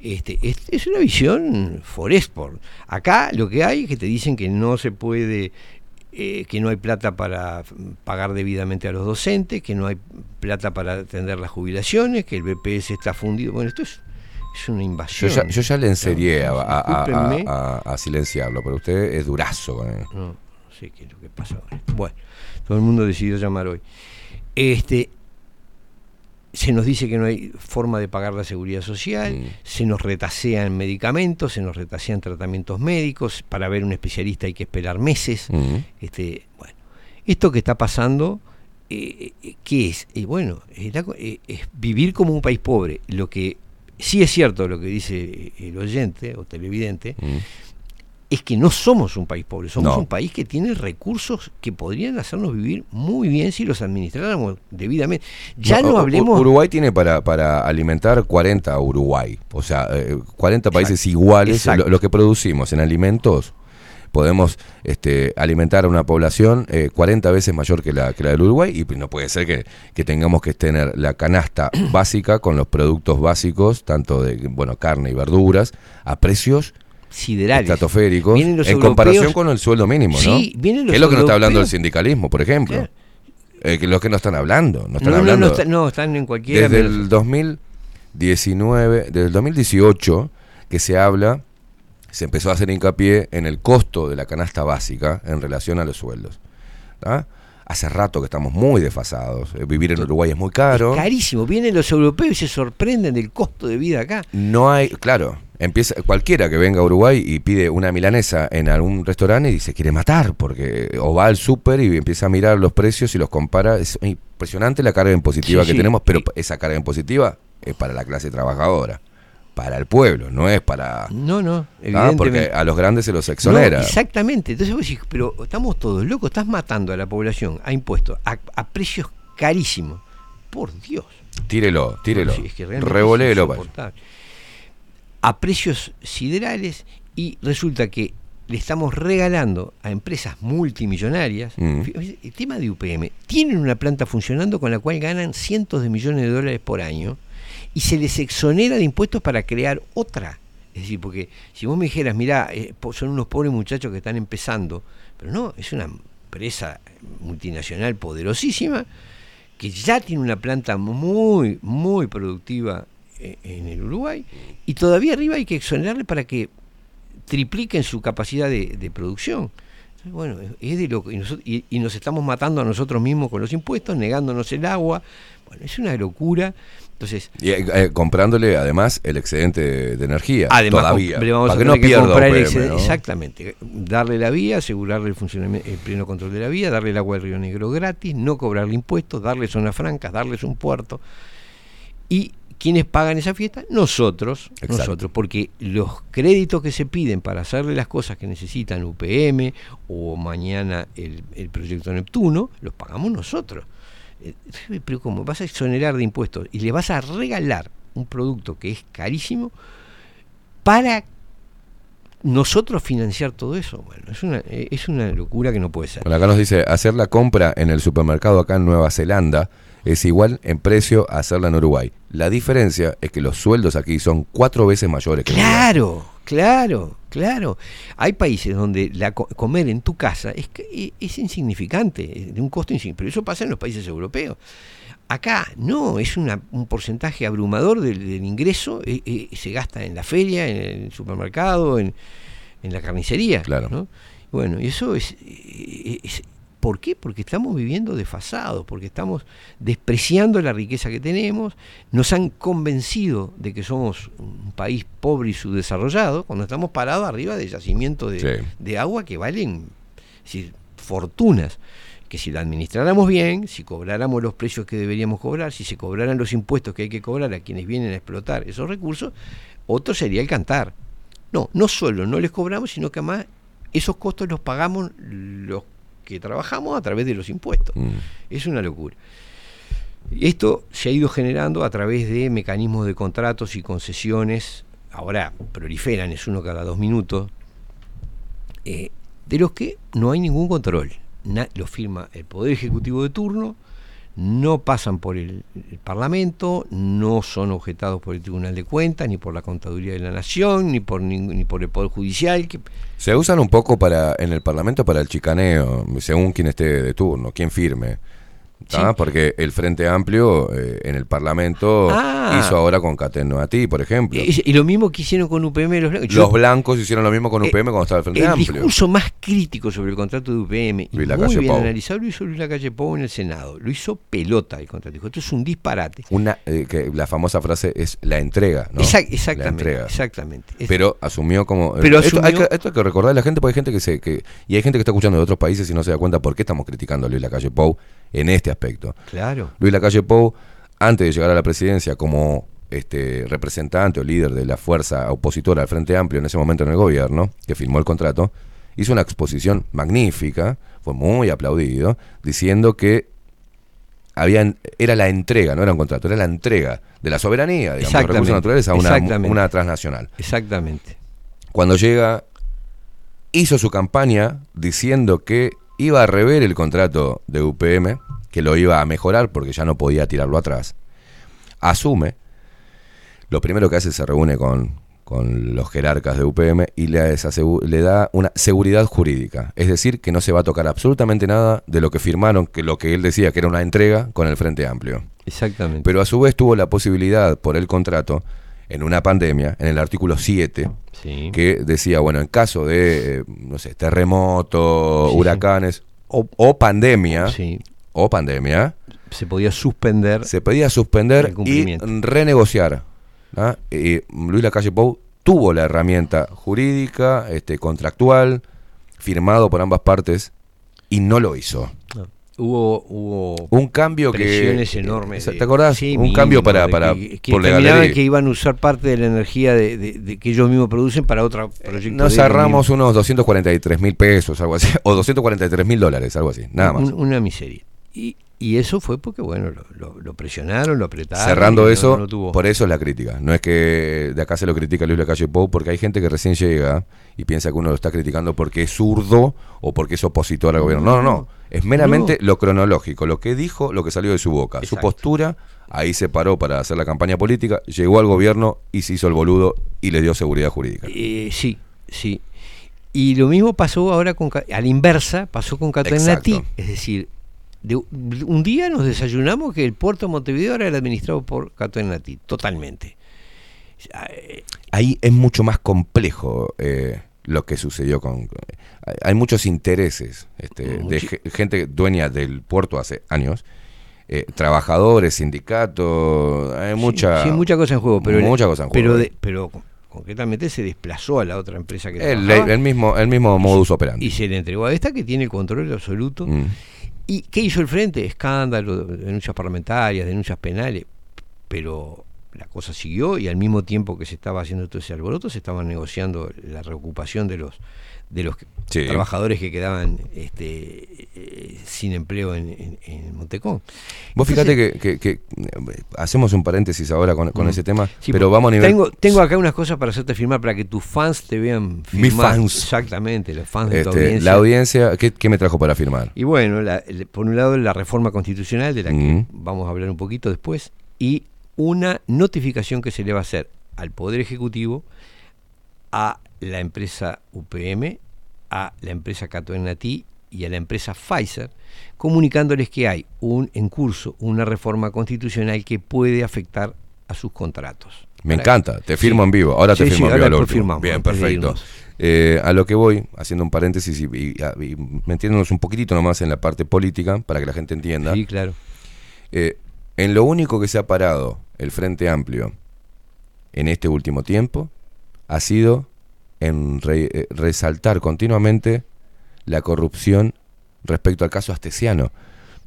este, es, es una visión foresport. Acá lo que hay es que te dicen que no se puede, eh, que no hay plata para pagar debidamente a los docentes, que no hay plata para atender las jubilaciones, que el BPS está fundido. Bueno, esto es, es una Yo invasión. ya, yo ya le enserié a, a- silenciarlo, pero usted es durazo con él. No, no sé qué es lo que pasa. Bueno, todo el mundo decidió llamar hoy. Este, se nos dice que no hay forma de pagar la seguridad social, Mm. se nos retasean medicamentos, se nos retasean tratamientos médicos, para ver un especialista hay que esperar meses. Mm. Este, bueno, esto que está pasando, eh, eh, ¿qué es? Eh, bueno, es, la co- eh, es vivir como un país pobre. Lo que sí es cierto, lo que dice el oyente o televidente, es que no somos un país pobre, somos No. un país que tiene recursos que podrían hacernos vivir muy bien si los administráramos debidamente. Ya no, hablemos... Uruguay tiene para, para alimentar 40 Uruguay, o sea, eh, 40 países iguales, lo, lo que producimos en alimentos. Podemos este, alimentar a una población eh, 40 veces mayor que la, que la del Uruguay y no puede ser que, que tengamos que tener la canasta básica con los productos básicos, tanto de bueno carne y verduras, a precios siderales. estratosféricos en comparación con el sueldo mínimo, ¿no? Sí, vienen los es lo que nos está hablando el sindicalismo, por ejemplo. Claro. Eh, que los que no están hablando, no están no, hablando no, está- no, están en cualquiera... desde el 2019, desde el 2018 que se habla, se empezó a hacer hincapié en el costo de la canasta básica en relación a los sueldos. Hace rato que estamos muy desfasados. Eh, Vivir en Uruguay es muy caro. Carísimo, vienen los europeos y se sorprenden del costo de vida acá. No hay, claro, empieza cualquiera que venga a Uruguay y pide una milanesa en algún restaurante y se quiere matar porque o va al súper y empieza a mirar los precios y los compara. Es impresionante la carga impositiva Sí, que sí. tenemos, pero esa carga impositiva es para la clase trabajadora, para el pueblo, no es para No, no, evidentemente. porque a los grandes se los exonera. No, exactamente. Entonces vos decís, pero estamos todos locos, estás matando a la población a impuestos, a, a precios carísimos. Por Dios. tírelo, tírelo. Es que insoportable. A precios siderales y resulta que le estamos regalando a empresas multimillonarias, Mm. el tema de UPM, tienen una planta funcionando con la cual ganan cientos de millones de dólares por año y se les exonera de impuestos para crear otra. Es decir, porque si vos me dijeras, mirá, eh, son unos pobres muchachos que están empezando, pero no, es una empresa multinacional poderosísima que ya tiene una planta muy, muy productiva en el Uruguay y todavía arriba hay que exonerarle para que tripliquen su capacidad de, de producción. Entonces, Bueno, es de loco. Y, y- y nos estamos matando a nosotros mismos con los impuestos, negándonos el agua. Bueno, es una locura. Entonces, Y eh, eh, comprándole además el excedente de, de energía. Además, todavía. le vamos para a que no que pierda el UPM, excedente- ¿no? Exactamente. Darle la vía, asegurarle el funcionamiento, el pleno control de la vía, darle el agua del Río Negro gratis, no cobrarle impuestos, darle zonas francas, darles un puerto. ¿Y quiénes pagan esa fiesta? Nosotros, Exacto. nosotros, porque los créditos que se piden para hacerle las cosas que necesitan UPM o mañana el, el proyecto Neptuno, los pagamos nosotros. Eh, Pero como vas a exonerar de impuestos y le vas a regalar un producto que es carísimo para nosotros financiar todo eso, bueno, es una, eh, es una locura que no puede ser. Bueno, acá nos dice, hacer la compra en el supermercado acá en Nueva Zelanda es igual en precio a hacerla en Uruguay. La diferencia es que los sueldos aquí son cuatro veces mayores que en Uruguay. Claro, claro, claro. Hay países donde la co- comer en tu casa es, es insignificante, es de un costo insignificante, pero eso pasa en los países europeos. Acá no, es una- un porcentaje abrumador del, del ingreso, eh, eh, se gasta en la feria, en el supermercado, en, en la carnicería. Claro. Bueno, y eso es, eh, es- ¿Por qué? Porque estamos viviendo desfasados, porque estamos despreciando la riqueza que tenemos, nos han convencido de que somos un país pobre y subdesarrollado, cuando estamos parados arriba de yacimientos de, Sí. de agua que valen es decir, fortunas. Que si la administráramos bien, si cobráramos los precios que deberíamos cobrar, si se cobraran los impuestos que hay que cobrar a quienes vienen a explotar esos recursos, otro sería el cantar. No, no solo no les cobramos, sino que además esos costos los pagamos los que trabajamos a través de los impuestos. Mm. Es una locura. Esto se ha ido generando a través de mecanismos de contratos y concesiones, ahora proliferan, es uno cada dos minutos, eh, de los que no hay ningún control. Na- lo firma el Poder Ejecutivo de turno, no pasan por el, Parlamento, no son objetados por el Tribunal de Cuentas, ni por la Contaduría de la Nación, ni por, ningún- ni por el Poder Judicial, Se usan un poco para en el Parlamento para el chicaneo, según quien esté de turno, quien firme. Sí. Porque el Frente Amplio eh, en el Parlamento Ah. hizo ahora con Cateno a ti, por ejemplo. Y, y lo mismo que hicieron con UPM los blancos. Yo- Los blancos hicieron lo mismo con Eh, UPM cuando estaba el Frente el Amplio. discurso más crítico sobre el contrato de UPM y Luis muy bien Pou. analizado lo hizo Luis Lacalle Pou en el Senado. Lo hizo pelota el contrato. Dijo, esto es un disparate. Una, eh, que la famosa frase es la entrega, ¿no? Exact- La exactamente, entrega. exactamente. Pero asumió como... eh, Pero esto, hay que, esto hay que recordar a la gente porque hay gente que se... Que, y hay gente que está escuchando de otros países y no se da cuenta por qué estamos criticando a Luis Lacalle Pou en este aspecto. Claro. Luis Lacalle Pou, antes de llegar a la presidencia como este representante o líder de la fuerza opositora al Frente Amplio en ese momento en el gobierno, que firmó el contrato, hizo una exposición magnífica, fue muy aplaudido, diciendo que habían, era la entrega, no era un contrato, era la entrega de la soberanía, digamos, de los recursos naturales a una, una transnacional. Exactamente. Cuando llega, hizo su campaña diciendo que iba a rever el contrato de UPM, que lo iba a mejorar porque ya no podía tirarlo atrás. Asume, lo primero que hace es se reúne con, con los jerarcas de UPM y le, da una seguridad jurídica. Es decir, que no se va a tocar absolutamente nada de lo que firmaron, que lo que él decía que era una entrega con el Frente Amplio. Exactamente. Pero a su vez tuvo la posibilidad por el contrato, en una pandemia, en el artículo 7, Sí. que decía, bueno, en caso de, eh, no sé, terremoto, Sí, huracanes o, pandemia, Sí. O pandemia, Se podía suspender. se podía suspender y renegociar. ¿ah? Y Luis Lacalle Pou tuvo la herramienta jurídica, este, contractual, firmado por ambas partes, y no lo hizo. Hubo, hubo Un cambio que- presiones enormes. ¿te acordás? Sí, Un cambio para- para- que, que por que iban a usar parte de la energía de, de- de que ellos mismos producen para otro proyecto. Nos ahorramos unos 243 mil pesos, algo así, o 243 mil dólares, algo así, nada más. Un- una miseria. Y, Y eso fue porque, bueno, lo, lo- lo presionaron, lo apretaron. Cerrando no- eso, no por eso es la crítica. No es que de acá se lo critica Luis Lacalle Pou, porque hay gente que recién llega y piensa que uno lo está criticando porque es zurdo o porque es opositor al gobierno. No, no, no. Es meramente lo cronológico, lo que dijo, lo que salió de su boca. Su postura, ahí se paró para hacer la campaña política, llegó al gobierno y se hizo el boludo y le dio seguridad jurídica. Eh, sí, sí. Y lo mismo pasó ahora con, a la inversa, pasó con Catonati. Exacto. Es decir, de, un día nos desayunamos que el puerto de Montevideo era el administrado por Catonati, totalmente. Ahí es mucho más complejo eh, lo que sucedió con... hay- Hay muchos intereses este, de Muchi- gente dueña del puerto hace años, eh, trabajadores, sindicatos, hay mucha... Sí, mucha cosa en juego, pero, mucha cosa en juego. pero, de- pero con- concretamente se desplazó a la otra empresa que el, trabajaba el mismo, el mismo modus operandi. y se le entregó a esta que tiene el control absoluto. Mm. ¿Y qué hizo el frente? Escándalo, denuncias parlamentarias, denuncias penales, pero la cosa siguió y al mismo tiempo que se estaba haciendo todo ese alboroto se estaba negociando la reocupación de los de los Sí. trabajadores que quedaban este, eh, sin empleo en, en- en Montecón. Vos fíjate que, que- que, hacemos un paréntesis ahora con, con ese tema, Sí, pero vamos a nivel... Tengo, tengo acá unas cosas para hacerte firmar para que tus fans te vean Mis firmar. fans. Exactamente, los fans de tu Este, audiencia. la audiencia, ¿qué, qué me trajo para firmar? Y bueno, la- por un lado la reforma constitucional, de la que vamos a hablar un poquito después, y una notificación que se le va a hacer al Poder Ejecutivo, a la empresa UPM, a la empresa Catoenatí y a la empresa Pfizer, comunicándoles que hay un en curso una reforma constitucional que puede afectar a sus contratos. Me encanta, te firmo en vivo. Ahora te firmo sí, en vivo. ahora firmamos, Bien, perfecto. Eh, a lo que voy, haciendo un paréntesis y, y- y metiéndonos un poquito nomás en la parte política para que la gente entienda. Sí, claro. Eh, en lo único que se ha parado el Frente Amplio en este último tiempo ha sido en re- eh, resaltar continuamente la corrupción respecto al caso Astesiano.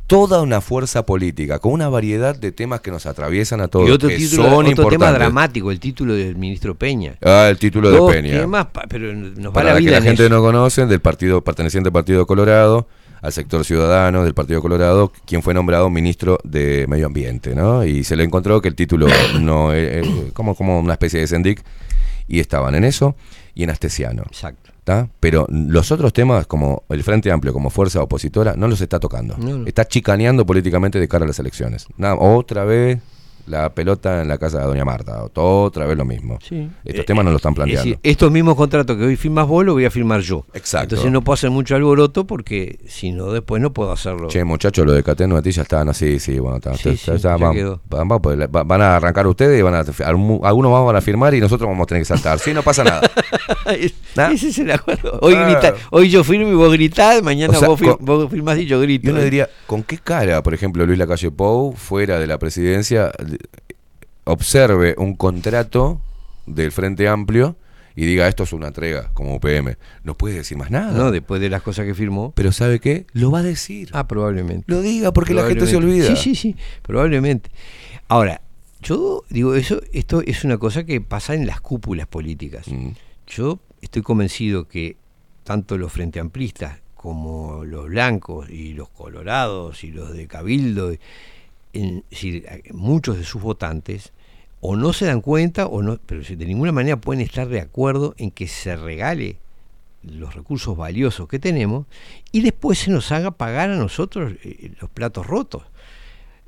Toda una fuerza política con una variedad de temas que nos atraviesan a todos. y otro, que título, son otro tema dramático, el título del ministro Peña. Ah, el título Dos de Peña. temas, pero nos va Para la la que vida la en gente eso. no conoce, del partido perteneciente al Partido Colorado, al sector ciudadano del Partido Colorado, quien fue nombrado ministro de Medio Ambiente, ¿no? Y se le encontró que el título no es como, como una especie de Sendic, y estaban en eso y en Astesiano. Exacto. ¿tá? Pero los otros temas, como el Frente Amplio, como fuerza opositora, no los está tocando. No, no. Está chicaneando políticamente de cara a las elecciones. Nada, otra vez la pelota en la casa de Doña Marta, otra vez lo mismo. Sí. Estos Eh, temas no lo están Es planteando. decir, estos mismos contratos que hoy firmas vos, los voy a firmar yo. Exacto. Entonces no puedo hacer mucho alboroto porque si no, después no puedo hacerlo. Che, muchachos, lo de Cateno a ti ya están así, sí, bueno, está, Sí, está- sí, está- ya van, van- van- pues, va- van a arrancar ustedes y van a, algún- algunos más van a firmar y nosotros vamos a tener que saltar. Sí, no pasa nada. Ese es el acuerdo. Hoy, Ah. grita- hoy yo firmo y vos gritás, mañana O sea, vos, fir- con- vos firmás y yo grito. Y uno diría, ¿con qué cara, por ejemplo, Luis Lacalle Pou, fuera de la presidencia, observe un contrato del Frente Amplio y diga esto es una entrega como UPM? No puede decir más nada. No, después de las cosas que firmó. Pero ¿sabe qué? Lo va a decir. Ah, probablemente. Lo diga porque la gente se olvida. Sí, sí, sí, probablemente. Ahora, yo digo, eso, esto es una cosa que pasa en las cúpulas políticas. Mm. Yo estoy convencido que tanto los frente amplistas como los blancos y los colorados y los de Cabildo, decir, muchos de sus votantes o no se dan cuenta o no, pero de ninguna manera pueden estar de acuerdo en que se regale los recursos valiosos que tenemos y después se nos haga pagar a nosotros eh, los platos rotos.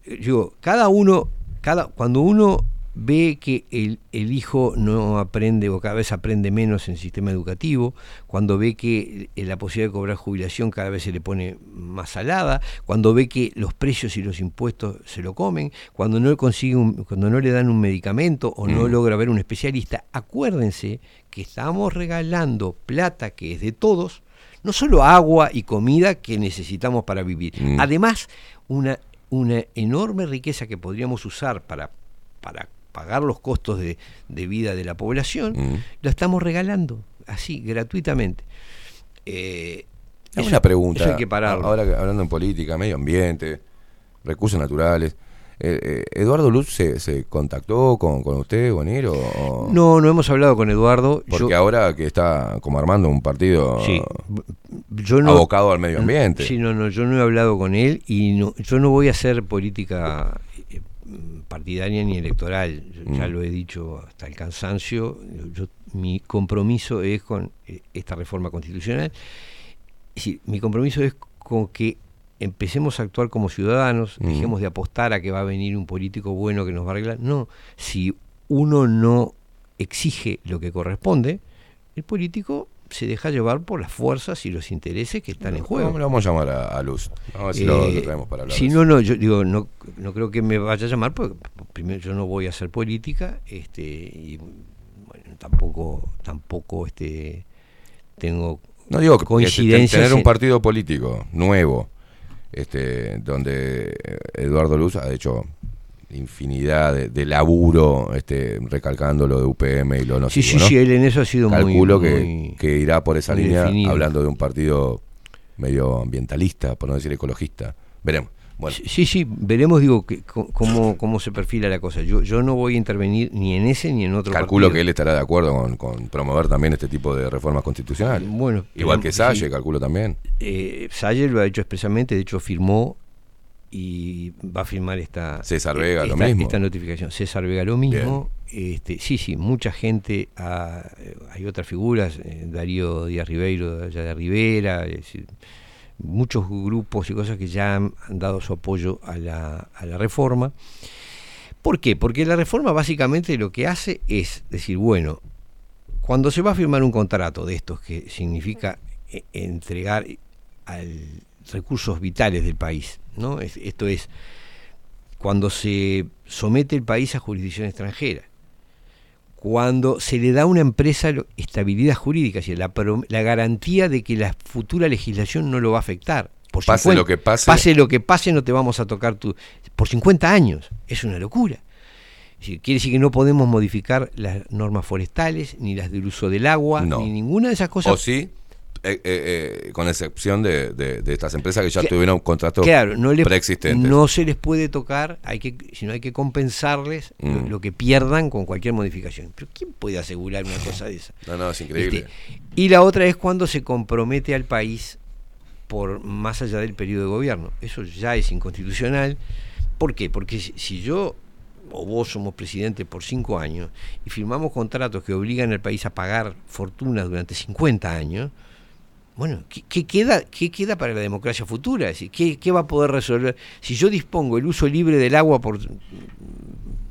Eh, Digo, cada uno, cada, cuando uno ve que el, el hijo no aprende o cada vez aprende menos en el sistema educativo, cuando ve que eh, la posibilidad de cobrar jubilación cada vez se le pone más salada, cuando ve que los precios y los impuestos se lo comen, cuando no consigue un- cuando no le dan un medicamento o no Mm. logra ver un especialista, acuérdense que estamos regalando plata que es de todos, no solo agua y comida que necesitamos para vivir, Mm. además una, una enorme riqueza que podríamos usar para, para pagar los costos de, de vida de la población, Mm. lo estamos regalando así, gratuitamente. Eh, eso- una pregunta. eso hay que pararlo. Ahora hablando en política, medio ambiente, recursos naturales. Eh, eh, ¿Eduardo Luz se, se contactó con, con usted, Bonero? o- No, no hemos hablado con Eduardo. Porque Yo- ahora que está como armando un partido Sí. yo no, abocado al medio ambiente. Sí, no, no, yo no he hablado con él y no, yo no voy a hacer política partidaria ni electoral. Yo Ya Mm. lo he dicho hasta el cansancio. Yo, mi compromiso es con eh, esta reforma constitucional. Es decir, mi compromiso es con que empecemos a actuar como ciudadanos, Mm. dejemos de apostar a que va a venir un político bueno que nos va a arreglar. No, si uno no exige lo que corresponde, el político se deja llevar por las fuerzas y los intereses que están en juego. Lo vamos a llamar a, a Luz. Vamos a ver si lo, Eh, lo traemos para hablar. Si no, no, yo digo, no, no creo que me vaya a llamar, porque primero yo no voy a hacer política, este, y bueno, tampoco, tampoco este tengo No digo que coincidencias. tener un partido político nuevo, este, donde Eduardo Luz ha hecho infinidad de, de laburo, este, recalcando lo de UPM y lo nocivo, Sí, sí, ¿no? sí, él en eso ha sido muy- Calculo que, muy- que irá por esa muy línea, definido. hablando de un partido medio ambientalista, por no decir ecologista. Veremos. Bueno, Sí, sí, veremos, digo, que, cómo, cómo se perfila la cosa. Yo, yo no voy a intervenir ni en ese ni en otro calculo partido. que él estará de acuerdo con, con promover también este tipo de reformas constitucionales. Bueno, Igual pero- que Salle, sí. calculo también. Eh, Salle lo ha hecho expresamente, de hecho firmó y va a firmar esta, César Vega, lo mismo. esta notificación. César Vega lo mismo. Este, sí, sí, mucha gente, ha- eh, hay otras figuras, eh, Darío Díaz Ribeiro allá de Rivera, es decir, muchos grupos y cosas que ya han, han dado su apoyo a la, a la reforma. ¿Por qué? Porque la reforma básicamente lo que hace es decir, bueno, cuando se va a firmar un contrato de estos que significa eh, entregar al recursos vitales del país, ¿no? Es- esto es cuando se somete el país a jurisdicción extranjera, cuando se le da a una empresa estabilidad jurídica, es decir, la, la garantía de que la futura legislación no lo va a afectar. Por Pase lo que pase. Pase lo que pase, no te vamos a tocar tu. Por 50 años. Es una locura. Es decir, quiere decir que no podemos modificar las normas forestales, ni las del uso del agua, No. ni ninguna de esas cosas. O sí, eh, eh, eh, con excepción de, de- de estas empresas que ya Cla- tuvieron contratos Claro, no, les- preexistentes. no se les puede tocar, hay que, sino hay que compensarles lo, Mm. lo que pierdan con cualquier modificación. Pero ¿quién puede asegurar una cosa de esa? No, no, es increíble. Este, y la otra es cuando se compromete al país por más allá del periodo de gobierno. Eso ya es inconstitucional. ¿Por qué? Porque si, si yo o vos somos presidente por cinco años y firmamos contratos que obligan al país a pagar fortunas durante 50 años, bueno, ¿qué, qué queda, ¿qué queda para la democracia futura? ¿qué, qué va a poder resolver? Si yo dispongo el uso libre del agua por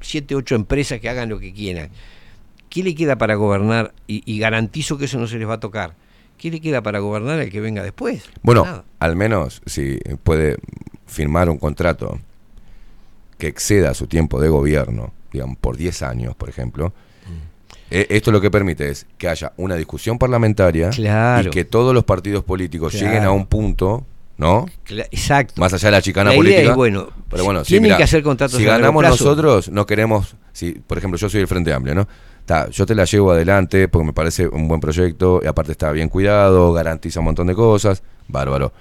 siete, ocho empresas que hagan lo que quieran, ¿qué le queda para gobernar? Y, y garantizo que eso no se les va a tocar. ¿Qué le queda para gobernar al que venga después? Bueno, Nada. al menos si puede firmar un contrato que exceda su tiempo de gobierno, digamos, por 10 años, por ejemplo, Mm. Eh, esto lo que permite es que haya una discusión parlamentaria Claro. y que todos los partidos políticos Claro. lleguen a un punto, ¿no? Exacto. Más allá de la chicana La idea política. es, bueno, pero bueno, sí, tienen mirá, que hacer contratos Si ganamos plazo. nosotros, no queremos, si, por ejemplo, yo soy del Frente Amplio, ¿no? Ta, yo te la llevo adelante porque me parece un buen proyecto y aparte está bien cuidado, garantiza un montón de cosas, bárbaro.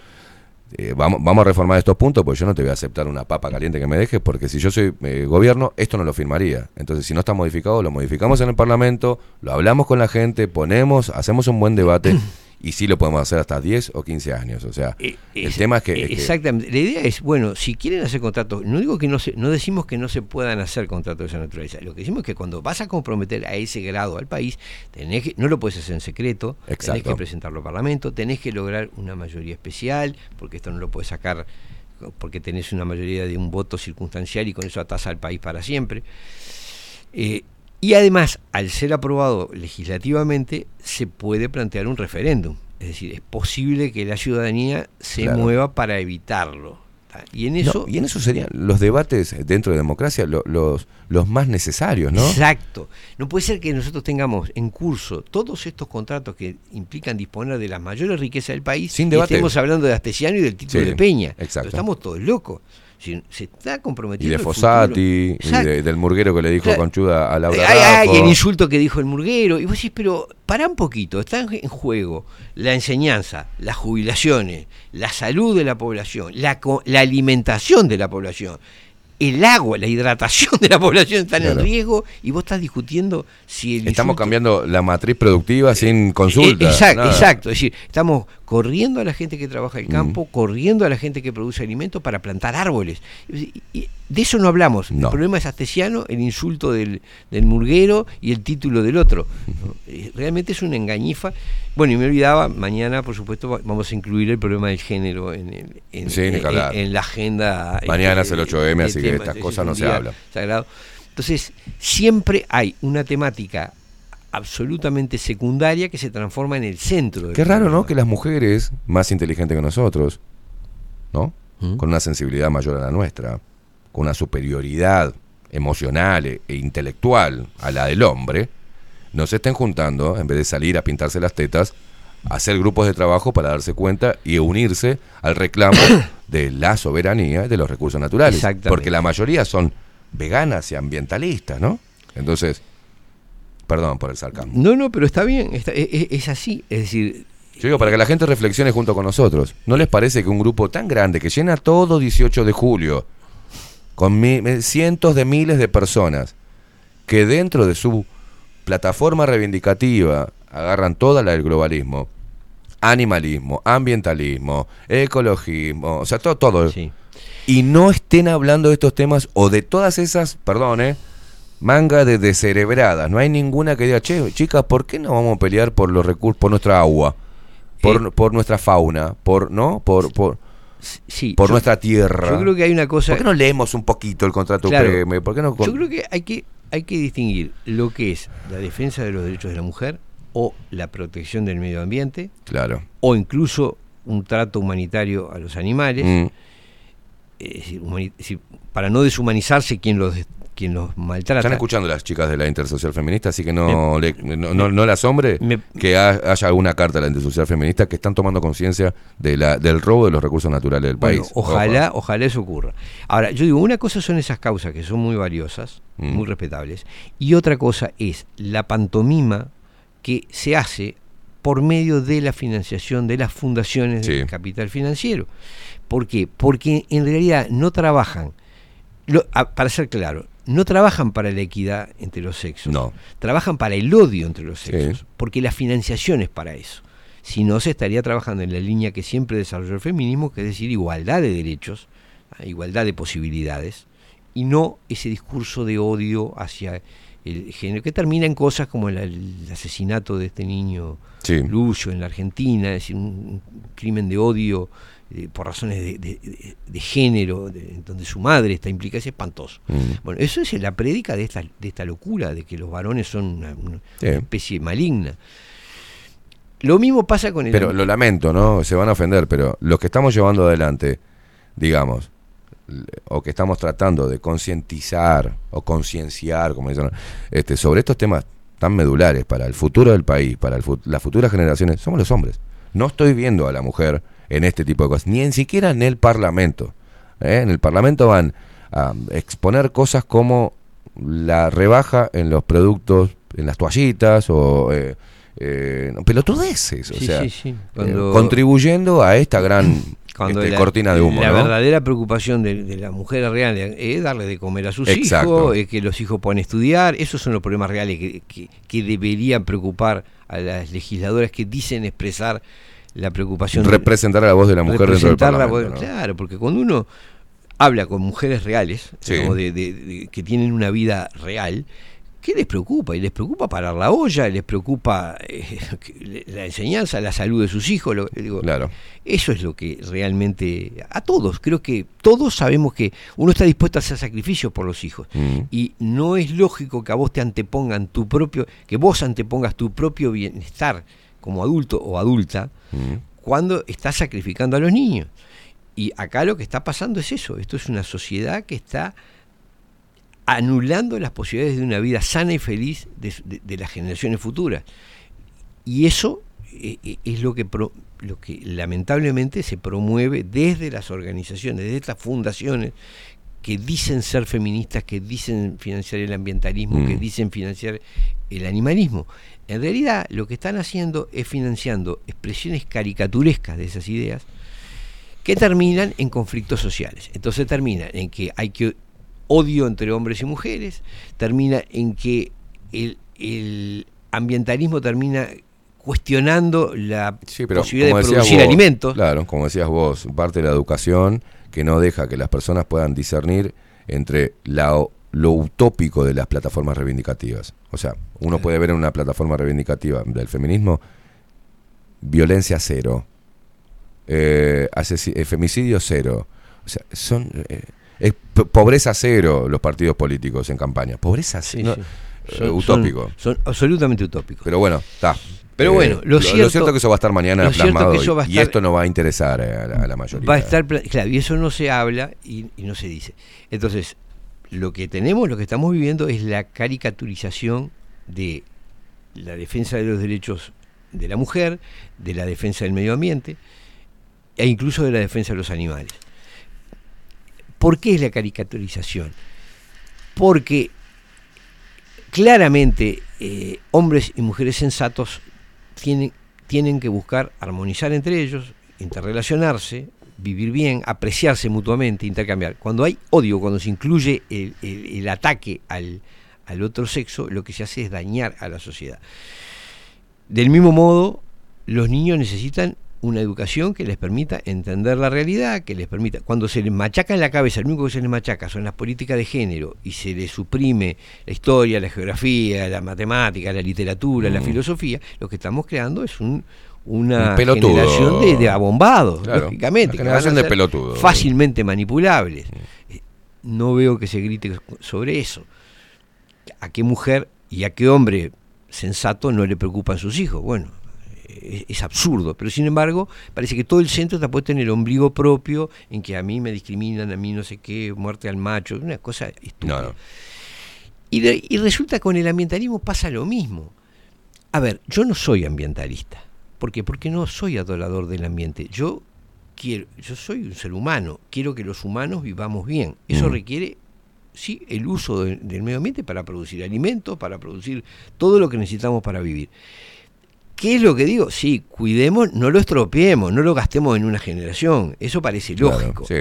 Eh, vamos, vamos a reformar estos puntos porque yo no te voy a aceptar una papa caliente que me dejes porque si yo soy eh, gobierno esto no lo firmaría. Entonces si no está modificado lo modificamos en el Parlamento, lo hablamos con la gente, ponemos, hacemos un buen debate y sí lo podemos hacer hasta 10 o 15 años. O sea, el Es- tema es que... es que- Exactamente. La idea es, bueno, si quieren hacer contratos, no digo que no se, no decimos que no se puedan hacer contratos de esa naturaleza. Lo que decimos es que cuando vas a comprometer a ese grado al país, tenés que, no lo puedes hacer en secreto, tenés Exacto. que presentarlo al Parlamento, tenés que lograr una mayoría especial, porque esto no lo puedes sacar porque tenés una mayoría de un voto circunstancial y con eso atás al país para siempre. Eh, y además, al ser aprobado legislativamente, se puede plantear un referéndum. Es decir, es posible que la ciudadanía se Claro. mueva para evitarlo. Y en No, eso... y en eso serían los debates dentro de democracia lo- los, los más necesarios, ¿no? Exacto. No puede ser que nosotros tengamos en curso todos estos contratos que implican disponer de las mayores riquezas del país Sin y debate. estemos hablando de Astesiano y del título Sí, de Peña. exacto. Estamos todos locos. Si- se está Y comprometiendo de el Fossati, y de- del murguero que le dijo Claro. conchuda a Laura Ay, ay, el insulto que dijo el murguero. Y vos decís, pero pará un poquito, está en juego la enseñanza, las jubilaciones, la salud de la población, la, la alimentación de la población. El agua, la hidratación de la población está en riesgo y vos estás discutiendo si el Estamos insulto- cambiando la matriz productiva sin consulta. Eh, Exacto, nada. exacto. Es decir, estamos corriendo a la gente que trabaja el campo, corriendo a la gente que produce alimentos para plantar árboles. Y- de eso no hablamos. No. El problema es astesiano, el insulto del, del murguero y el título del otro. Eh, Realmente es una engañifa. Bueno, y me olvidaba, mañana, por supuesto, va- vamos a incluir el problema del género en, el- en- Sí, la agenda. Mañana este, es el 8M, de así que estas es cosas no se día hablan. sagrado. Entonces, siempre hay una temática absolutamente secundaria que se transforma en el centro. del Qué raro. ¿no? Que las mujeres, más inteligentes que nosotros, ¿no? ¿Mm? Con una sensibilidad mayor a la nuestra, con una superioridad emocional e, e intelectual a la del hombre, no se estén juntando, en vez de salir a pintarse las tetas, hacer grupos de trabajo para darse cuenta y unirse al reclamo de la soberanía de los recursos naturales. Porque la mayoría son veganas y ambientalistas, ¿no? Entonces, perdón por el sarcasmo. No, no, pero está bien, está- e- e- es, así. Es decir, Yo digo, para que la gente reflexione junto con nosotros. ¿No les parece que un grupo tan grande que llena todo 18 de julio, con mi- cientos de miles de personas, que dentro de su plataforma reivindicativa agarran toda la del globalismo, animalismo, ambientalismo, ecologismo, o sea, todo, todo. Y no estén hablando de estos temas o de todas esas, perdón, eh, manga de descerebradas. No hay ninguna que diga, che, chicas, ¿por qué no vamos a pelear por los recursos, por nuestra agua, por, por nuestra fauna, por, ¿no? Por, por, sí, por yo- nuestra tierra. yo creo que hay una cosa- ¿Por qué no leemos un poquito el contrato Claro. Qué no yo creo que hay que hay que distinguir lo que es la defensa de los derechos de la mujer o la protección del medio ambiente, Claro. o incluso un trato humanitario a los animales, Mm. para no deshumanizarse quien los quien los maltrata. Están escuchando las chicas de la Intersocial Feminista, así que no, le, no, no, no le asombre que ha- haya alguna carta de la Intersocial Feminista que están tomando conciencia de la, del robo de los recursos naturales del Bueno, país. ojalá, ojalá eso ocurra. Ahora, yo digo, una cosa son esas causas que son muy valiosas, Mm. muy respetables, y otra cosa es la pantomima que se hace por medio de la financiación de las fundaciones del capital financiero. ¿Por qué? Porque en realidad no trabajan, lo- a- para ser claro, no trabajan para la equidad entre los sexos, No. trabajan para el odio entre los Sí. sexos, porque la financiación es para eso. Si no, se estaría trabajando en la línea que siempre desarrolló el feminismo, que es decir, igualdad de derechos, ¿ah? igualdad de posibilidades, y no ese discurso de odio hacia el género, que termina en cosas como el, el asesinato de este niño Sí. Lucio en la Argentina, es decir, un, un crimen de odio eh, por razones de, de- de- de género, de- donde su madre está implicada, es espantoso. Mm. Bueno, eso es la prédica de esta, de esta locura, de que los varones son una, una Sí. especie maligna. Lo mismo pasa con el... Pero lo lamento, ¿no? Se van a ofender, pero los que estamos llevando adelante, digamos, o que estamos tratando de concientizar o concienciar, como dicen, este, sobre estos temas tan medulares para el futuro del país, para el fu- las futuras generaciones, somos los hombres. No estoy viendo a la mujer en este tipo de cosas, ni en siquiera en el Parlamento. ¿eh? En el Parlamento van a exponer cosas como la rebaja en los productos, en las toallitas o... Eh, eh, pelotudeces, o Sí, sea, sí, sí. eh, Cuando- contribuyendo a esta gran Cuando este, la, cortina de humo, la ¿no? verdadera preocupación de, de la mujer real es darle de comer a sus Exacto. hijos, es que los hijos puedan estudiar. Esos son los problemas reales que, que- que deberían preocupar a las legisladoras que dicen expresar la preocupación. Representar a la voz de la mujer dentro del Parlamento, voz- ¿no? Claro, porque cuando uno habla con mujeres reales, Sí. digamos, de- de- de- que tienen una vida real, ¿qué les preocupa? Y les preocupa parar la olla, les preocupa eh, la enseñanza, la salud de sus hijos. lo- digo, Claro. Eso es lo que realmente, a todos, creo que todos sabemos que uno está dispuesto a hacer sacrificios por los hijos. Mm. Y no es lógico que a vos te antepongan tu propio, que vos antepongas tu propio bienestar como adulto o adulta Mm. cuando estás sacrificando a los niños. Y acá lo que está pasando es eso, esto es una sociedad que está anulando las posibilidades de una vida sana y feliz de, de- de las generaciones futuras. Y eso eh, eh, es lo que, pro- lo que lamentablemente se promueve desde las organizaciones, desde estas fundaciones que dicen ser feministas, que dicen financiar el ambientalismo, Mm. que dicen financiar el animalismo. En realidad lo que están haciendo es financiando expresiones caricaturescas de esas ideas que terminan en conflictos sociales. Entonces terminan en que hay que odio entre hombres y mujeres, termina en que el, el ambientalismo termina cuestionando la Pero posibilidad de producir vos, alimentos. Claro, como decías vos, parte de la educación que no deja que las personas puedan discernir entre la, lo utópico de las plataformas reivindicativas. O sea, uno puede ver en una plataforma reivindicativa del feminismo violencia cero, eh, eh, femicidio cero. O sea, son eh, es pobreza cero los partidos políticos en campaña. Pobreza cero. sí. eh, Son- utópico. Son, son absolutamente utópicos. Pero bueno, está. Pero Eh, bueno, lo cierto- es que eso va a estar mañana lo plasmado que eso y- va a y, estar- esto no va a interesar eh, a la, a la mayoría. Va a estar, claro, y eso no se habla y, y no se dice. Entonces, lo que tenemos, lo que estamos viviendo es la caricaturización de la defensa de los derechos de la mujer, de la defensa del medio ambiente e incluso de la defensa de los animales. ¿Por qué es la caricaturización? Porque claramente eh, hombres y mujeres sensatos tienen, tienen que buscar armonizar entre ellos, interrelacionarse, vivir bien, apreciarse mutuamente, intercambiar. Cuando hay odio, cuando se incluye el, el- ataque al, al otro sexo, lo que se hace es dañar a la sociedad. Del mismo modo, los niños necesitan una educación que les permita entender la realidad, que les permita, cuando se les machaca en la cabeza, lo único que se les machaca son las políticas de género y se les suprime la historia, la geografía, la matemática, la literatura, la Mm. filosofía, lo que estamos creando es un, una Un generación de, de abombados, Claro, lógicamente, una que van a generación de fácilmente manipulables. Eh, No veo que se grite sobre eso. ¿A qué mujer y a qué hombre sensato no le preocupan sus hijos? Bueno, eh, es absurdo, pero sin embargo parece que todo el centro está puesto en el ombligo propio, en que a mí me discriminan, a mí no sé qué, muerte al macho, una cosa estúpida. No, no. Y, de- y resulta que con el ambientalismo pasa lo mismo. A ver, yo no soy ambientalista. ¿Por qué? Porque no soy adorador del ambiente. Yo quiero, yo soy un ser humano, quiero que los humanos vivamos bien. Eso Mm. requiere sí el uso de- del medio ambiente para producir alimentos, para producir todo lo que necesitamos para vivir. ¿Qué es lo que digo? Sí, cuidemos, no lo estropeemos, no lo gastemos en una generación. Eso parece Claro, lógico. sí.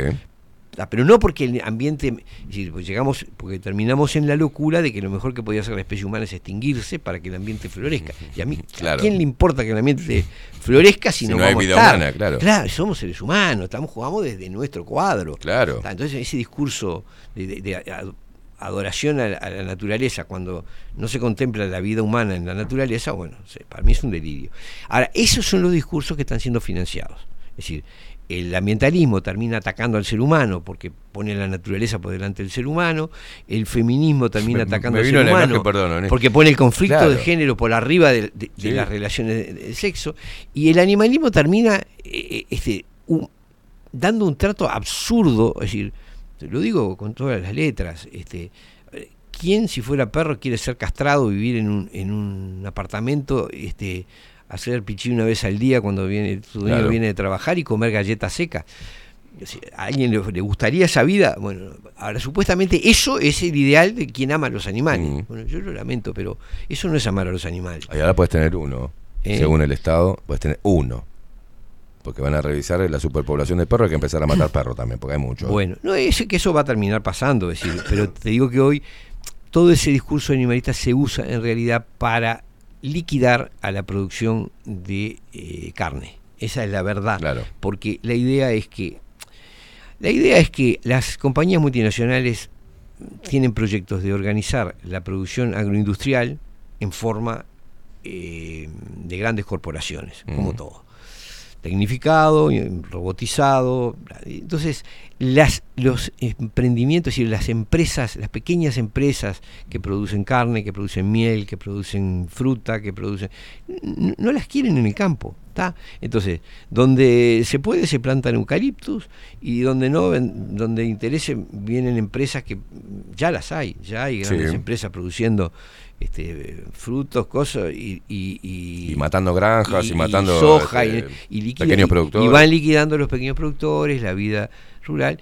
Ah, pero no porque el ambiente, es decir, pues llegamos, porque terminamos en la locura de que lo mejor que podía hacer la especie humana es extinguirse para que el ambiente florezca. Y a mí, Claro. ¿a quién le importa que el ambiente florezca si, Si no, no hay vamos a vida estar? humana, claro. Claro, somos seres humanos, estamos jugamos desde nuestro cuadro. Claro. Entonces ese discurso de, de- de adoración a la, a la naturaleza, cuando no se contempla la vida humana en la naturaleza, bueno, para mí es un delirio. Ahora, esos son los discursos que están siendo financiados. Es decir, el ambientalismo termina atacando al ser humano porque pone la naturaleza por delante del ser humano, el feminismo termina atacando me al ser humano imagen, perdón, Ernesto. porque pone el conflicto Claro. de género por arriba de, de- de Sí. las relaciones de, de sexo y el animalismo termina eh, este, un- dando un trato absurdo, es decir, lo digo con todas las letras, este, ¿quién si fuera perro quiere ser castrado, vivir en un, en un apartamento, este, hacer pichí una vez al día cuando viene su dueño Claro. viene de trabajar y comer galletas secas? ¿A alguien le, le gustaría esa vida? Bueno, ahora supuestamente eso es el ideal de quien ama a los animales. Mm. Bueno, yo lo lamento, pero eso no es amar a los animales. Y ahora puedes tener uno. Eh. Según el Estado, puedes tener uno. Porque van a revisar la superpoblación de perros, hay que empezar a matar perros también, porque hay muchos. Bueno, no es que eso va a terminar pasando, es decir, pero te digo que hoy todo ese discurso animalista se usa en realidad para liquidar a la producción de eh, carne. Esa es la verdad. Porque la idea es que la idea es que las compañías multinacionales tienen proyectos de organizar la producción agroindustrial en forma eh, de grandes corporaciones, como todo tecnificado, y, robotizado. Entonces, las, los emprendimientos, decir, las empresas, las pequeñas empresas que producen carne, que producen miel, que producen fruta, que producen... No las quieren en el campo. ¿tá? Entonces, donde se puede se plantan eucaliptus y donde no, donde interese vienen empresas que ya las hay, ya hay grandes Sí. empresas produciendo este, frutos, cosas y, y, y- Y matando granjas y, matando soja y, este, y liquida- pequeños y- productores. y van liquidando los pequeños productores, la vida rural.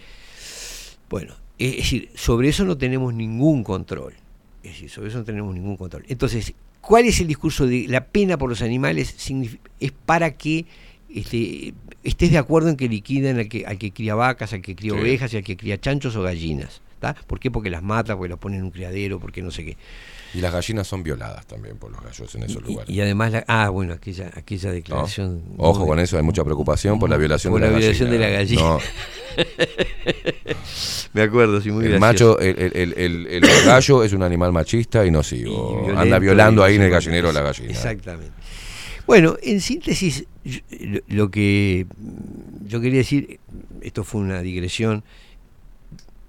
Bueno, es decir, sobre eso no tenemos ningún control. Es decir, sobre eso no tenemos ningún control. Entonces, ¿cuál es el discurso de la pena por los animales? Es para que este, estés de acuerdo en que liquiden al que, al que cría vacas, al que cría Sí. ovejas y al que cría chanchos o gallinas. ¿tá? ¿Por qué? Porque las mata, porque las pone en un criadero, porque no sé qué. Y las gallinas son violadas también por los gallos en esos Y, lugares. y además, la- ah, bueno, aquella, aquella ¿no? declaración. Ojo muy- con eso, hay mucha preocupación por la violación por de la, la violación de la gallina. Me acuerdo, sí, muy el gracioso. macho, el, el- el- gallo es un animal machista y nocivo. violento Anda violando y ahí en el gallinero a la gallina. Exactamente. Bueno, en síntesis, yo- lo, que mm, yo quería decir, esto fue una digresión,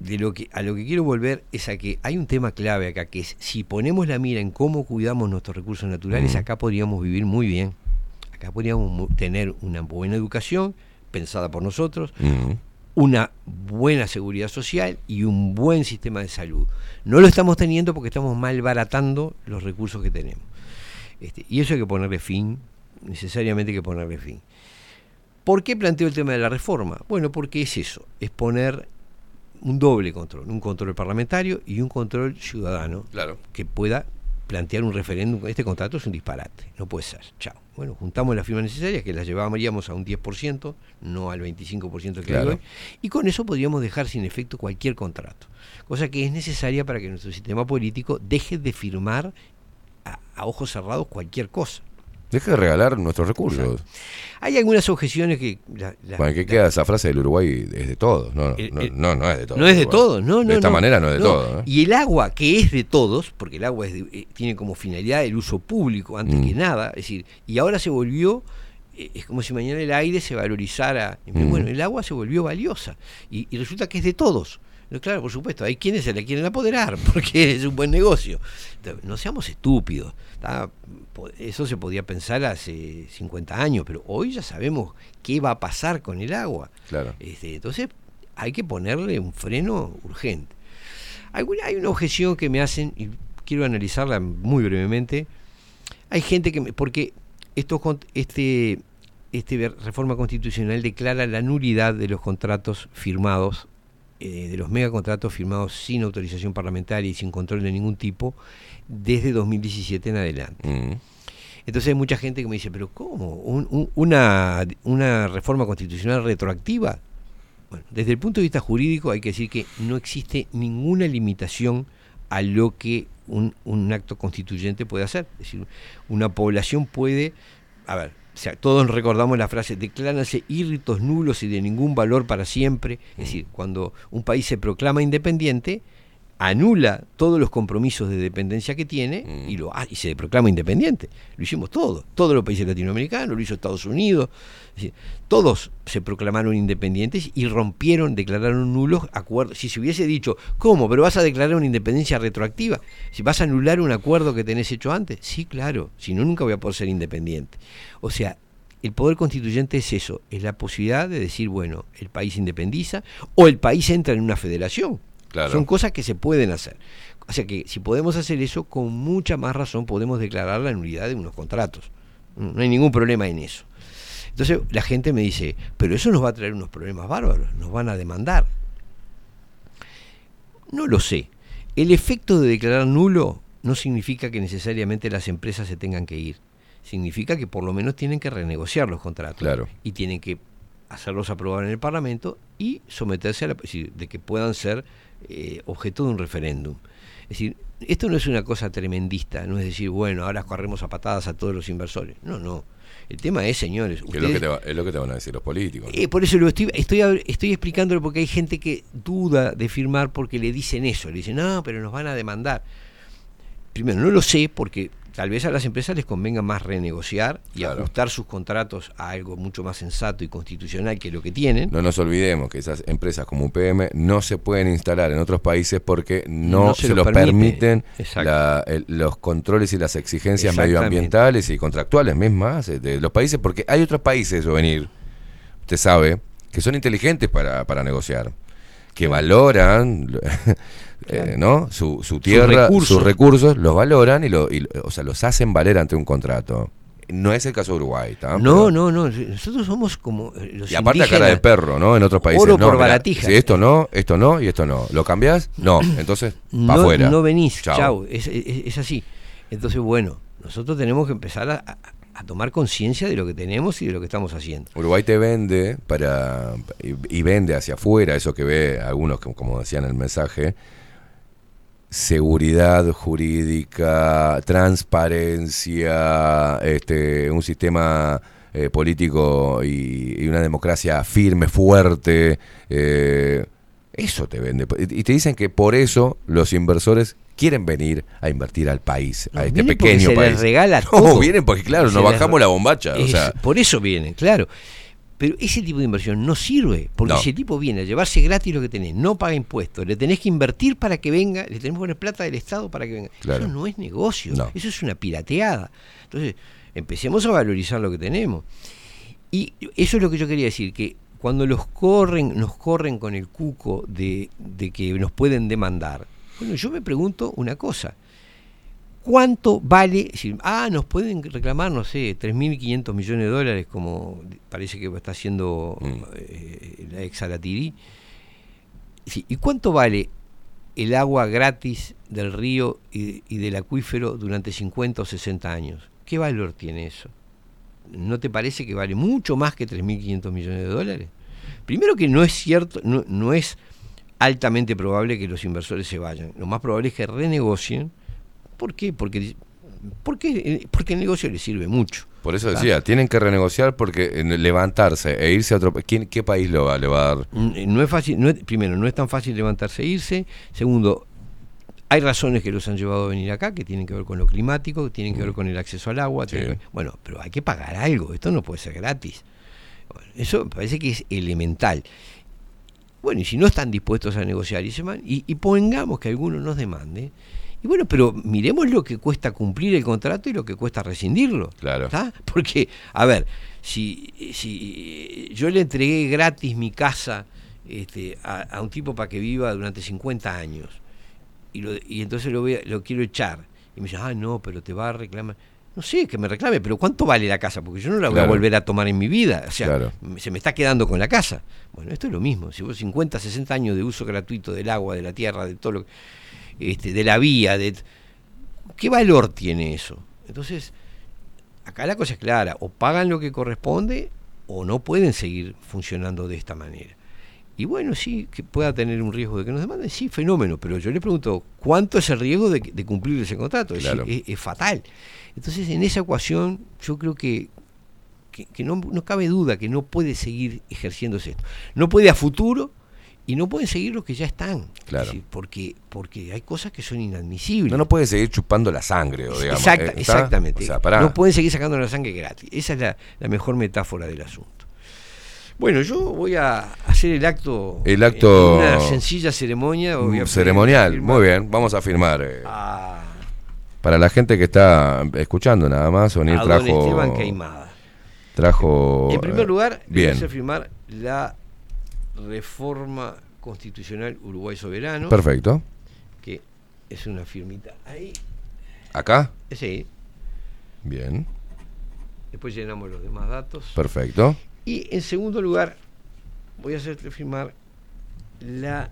de lo que a lo que quiero volver es a que hay un tema clave acá, que es si ponemos la mira en cómo cuidamos nuestros recursos naturales, acá podríamos vivir muy bien. Acá podríamos tener una buena educación pensada por nosotros, una buena seguridad social y un buen sistema de salud. No lo estamos teniendo porque estamos malbaratando los recursos que tenemos. Este, y eso hay que ponerle fin, necesariamente hay que ponerle fin. ¿Por qué planteo el tema de la reforma? Bueno, porque es eso, es poner un doble control, un control parlamentario y un control ciudadano Claro. que pueda plantear un referéndum. Este contrato es un disparate, no puede ser. Chao. Bueno, juntamos las firmas necesarias, que las llevaríamos a un 10%, no al 25% que hay hoy, y con eso podríamos dejar sin efecto cualquier contrato. Cosa que es necesaria para que nuestro sistema político deje de firmar a, a ojos cerrados cualquier cosa. Deja de regalar nuestros recursos. Hay algunas objeciones que... la- la- Bueno, ¿qué queda esa frase del Uruguay? Es de todos. No, El- no, el- no, no es de todos. No es de todos, no, no. De esta no. manera no es de todos. ¿eh? Y el agua, que es de todos, porque el agua es de- eh, tiene como finalidad el uso público antes Mm. que nada, es decir, y ahora se volvió, eh, es como si mañana el aire se valorizara. Mm. Bueno, el agua se volvió valiosa y, y resulta que es de todos. Claro, por supuesto, hay quienes se la quieren apoderar porque es un buen negocio. No seamos estúpidos. Eso se podía pensar hace 50 años, pero hoy ya sabemos qué va a pasar con el agua. Claro. Este, entonces hay que ponerle un freno urgente. Alguna- hay una objeción que me hacen, y quiero analizarla muy brevemente. Hay gente que, me- porque este, este reforma constitucional declara la nulidad de los contratos firmados, eh, de los megacontratos firmados sin autorización parlamentaria y sin control de ningún tipo, desde 2017 en adelante. Mm. Entonces hay mucha gente que me dice, pero ¿cómo? ¿Un- un- una, ¿Una reforma constitucional retroactiva? Bueno, desde el punto de vista jurídico hay que decir que no existe ninguna limitación a lo que un, un acto constituyente puede hacer. Es decir, una población puede, a ver, o sea, todos recordamos la frase, decláranse írritos nulos y de ningún valor para siempre. Es decir, cuando un país se proclama independiente, anula todos los compromisos de dependencia que tiene y lo ha- y se proclama independiente. Lo hicimos todos, todos los países latinoamericanos, lo hizo Estados Unidos, es decir, todos se proclamaron independientes y rompieron, declararon nulos acuerdos. Si se hubiese dicho, ¿cómo? ¿Pero vas a declarar una independencia retroactiva? ¿Si vas a anular un acuerdo que tenés hecho antes? Sí, claro, si no, nunca voy a poder ser independiente. O sea, el poder constituyente es eso, es la posibilidad de decir, bueno, el país independiza o el país entra en una federación. Claro. Son cosas que se pueden hacer. O sea que si podemos hacer eso, con mucha más razón podemos declarar la nulidad de unos contratos. No no hay ningún problema en eso. Entonces la gente me dice, pero eso nos va a traer unos problemas bárbaros, nos van a demandar. No lo sé. El efecto de declarar nulo no significa que necesariamente las empresas se tengan que ir. Significa que por lo menos tienen que renegociar los contratos. Claro. Y tienen que hacerlos aprobar en el Parlamento y someterse a la es decir, de que puedan ser eh, objeto de un referéndum. Es decir, esto no es una cosa tremendista, no es decir, bueno, ahora corremos a patadas a todos los inversores. No, no. El tema es, señores, es, lo que te va- es lo que te van a decir los políticos. eh, por eso lo estoy, estoy, estoy explicándolo porque hay gente que duda de firmar porque le dicen eso, le dicen, no, pero nos van a demandar. Primero, no lo sé porque tal vez a las empresas les convenga más renegociar y ajustar sus contratos a algo mucho más sensato y constitucional que lo que tienen. No nos olvidemos que esas empresas como UPM no se pueden instalar en otros países porque no, No se, se lo lo permite. permiten Exacto. la- el- los controles y las exigencias medioambientales y contractuales mismas eh, de los países, porque hay otros países, venir usted sabe, que son inteligentes para, para negociar, que valoran eh, ¿no? su, su tierra, recursos. sus recursos, los valoran y, lo, y o sea, los hacen valer ante un contrato. No es el caso de Uruguay. No, no, no. Nosotros somos como eh, los Y aparte a cara de perro, ¿no? En otros países. Oro no, por mirá, baratija. Si esto no, esto no y esto no. ¿Lo cambiás? No. Entonces, para no, afuera. no venís, Chao. chau, Es, es- es así. Entonces, bueno, nosotros tenemos que empezar a, a- a tomar conciencia de lo que tenemos y de lo que estamos haciendo. Uruguay te vende para y, y vende hacia afuera eso que ve algunos como- como decían en el mensaje seguridad jurídica transparencia este un sistema eh, político y, y una democracia firme fuerte eh, eso te vende y te dicen que por eso los inversores quieren venir a invertir al país a No, este vienen porque pequeño se país les regala no todo. vienen porque claro Se nos bajamos la bombacha o sea por eso vienen, claro. Pero ese tipo de inversión no sirve, porque No. ese tipo viene a llevarse gratis lo que tenés, no paga impuestos, le tenés que invertir para que venga, le tenés que poner plata del Estado para que venga. Claro. Eso no es negocio, No. eso es una pirateada. Entonces, empecemos a valorizar lo que tenemos. Y eso es lo que yo quería decir, que cuando los corren, nos corren con el cuco de, de que nos pueden demandar, bueno, yo me pregunto una cosa. ¿Cuánto vale? ah, nos pueden reclamar, no sé, 3.500 millones de dólares, como parece que está haciendo eh, la ex Alatiri. Sí, ¿Y cuánto vale el agua gratis del río y, y del acuífero durante 50 o 60 años? ¿Qué valor tiene eso? ¿No te parece que vale mucho más que 3.500 millones de dólares? Primero que no es cierto, no, no es altamente probable que los inversores se vayan. Lo más probable es que renegocien. ¿Por qué? Porque, porque, porque el negocio les sirve mucho. Por eso ¿tá? decía, tienen que renegociar porque levantarse e irse a otro país, ¿quién- ¿qué país lo va, le va a dar? Mm, No es fácil, no es- primero, no es tan fácil levantarse e irse. Segundo, hay razones que los han llevado a venir acá, que tienen que ver con lo climático, que tienen que ver con el acceso al agua. que bueno, pero hay que pagar algo, esto no puede ser gratis. Bueno, eso me parece que es elemental. Bueno, y si no están dispuestos a negociar y se van, y, y pongamos que alguno nos demande, y bueno, pero miremos lo que cuesta cumplir el contrato y lo que cuesta rescindirlo. Claro. ¿Está? Porque, a ver, si, si yo le entregué gratis mi casa este, a, a un tipo para que viva durante 50 años, y, lo- y entonces lo, voy a- lo quiero echar, y me dice, ah, no, pero te va a reclamar. No sé, que me reclame, pero ¿cuánto vale la casa? Porque yo no la voy a volver a tomar en mi vida. O sea, Claro. se me está quedando con la casa. Bueno, esto es lo mismo. Si vos 50, 60 años de uso gratuito del agua, de la tierra, de todo lo que- este, de la vía, de ¿qué valor tiene eso? Entonces, acá la cosa es clara, o pagan lo que corresponde o no pueden seguir funcionando de esta manera. Y bueno, sí, que pueda tener un riesgo de que nos demanden, sí, fenómeno, pero yo le pregunto, ¿cuánto es el riesgo de, de cumplir ese contrato? Es, es- es fatal. Entonces, en esa ecuación, yo creo que, que, que no, no cabe duda que no puede seguir ejerciéndose esto. No puede a futuro y no pueden seguir los que ya están. Claro. Es decir, porque, porque hay cosas que son inadmisibles. No, no puede seguir chupando la sangre, o digamos. Exacta- eh, exactamente. O sea, pará. No pueden seguir sacando la sangre gratis. Esa es la, la mejor metáfora del asunto. Bueno, yo voy a hacer el acto. El acto- en una sencilla ceremonia. ceremonial, muy bien, vamos a firmar. eh. A, Para la gente que está escuchando nada más, don trajo... Esteban Queimada. Trajo... En primer eh, lugar, le voy a bien, firmar la reforma constitucional Uruguay Soberano. perfecto. Que es una firmita ahí. ¿Acá? Sí. Bien, Después llenamos los demás datos. perfecto. Y en segundo lugar, voy a hacerte firmar la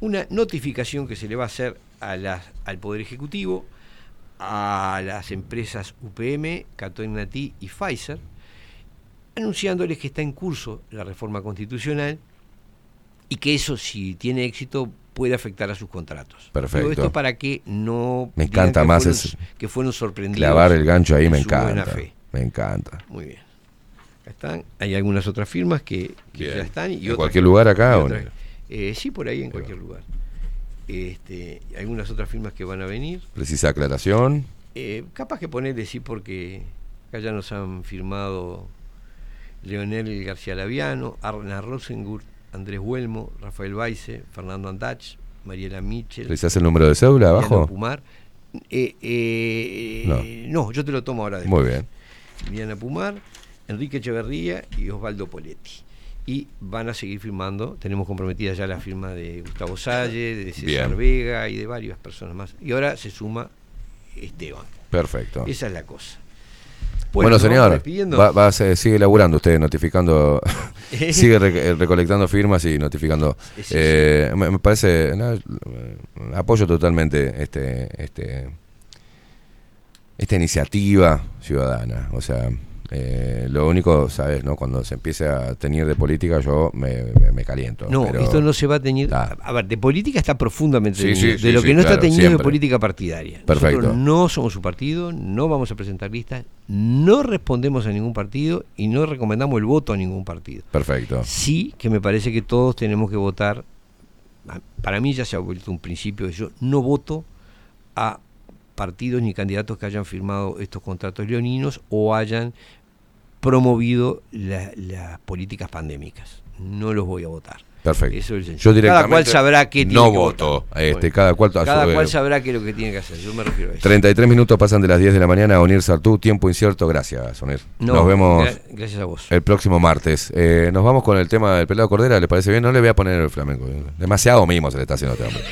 una notificación que se le va a hacer a las- al Poder Ejecutivo, a las empresas UPM, Catonati y Pfizer, anunciándoles que está en curso la reforma constitucional y que eso, si tiene éxito, puede afectar a sus contratos. Perfecto. Todo esto para que no Me encanta que más fueron, ese- que fueron sorprendidos. Clavar el gancho ahí me encanta. fe. Me encanta. Muy bien. Acá están. Hay algunas otras firmas que, ya están. Y ¿En otras cualquier que- lugar acá o no? eh, sí, por ahí en cualquier lugar. Este, hay algunas otras firmas que van a venir. Precisa aclaración. Eh, capaz que ponerle sí porque acá ya nos han firmado Leonel García Laviano, Arna Rosengurt, Andrés Huelmo, Rafael Baise, Fernando Andach, Mariela Michel. ¿Precisás el número de cédula abajo? Pumar. Eh, eh, No. no. yo te lo tomo ahora. Muy después. bien. Diana Pumar, Enrique Echeverría y Osvaldo Poletti. Y van a seguir firmando. Tenemos comprometida ya la firma de Gustavo Salle, de César Bien. Vega y de varias personas más. Y ahora se suma Esteban. Perfecto. Esa es la cosa. Bueno, señor, va, va sigue laburando usted, notificando, sigue eh, recolectando firmas y notificando. Eh, Me, me parece, no, eh, apoyo totalmente este, este, esta iniciativa ciudadana. O sea, eh, lo único, ¿sabes? no Cuando se empiece a tener de política, yo me, me- me caliento. No, pero- esto no se va a teñir. A ver, de política está profundamente Sí, teñido. sí, sí, de lo sí, que no está teñido es de siempre. política partidaria. Perfecto. Nosotros no somos su partido, no vamos a presentar listas, no respondemos a ningún partido y no recomendamos el voto a ningún partido. Perfecto. Sí que me parece que todos tenemos que votar. Para mí ya se ha vuelto un principio yo no voto a partidos ni candidatos que hayan firmado estos contratos leoninos o hayan promovido la- las políticas pandémicas. No los voy a votar. Perfecto. Eso es Yo directamente cada cual sabrá qué tiene no que voto. votar. Este, Bueno, cada cual, a cada cual sabrá qué es lo que tiene que hacer. Yo me refiero a eso. 33 minutos pasan de las 10 de la mañana. Onir Sartú, tiempo incierto. Gracias, Onir. No, nos vemos gra- gracias a vos. el próximo martes. Eh, nos vamos con el tema del pelado Cordera. ¿Le parece bien? No le voy a poner el flamenco. Demasiado mimo se le está haciendo a este hombre.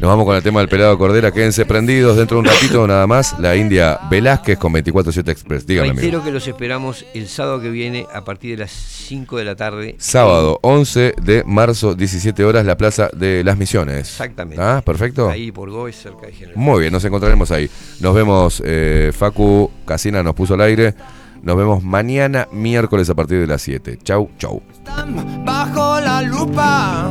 Nos vamos con el tema del pelado Cordera. Quédense prendidos dentro de un ratito nada más. La India Velázquez con 24-7 Express. Amigo. Reitero que los esperamos el sábado que viene a partir de las 5 de la tarde. Sábado 11 de marzo, 17 horas, la Plaza de las Misiones. Exactamente. Ah, perfecto. Ahí por Goes, cerca de General. Muy bien, nos encontraremos ahí. Nos vemos, eh, Facu Casina nos puso al aire. Nos vemos mañana miércoles a partir de las 7. Chau, chau. bajo la lupa.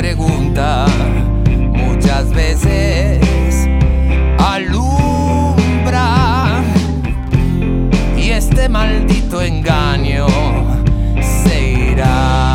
pregunta muchas veces alumbra y este maldito engaño se irá.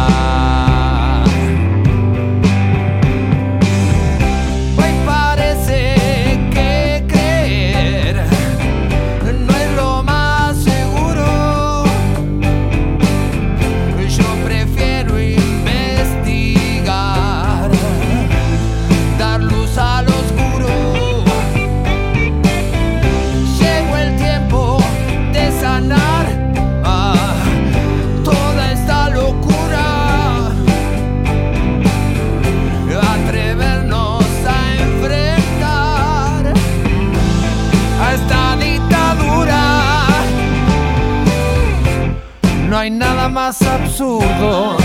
Más absurdo